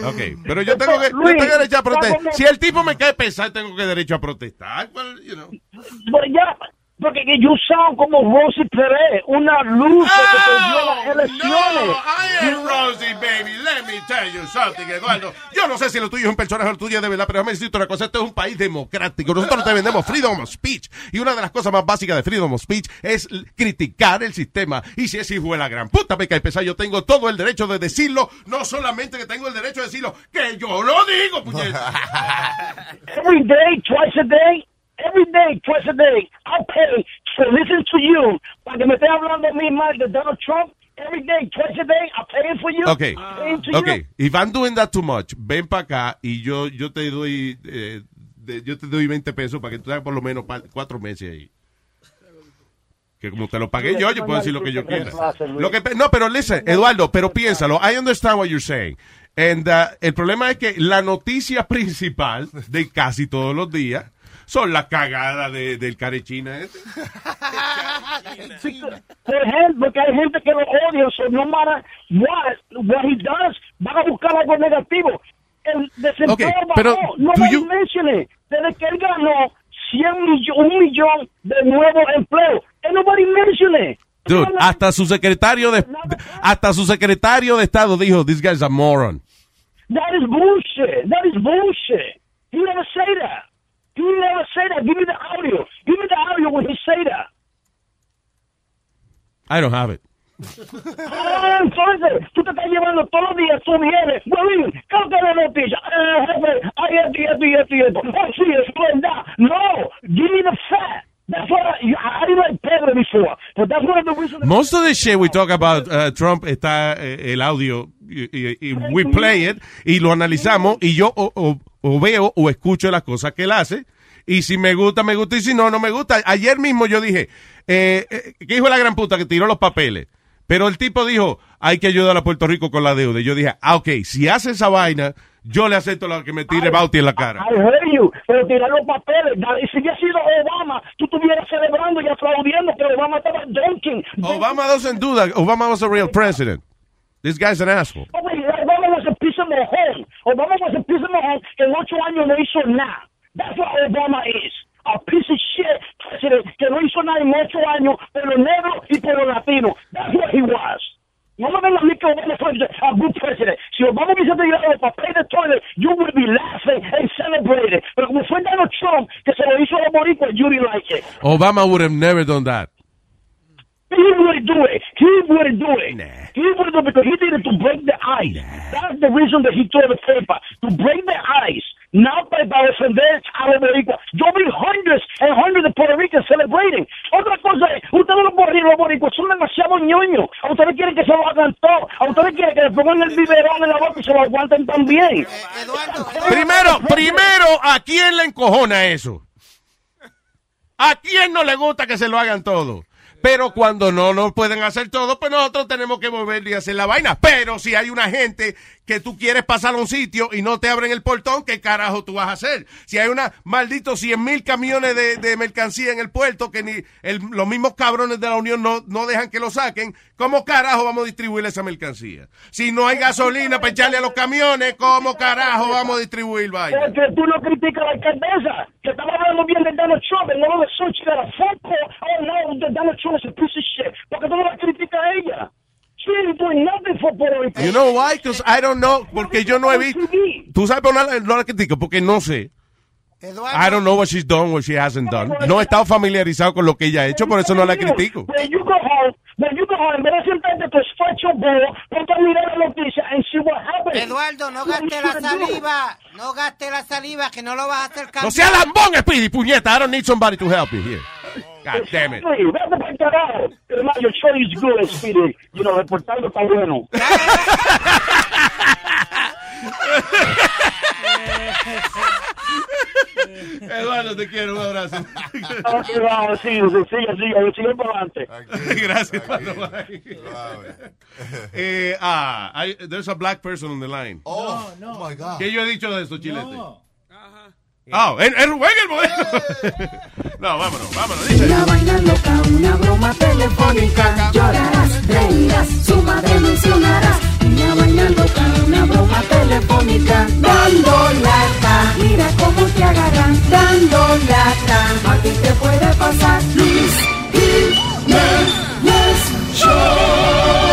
Ok, pero yo tengo que, yo Luis, tengo derecho a protestar. Si el tipo me cae pesado, tengo que derecho a protestar. Well, you know. Pero ya, porque que you sound como Rosy Pérez, una luz que perdió las elecciones. No, I am Rosie, baby. Let me tell you something, Eduardo. Yo no sé si lo tuyo es un personaje o lo tuyo de verdad, pero déjame decirte una cosa. Esto es un país democrático. Nosotros te vendemos freedom of speech. Y una de las cosas más básicas de freedom of speech es criticar el sistema. Y si es hijo de la gran puta me cae pesado, yo tengo todo el derecho de decirlo. No solamente que tengo el derecho de decirlo, que yo lo digo, puñeta. Every day, twice a day, every day, twice a day, I'll pay to listen to you. Para que me esté hablando a mí mal de Donald Trump, every day, twice a day, I'm paying for you. Ok, I'm paying to ok. you. If I'm doing that too much, ven para acá y yo, yo te doy eh, de- yo te doy 20 pesos para que tú hagas por lo menos cuatro meses ahí. Que como te lo pagué yo, yo puedo decir lo que yo quiera. Lo que, no, pero listen, Eduardo, pero piénsalo. I understand what you're saying. And, uh, el problema es que la noticia principal de casi todos los días son las cagadas de, del carechina ejemplo, porque hay gente que lo odia, so no matter what, what he does, van a buscar algo negativo. El desempleo Ok, bajó, pero, no do me you- mencione, desde que él ganó 100 millones, un millón de nuevos empleos. And nobody mention it. Dude, hasta su secretario de, hasta su secretario de Estado dijo, this guy's a moron. That is bullshit. That is bullshit. He never say that. He never say that. Give me the audio. Give me the audio when he say that. I don't have it. Ah, entonces, tú te estás llevando todos los días, vienes, Bolín, ¿qué es la noticia? Eh, jefe, hay esto y esto y esto y esto. Oh, sí, es verdad. No, give me the fact. That's what I, I didn't like Pedro before, but that's one of the reasons. Most of the shit we talk about uh, Trump está eh, el audio y, y- y we play it y lo analizamos y yo o, o- o veo o escucho las cosas que él hace y si me gusta, me gusta y si no, no me gusta. Ayer mismo yo dije, eh, eh, ¿qué hijo de la gran puta que tiró los papeles? Pero el tipo dijo, hay que ayudar a Puerto Rico con la deuda. Y yo dije, ah, ok, si hace esa vaina, yo le acepto lo que me tire Bauti en la cara. I heard you, pero tirar los papeles. Y si hubiera sido Obama, tú estuvieras celebrando y aplaudiendo que Obama estaba dunking. Obama doesn't do that. Obama was a real president. This guy's an asshole. Mojón. Obama was a piece of mojón que en ocho años no hizo nada. That's what Obama is. A piece of shit president que no hizo nada en ocho años por los negros y por los latinos. That's what he was. No me vengan a mí que Obama fue a good president. Si Obama hubiese tirado el papel de toilet, you would be laughing and celebrating. Pero como fue Donald Trump que se lo hizo a los boricuas, you didn't like it. Obama would have never done that. He would do it. He would do it. He would do it because he did it to break the ice. That's the reason that he tore the paper. To break the ice. Not para, para defender a los boricuas. Yo vi hundreds and hundreds of Puerto Ricans celebrating. Otra cosa es, ustedes los boricuas, los boricuas son demasiado ñoños. A ustedes quieren que se lo hagan todo. A ustedes quieren que le pongan el biberón en la boca y se lo aguanten también. Primero, primero, ¿a quién le encojona eso? ¿A quién no le gusta que se lo hagan todo? Pero cuando no nos pueden hacer todo, pues nosotros tenemos que volver y hacer la vaina. Pero si hay una gente que tú quieres pasar a un sitio y no te abren el portón, ¿qué carajo tú vas a hacer? Si hay una malditos 100 mil camiones de, de mercancía en el puerto que ni el- los mismos cabrones de la Unión no, no dejan que lo saquen, ¿cómo carajo vamos a distribuir esa mercancía? Si no hay gasolina para echarle a los camiones, ¿cómo carajo vamos a distribuir vaina? Porque tú no criticas a la alcaldesa, que estaba hablando bien de Donald Trump, no de Sochi, de la no, the Donald Trump is a piece of shit. Porque tú no la criticas a ella. She ain't doing nothing for Puerto Rico. You know why? Because I don't know, porque yo no he visto. Tú sabes por qué no la, critico, porque no sé. I don't know what she's done, what she hasn't done. No he estado familiarizado con lo que ella ha hecho, por eso no la critico. When you go home, when you go home, en vez de sentarte tu stretch your ball, ponte a mirar la noticia and see what happened. Eduardo, no gaste la saliva. No gaste la saliva, que no lo vas a hacer cambiar. No sea lambón, Speedy, puñeta. I don't need somebody to help you here. God damn it. Sí, vete para el carajo. Hermano, your show is good, Speedy. You know, reportando está bueno. Eduardo, te quiero, un abrazo. Vamos, sí, sí, sigue, sigue, sigue para adelante. Gracias. Bye. Eh, ah, hay- there's a black person on the line. Oh, my God. ¿Qué yo he dicho de esto, Chilete? Ah, es es Rubén el modelo. no, vámonos, vámonos. Dice. Una vaina loca, una broma telefónica. Llorarás, reirás, su madre mencionarás. Una vaina loca, una broma telefónica. Dando lata, mira cómo te agarran. Dando lata, a ti te puede pasar. Luis Jiménez Show.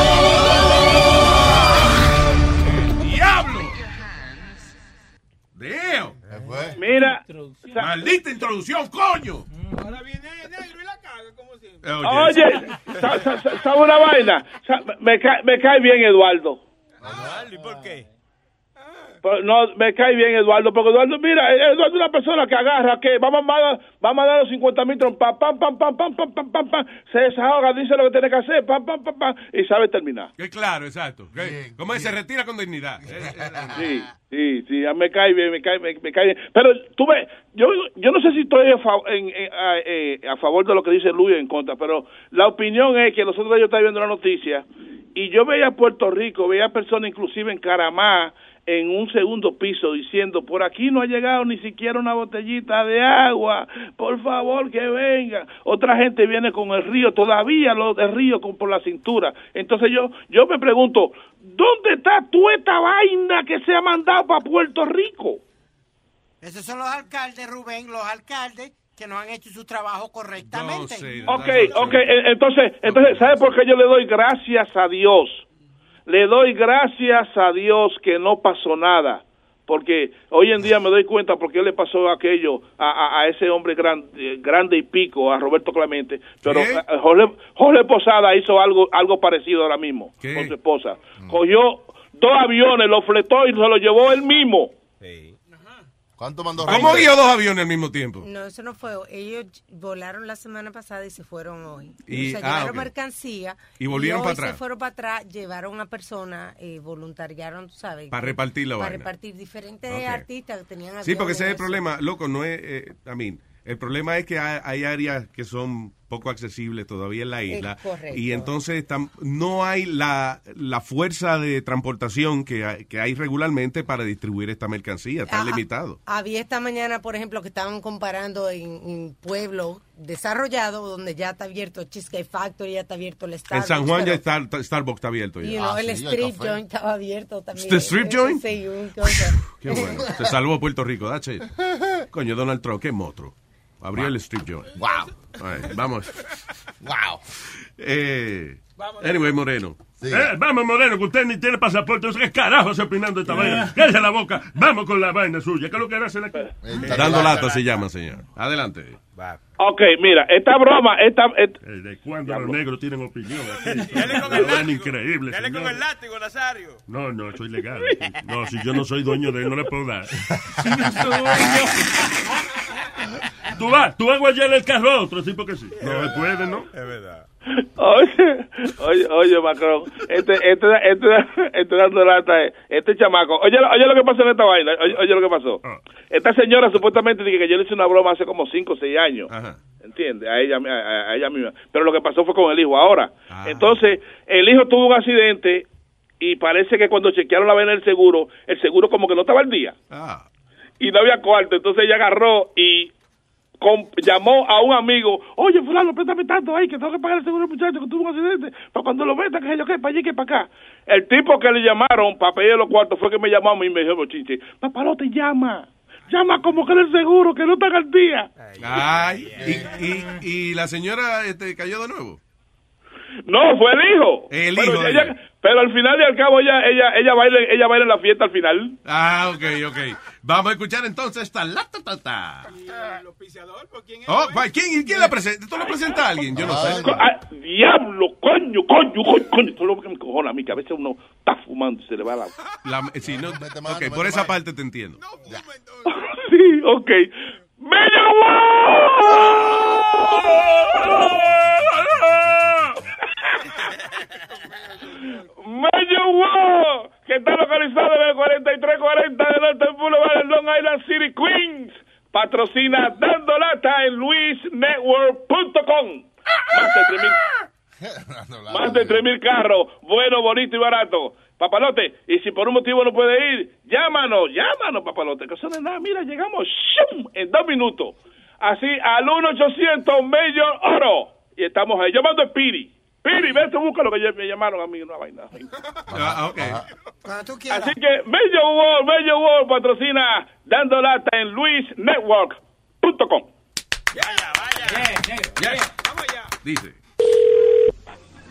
eh. Mira. Introducción. Maldita introducción, coño. Mm, ahora viene negro y la caga, como siempre. Eh, oye, ¿sabe, sabe una vaina? Me cae, me cae bien Eduardo. ¿Y por qué? No, me cae bien Eduardo, porque Eduardo, mira, Eduardo es una persona que agarra, que vamos a dar, vamos a dar los 50 mil trompas, pam, pam, pam, pam, pam, pam, pam, pam, se desahoga, dice lo que tiene que hacer, pam, pam, pam, pam, y sabe terminar. Que claro, exacto. Como dice, se retira con dignidad. Sí, sí, sí, me cae bien, me cae, me, me cae bien. Pero tú ves, yo, yo no sé si estoy a, fa- en- en- a, eh, a favor de lo que dice Luis en contra, pero la opinión es que nosotros yo estaba viendo la noticia y yo veía a Puerto Rico, veía personas inclusive en Caramá, en un segundo piso, diciendo, por aquí no ha llegado ni siquiera una botellita de agua, por favor que venga. Otra gente viene con el río, todavía lo del río con por la cintura. Entonces yo, yo me pregunto, ¿dónde está toda esta vaina que se ha mandado para Puerto Rico? Esos son los alcaldes, Rubén, los alcaldes que no han hecho su trabajo correctamente. Ok, ok, e- entonces, entonces, ¿sabe por qué yo le doy gracias a Dios? Le doy gracias a Dios que no pasó nada. Porque hoy en día me doy cuenta por qué le pasó aquello a, a- a ese hombre gran- eh, grande y pico, a Roberto Clemente. Pero eh, Jorge, Jorge Posada hizo algo, algo parecido ahora mismo ¿Qué? con su esposa. Cogió dos aviones, los fletó y se los llevó él mismo. ¿Cuánto mandó ¿Cómo guió dos aviones al mismo tiempo? No, eso no fue. Ellos volaron la semana pasada y se fueron hoy. Y- o sea, ah, llevaron ok. mercancía. Y volvieron hoy para atrás. se fueron para atrás, llevaron a personas, eh, voluntariaron, tú sabes. Para repartir la Para vaina. repartir diferentes artistas que tenían Sí, porque ese es el problema, loco, no es, eh, I mean, el problema es que hay, hay áreas que son poco accesibles todavía en la isla correcto. y entonces tam- no hay la, la fuerza de transportación que hay, que hay regularmente para distribuir esta mercancía, está Ah, limitado. Había esta mañana, por ejemplo, que estaban comparando en, en pueblos desarrollados donde ya está abierto Cheesecake Factory, ya está abierto el En Starbucks. San Juan ya está, está- Starbucks está abierto ya. you know, el Street Joint estaba abierto también. ¿The Strip Ese Joint? sí. Qué bueno, se salvó Puerto Rico, that's it. Coño, Donald Trump, qué monstruo. Abrió el strip joint. Wow. Vamos. Wow. Eh, anyway, Moreno. Eh, vamos, Moreno, que usted ni tiene pasaporte. ¿Qué carajo hace opinando esta vaina? Cállese la boca. Vamos con la vaina suya. ¿Qué es lo que hace aquí? Dando lata se llama, señor. Adelante. Ok, mira, esta broma, esta... ¿De cuándo los negros tienen opinión? aquí? Una vaina increíble, Dale con señor. el látigo, Nazario. No, no, eso es ilegal. No, si yo no soy dueño de él, no le puedo dar. Tú vas, tú vas a guayar el carro a otro, sí, porque sí. No se puede, ¿no? Es verdad. Oye, oye, oye, Macron, este, este, este, este dando lata, este chamaco, oye, oye lo que pasó en esta vaina, oye, oye lo que pasó. Esta señora supuestamente dice que yo le hice una broma hace como 5 o 6 años, ¿entiendes? A ella, a, a ella misma. Pero lo que pasó fue con el hijo ahora. Entonces, el hijo tuvo un accidente y parece que cuando chequearon la vaina del seguro, el seguro como que no estaba al día. Y no había cuarto, entonces ella agarró y llamó a un amigo, oye, fulano, préstame tanto ahí, que tengo que pagar el seguro del muchacho que tuvo un accidente, para cuando lo meta, que sé yo qué, para allí, que para acá. El tipo que le llamaron para pedir los cuartos fue que me llamó a mí y me dijo, chinche, papalote, llama, llama como que del seguro, que no está al día. Ay, y, y, y la señora este, cayó de nuevo. No, fue el hijo. El Pero hijo de ella- ella. Pero al final y al cabo ella ella ella baila ella baila en la fiesta al final. Ah, ok, ok. Vamos a escuchar entonces esta la ta ta ta. Oh, ¿cuál- ¿quién, ¿Quién la presenta? ¿Tú lo presenta a alguien? Yo no sé. Co- ah, diablo, coño, coño, coño, coño. Esto es lo que me cojona a mí, que a veces uno está fumando y se le va la... La- sí, no, ok, por esa parte te entiendo. Sí, ok. ¡Bello Mello Wow, que está localizado en el 4340 de Norte Boulevard Long Island City, Queens. Patrocina Dando Lata en luisnetwork.com. Más de 3,000 más de 3.000 carros, bueno, bonito y barato. Papalote, y si por un motivo no puede ir, llámanos, llámanos, papalote, que eso no es nada. Mira, llegamos ¡shum! en dos minutos. Así al 1-800 Mayor Oro. Y estamos ahí. Yo mando a Piri. Piri, vete, búscalo que ya me llamaron a mí una vaina. Ah, ok. Así que Major World, Major World patrocina dando lata en luisnetwork.com. Dice.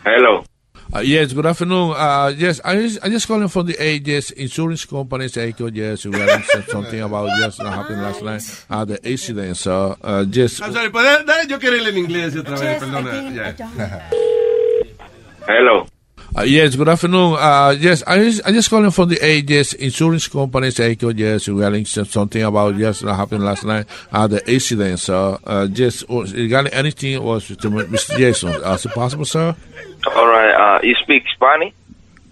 Hello. Uh, yes, good afternoon. Uh, yes, I just, I just calling from the Aegis Insurance Company. Echo, yes, regarding something about just that happened last night. Uh, the accident, so, uh, just... I'm sorry, ¿puedes dar yo querer en inglés otra vez? Perdona. ya. Hello. Uh, yes, good afternoon. Uh, yes, I just, I just calling from the Aegis Insurance Company. Echo, yes, regarding something about just that happened last night. Uh, the accident, so, uh, just was regarding anything was Mr. Jason. Uh, is it possible, sir? All right. Uh, you speak Spanish?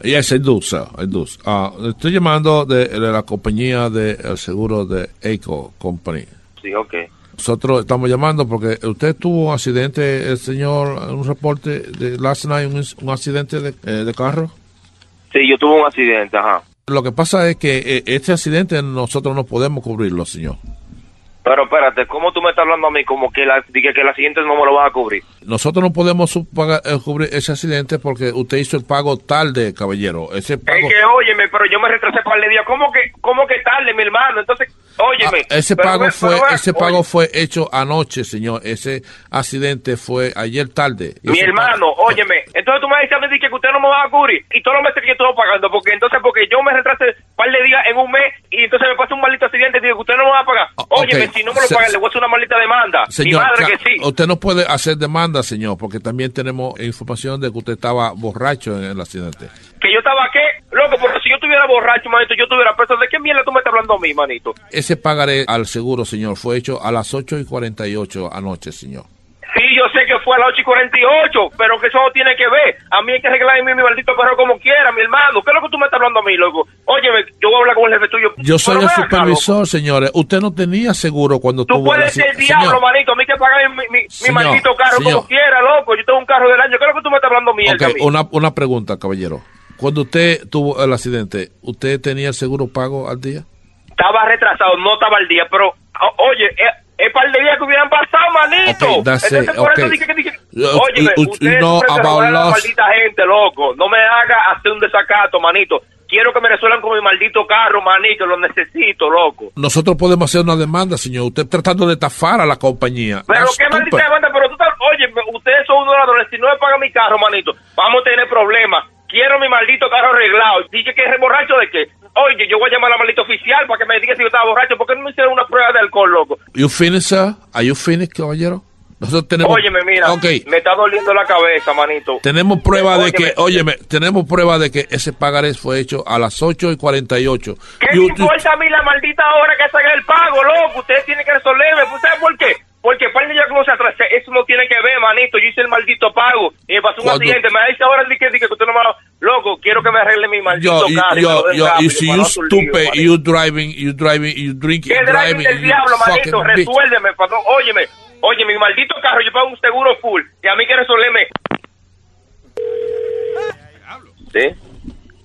Yes, I do, sir. I do. Ah, estoy llamando de, de la compañía de el seguro de Eco Company. Sí, ok. Nosotros estamos llamando porque usted tuvo un accidente, el señor, un reporte de last night, un, un accidente de, eh, de carro. Sí, yo tuve un accidente, ajá. Lo que pasa es que eh, este accidente nosotros no podemos cubrirlo, señor. Pero espérate, ¿cómo tú me estás hablando a mí como que la, dije que la siguiente no me lo vas a cubrir? Nosotros no podemos eh, cubrir ese accidente porque usted hizo el pago tarde, caballero. Ese pago, Es que, óyeme, pero yo me retrasé para el día. ¿Cómo que, cómo que tarde, mi hermano? Entonces, óyeme. Ah, ese pago fue pero ese pago fue hecho anoche, señor. Ese accidente fue ayer tarde. Mi hermano, óyeme, entonces tú me dices a mí que usted no me va a cubrir y todos los meses que yo estoy pagando, porque entonces porque yo me retrasé un par de días en un mes y entonces me pasa un maldito accidente y digo que usted no me va a pagar. Óyeme, ok. si no me lo Se- pagan, le voy a hacer una maldita demanda. Señor, Mi madre que sí. usted no puede hacer demanda, señor, porque también tenemos información de que usted estaba borracho en el accidente. Que yo estaba qué, loco, si yo estuviera borracho, manito, yo tuviera preso. ¿De qué mierda tú me estás hablando a mí, manito? Ese pagaré al seguro, señor, fue hecho a las 8 y 48 anoche, señor. Sí, yo sé que fue a las 8 y 48, pero que eso no tiene que ver. A mí hay que arreglar mi, mi maldito perro como quiera, mi hermano. ¿Qué es lo que tú me estás hablando a mí, loco? Óyeme, yo voy a hablar con el jefe tuyo. Yo soy Pero el acá, supervisor, señores. Usted no tenía seguro cuando Tú tuvo el puedes ser diablo, Señor, manito. A mí que pagar mi, mi, maldito carro señor. como quiera, loco. Yo tengo un carro del año. ¿Qué es lo que tú me estás hablando mierda a mí? una, una pregunta, caballero. Cuando usted tuvo el accidente, ¿usted tenía el seguro pago al día? Estaba retrasado, no estaba al día, pero, oye, eh, es par de días que hubieran pasado, manito. Ok, that's it, Entonces, por eso ok. dije que dije, óyeme, you- you ustedes know siempre se about la maldita gente, loco. No me haga hacer un desacato, manito. Quiero que me resuelvan con mi maldito carro, manito. Lo necesito, loco. Nosotros podemos hacer una demanda, señor. Usted tratando de estafar a la compañía. Pero That's qué maldita stupid. demanda, pero tú estás, oye, ustedes son unos ladrones, si no me pagan mi carro, manito, vamos a tener problemas. Quiero mi maldito carro arreglado. Dije que es borracho de qué. Oye, yo voy a llamar a la maldita oficial para que me diga si yo estaba borracho. ¿Por qué no me hicieron una prueba de alcohol, loco? You finished, sir? Are you finished, caballero? Nosotros tenemos... Óyeme, mira, Ok, me está doliendo la cabeza, manito. tenemos prueba de que... Óyeme. Tenemos prueba de que ese pagaré fue hecho a las 8 y 48. ¿Qué You- importa a mí la maldita hora que salga el pago, loco? Ustedes tienen que resolverme. ¿Usted sabe por qué? Porque par de se atrase, eso no tiene que ver, manito. Yo hice el maldito pago y me pasó un accidente. Me dice ahora di que, que usted no me va... Loco, quiero que me arregle mi maldito Yo, carro. y yo, yo, see, para you stupid, you driving, you driving, you drinking, ¿Qué driving you diablo, manito? Resuélveme, patrón. Óyeme, oye, mi maldito carro, yo pago un seguro full y a mí que resolverme. ¿Sí?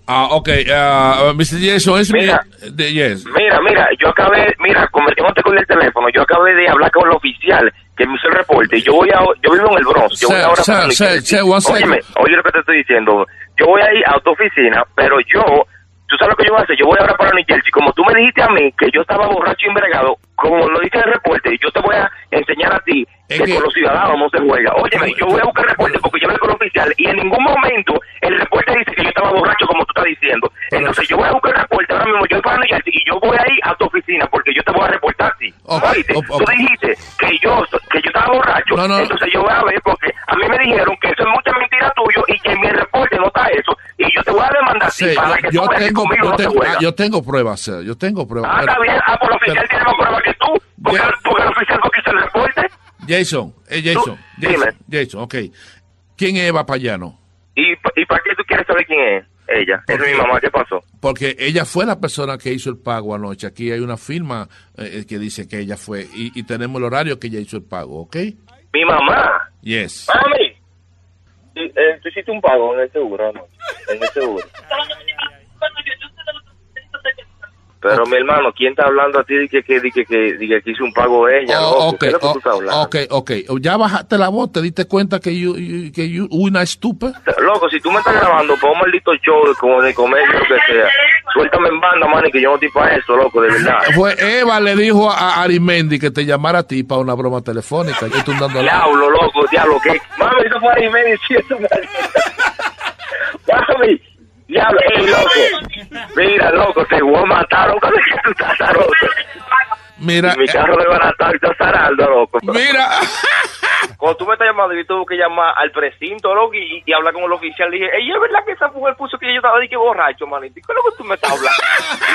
Ah, ok, uh, Mr. Jason, es mi... Mira. de- yes. Mira, mira, yo acabé, mira, convirtiéndote con el teléfono, yo acabé de hablar con el oficial que me hizo el reporte yo voy a, yo vivo en el Bronx, yo voy ahora sir, para sir, sir. Óyeme, oye lo que te estoy diciendo, yo voy a ir a tu oficina, pero yo tú sabes lo que yo voy a hacer, yo voy ahora para New Jersey, como tú me dijiste a mí que yo estaba borracho y envergado, como lo dice el reporte, yo te voy a enseñar a ti que, con los ciudadanos no se juega. Óyeme, yo voy a buscar el reporte porque yo hablé con el oficial y en ningún momento el reporte dice que yo estaba borracho como tú estás diciendo. Entonces yo voy a buscar el reporte ahora mismo, yo voy Jersey y yo voy ahí a tu oficina porque yo te voy a reportar a ti. Oíste, Tú dijiste que yo, que yo estaba borracho, No, no. entonces yo voy a ver porque a mí me dijeron que eso es mucha mentira tuyo y que en mi reporte no está eso y yo te voy a demandar a Sí, para que yo tú que tengo, conmigo yo no tengo, juega. ah, yo tengo pruebas, sir, yo tengo pruebas. Ah, Pero- está bien. Ah, por el oficial pero- tiene más pruebas que tú. Porque, porque el oficial no quiso el reporte. Jason, eh, Jason, Tú, Jason, Jason, ok. ¿Quién es Eva Payano? ¿Y, ¿Y para qué tú quieres saber quién es ella? Es mi mamá. ¿Qué pasó? Porque ella fue la persona que hizo el pago anoche. Aquí hay una firma eh, que dice que ella fue y, y tenemos el horario que ella hizo el pago, ¿ok? Mi mamá. Yes. Mami. Y, eh, tú hiciste un pago en el seguro, ¿no? En el seguro. Pero mi hermano, ¿quién está hablando a ti de que, que, de que, que, de que, que hizo un pago ella? Oh, loco? ok, ¿Qué oh, tú estás hablando? ok, ok. Ya bajaste la voz, te diste cuenta que you- que you, una estúpida. Loco, si tú me estás grabando para un maldito show como de comedia o lo que sea, suéltame en banda, man, y que yo no estoy para eso, loco, de verdad. Fue Eva le dijo a Arimendi que te llamara a ti para una broma telefónica. Yo estoy dando la... Diablo, loco, diablo, que mami, eso fue ahí medio diciendo Mami, diablo, loco. Mira, loco, te voy a matar, loco, de que tú estás aroso. Mira, Y mi carro de barato está zaraldo, loco. Mira. Cuando tú me estás llamando, yo tuve que llamar al precinto, loco, y, y hablar con el oficial. Dije, ey, es verdad que esa mujer puso que yo estaba de que borracho, manito. ¿Qué es lo que tú me estás hablando?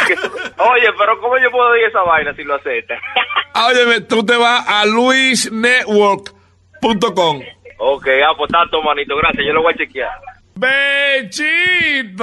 Y Oye, pero ¿cómo yo puedo decir esa vaina si lo aceptas? Óyeme, tú te vas a luisnetwork.com. ok, ah, pues tanto, manito, gracias, yo lo voy a chequear. ¡Bechito!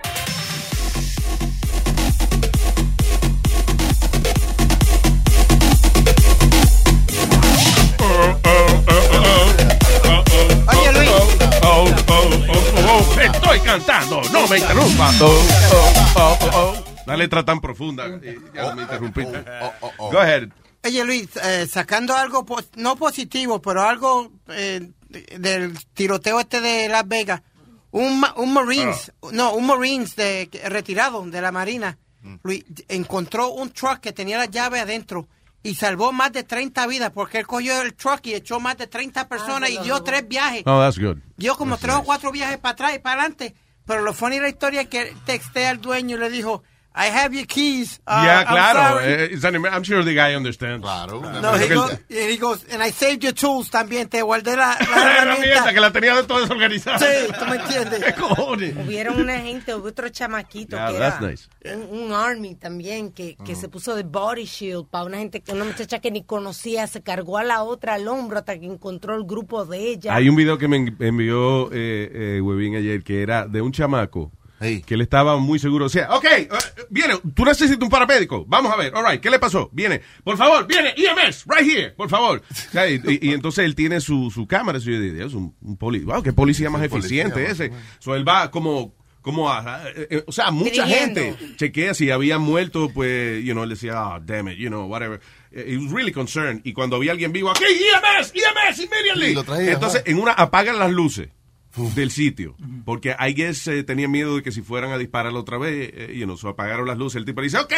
Oh, oh, oh, estoy cantando, no me interrumpa. Oh, oh, oh, oh, oh. La letra tan profunda. y Ya me interrumpiste. Go ahead. Oye Luis, eh, sacando algo no positivo, pero algo eh, de- del tiroteo este de Las Vegas, un, ma- un Marines, no, un Marines de, retirado de la Marina, Luis, encontró un truck que tenía la llave adentro y salvó más de 30 vidas porque él cogió el truck y echó más de 30 personas y dio tres viajes. Oh, that's good. Dio como tres o cuatro viajes para atrás y para adelante. Pero lo funny de la historia es que texté al dueño y le dijo, I have your keys. uh, yeah, I'm claro. sorry." Eh, an- I'm sure the guy understands. Claro. No, he goes, and he goes, and I saved your tools también, te guardé la, la herramienta que la tenía de todo desorganizada. Sí, tú me entiendes. ¿Qué cojones? Hubieron una gente, hubo otro chamaquito Yeah, que that's era nice. un, un army también que, que se puso de body shield para una gente, una muchacha que ni conocía, se cargó a la otra al hombro hasta que encontró el grupo de ella. Hay un video que me en- envió eh, eh, Webin ayer que era de un chamaco que le estaba muy seguro. O sea, ok, eh, viene, tú necesitas un paramédico. Vamos a ver, all right, ¿qué le pasó? Viene, por favor, viene, EMS, right here, por favor. O sea, y, y- y entonces él tiene su, su cámara. Y yo digo, Dios, un, un poli, wow, qué policía más policía eficiente más ese. So, él va como. Como a- eh, o sea, mucha Dirigiendo. gente chequea si habían muerto, pues, you know, él decía, ah, damn it, you know, whatever. Eh, He was really concerned. Y cuando había alguien vivo, aquí, EMS, EMS, immediately. Y lo traía, Entonces, ajá. en una apagan las luces del sitio. Porque I guess eh, tenían miedo de que si fueran a disparar otra vez, eh, you know, so apagaron las luces. El tipo dice, ok,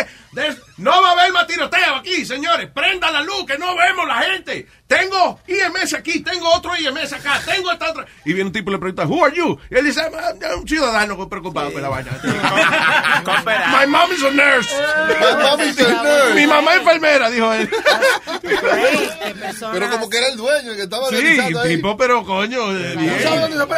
no va a haber más tiroteo aquí, señores. Prenda la luz, que no vemos la gente. Tengo IMS aquí, tengo otro IMS acá, tengo esta otra. Y viene un tipo y le pregunta, who are you? Y él dice, "Ah, un ciudadano preocupado por la vaina. My mom is a nurse. My mom is a nurse. Mi mamá es enfermera, dijo él. Pero como que era el dueño que estaba Sí, tipo, pero coño.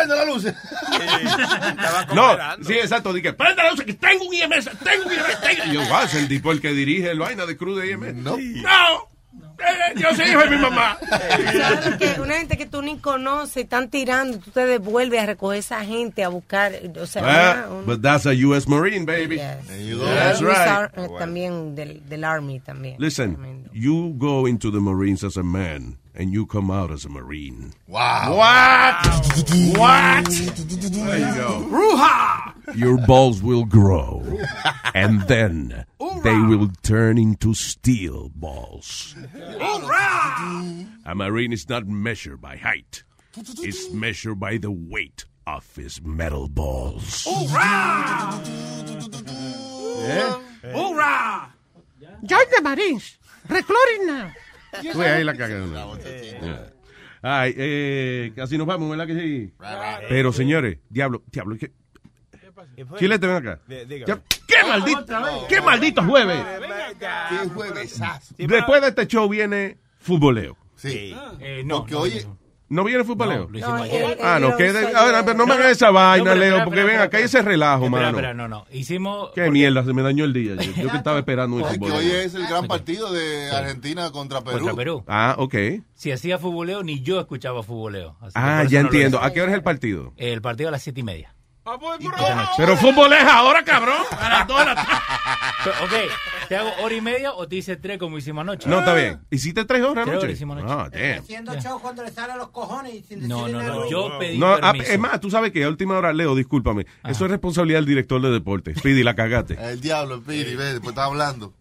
Eh, ¿No bien. sabes dónde se prende la luz? No, sí, exacto. Dije, prenda la luz, que tengo un IMS, tengo un IMS, tengo. Y yo, wow, es el tipo el que dirige el vaina de cruz de IMS. No. No. Eh, yo soy hijo de mi mamá. ¿Sabes que Una gente que tú ni conoces, están tirando, tú te devuelves a recoger esa gente, a buscar, o sea, una- Well, un- but that's a U.S. Marine, baby. That's Luis right. Ar- eh, también del, del Army también. Listen, you go into the Marines as a man and you come out as a Marine. Wow. What? What? There you go. Ruha! Your balls will grow, and then they will turn into steel balls. A Marine is not measured by height. It's measured by the weight of his metal balls. ¡Hurra! ¿Eh? ¡Hurra! Join the Marines. Recloring now. Uy, ahí la. Ay, eh, casi nos vamos, ¿verdad que sí? Pero, señores, diablo, diablo, ¿qué? Chilete, ven acá. ¿Qué maldito, qué maldito jueves? ¿Qué jueves? Después de este show viene futboleo. Sí. Eh, no, Porque no, oye, ¿No viene futboleo? lo hicimos ayer. Ah, no, que Leo, ahora, pero no me hagan esa vaina, pero Leo, porque ven acá hay ese relajo, Espera, mano. espera, no, no. Hicimos. Qué mierda, se me dañó el día. Yo, yo que estaba esperando un es que futboleo. hoy es el gran partido de Argentina contra Perú. Contra Perú. Ah, ok. Si hacía futboleo, ni yo escuchaba futboleo. Ah, ya no entiendo. ¿A qué hora es el partido? El partido a las siete y media. Pero fútbol es ahora, cabrón. A las dos de la tarde. Ok, ¿te hago hora y media o te hice tres como hicimos anoche? No, está bien. ¿Hiciste tres horas Tres anoche? horas hicimos anoche. Ah, damn. Haciendo show cuando le salen los cojones y sin No, no, nada. no. Yo pedí No, ah, permiso. es más, tú sabes que a última hora, Leo, discúlpame. Eso es responsabilidad del director de deporte. Speedy, la cagaste. El diablo, Piri, ve, después está hablando.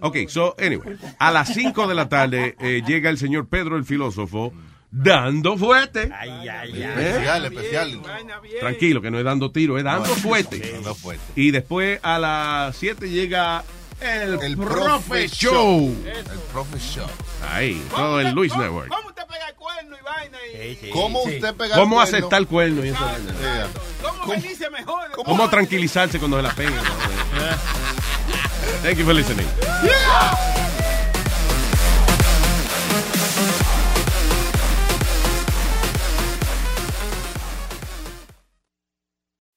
Ok, so, anyway. A las 5 de la tarde eh, llega el señor Pedro el filósofo dando fuerte. Especial, especial. Tranquilo, que no es dando tiro, es dando No, fuerte. dando fuerte. Y después a las 7 llega el, El Profe Profe Show. Show. El Profe Show. Ahí, todo el Luis Network. ¿Cómo usted pega el cuerno y vaina? Y... ¿Cómo usted pega ¿Cómo el aceptar el cuerno? y? Yeah. ¿Cómo me dice mejor? ¿Cómo tranquilizarse cuando se la pega? Thank you for listening.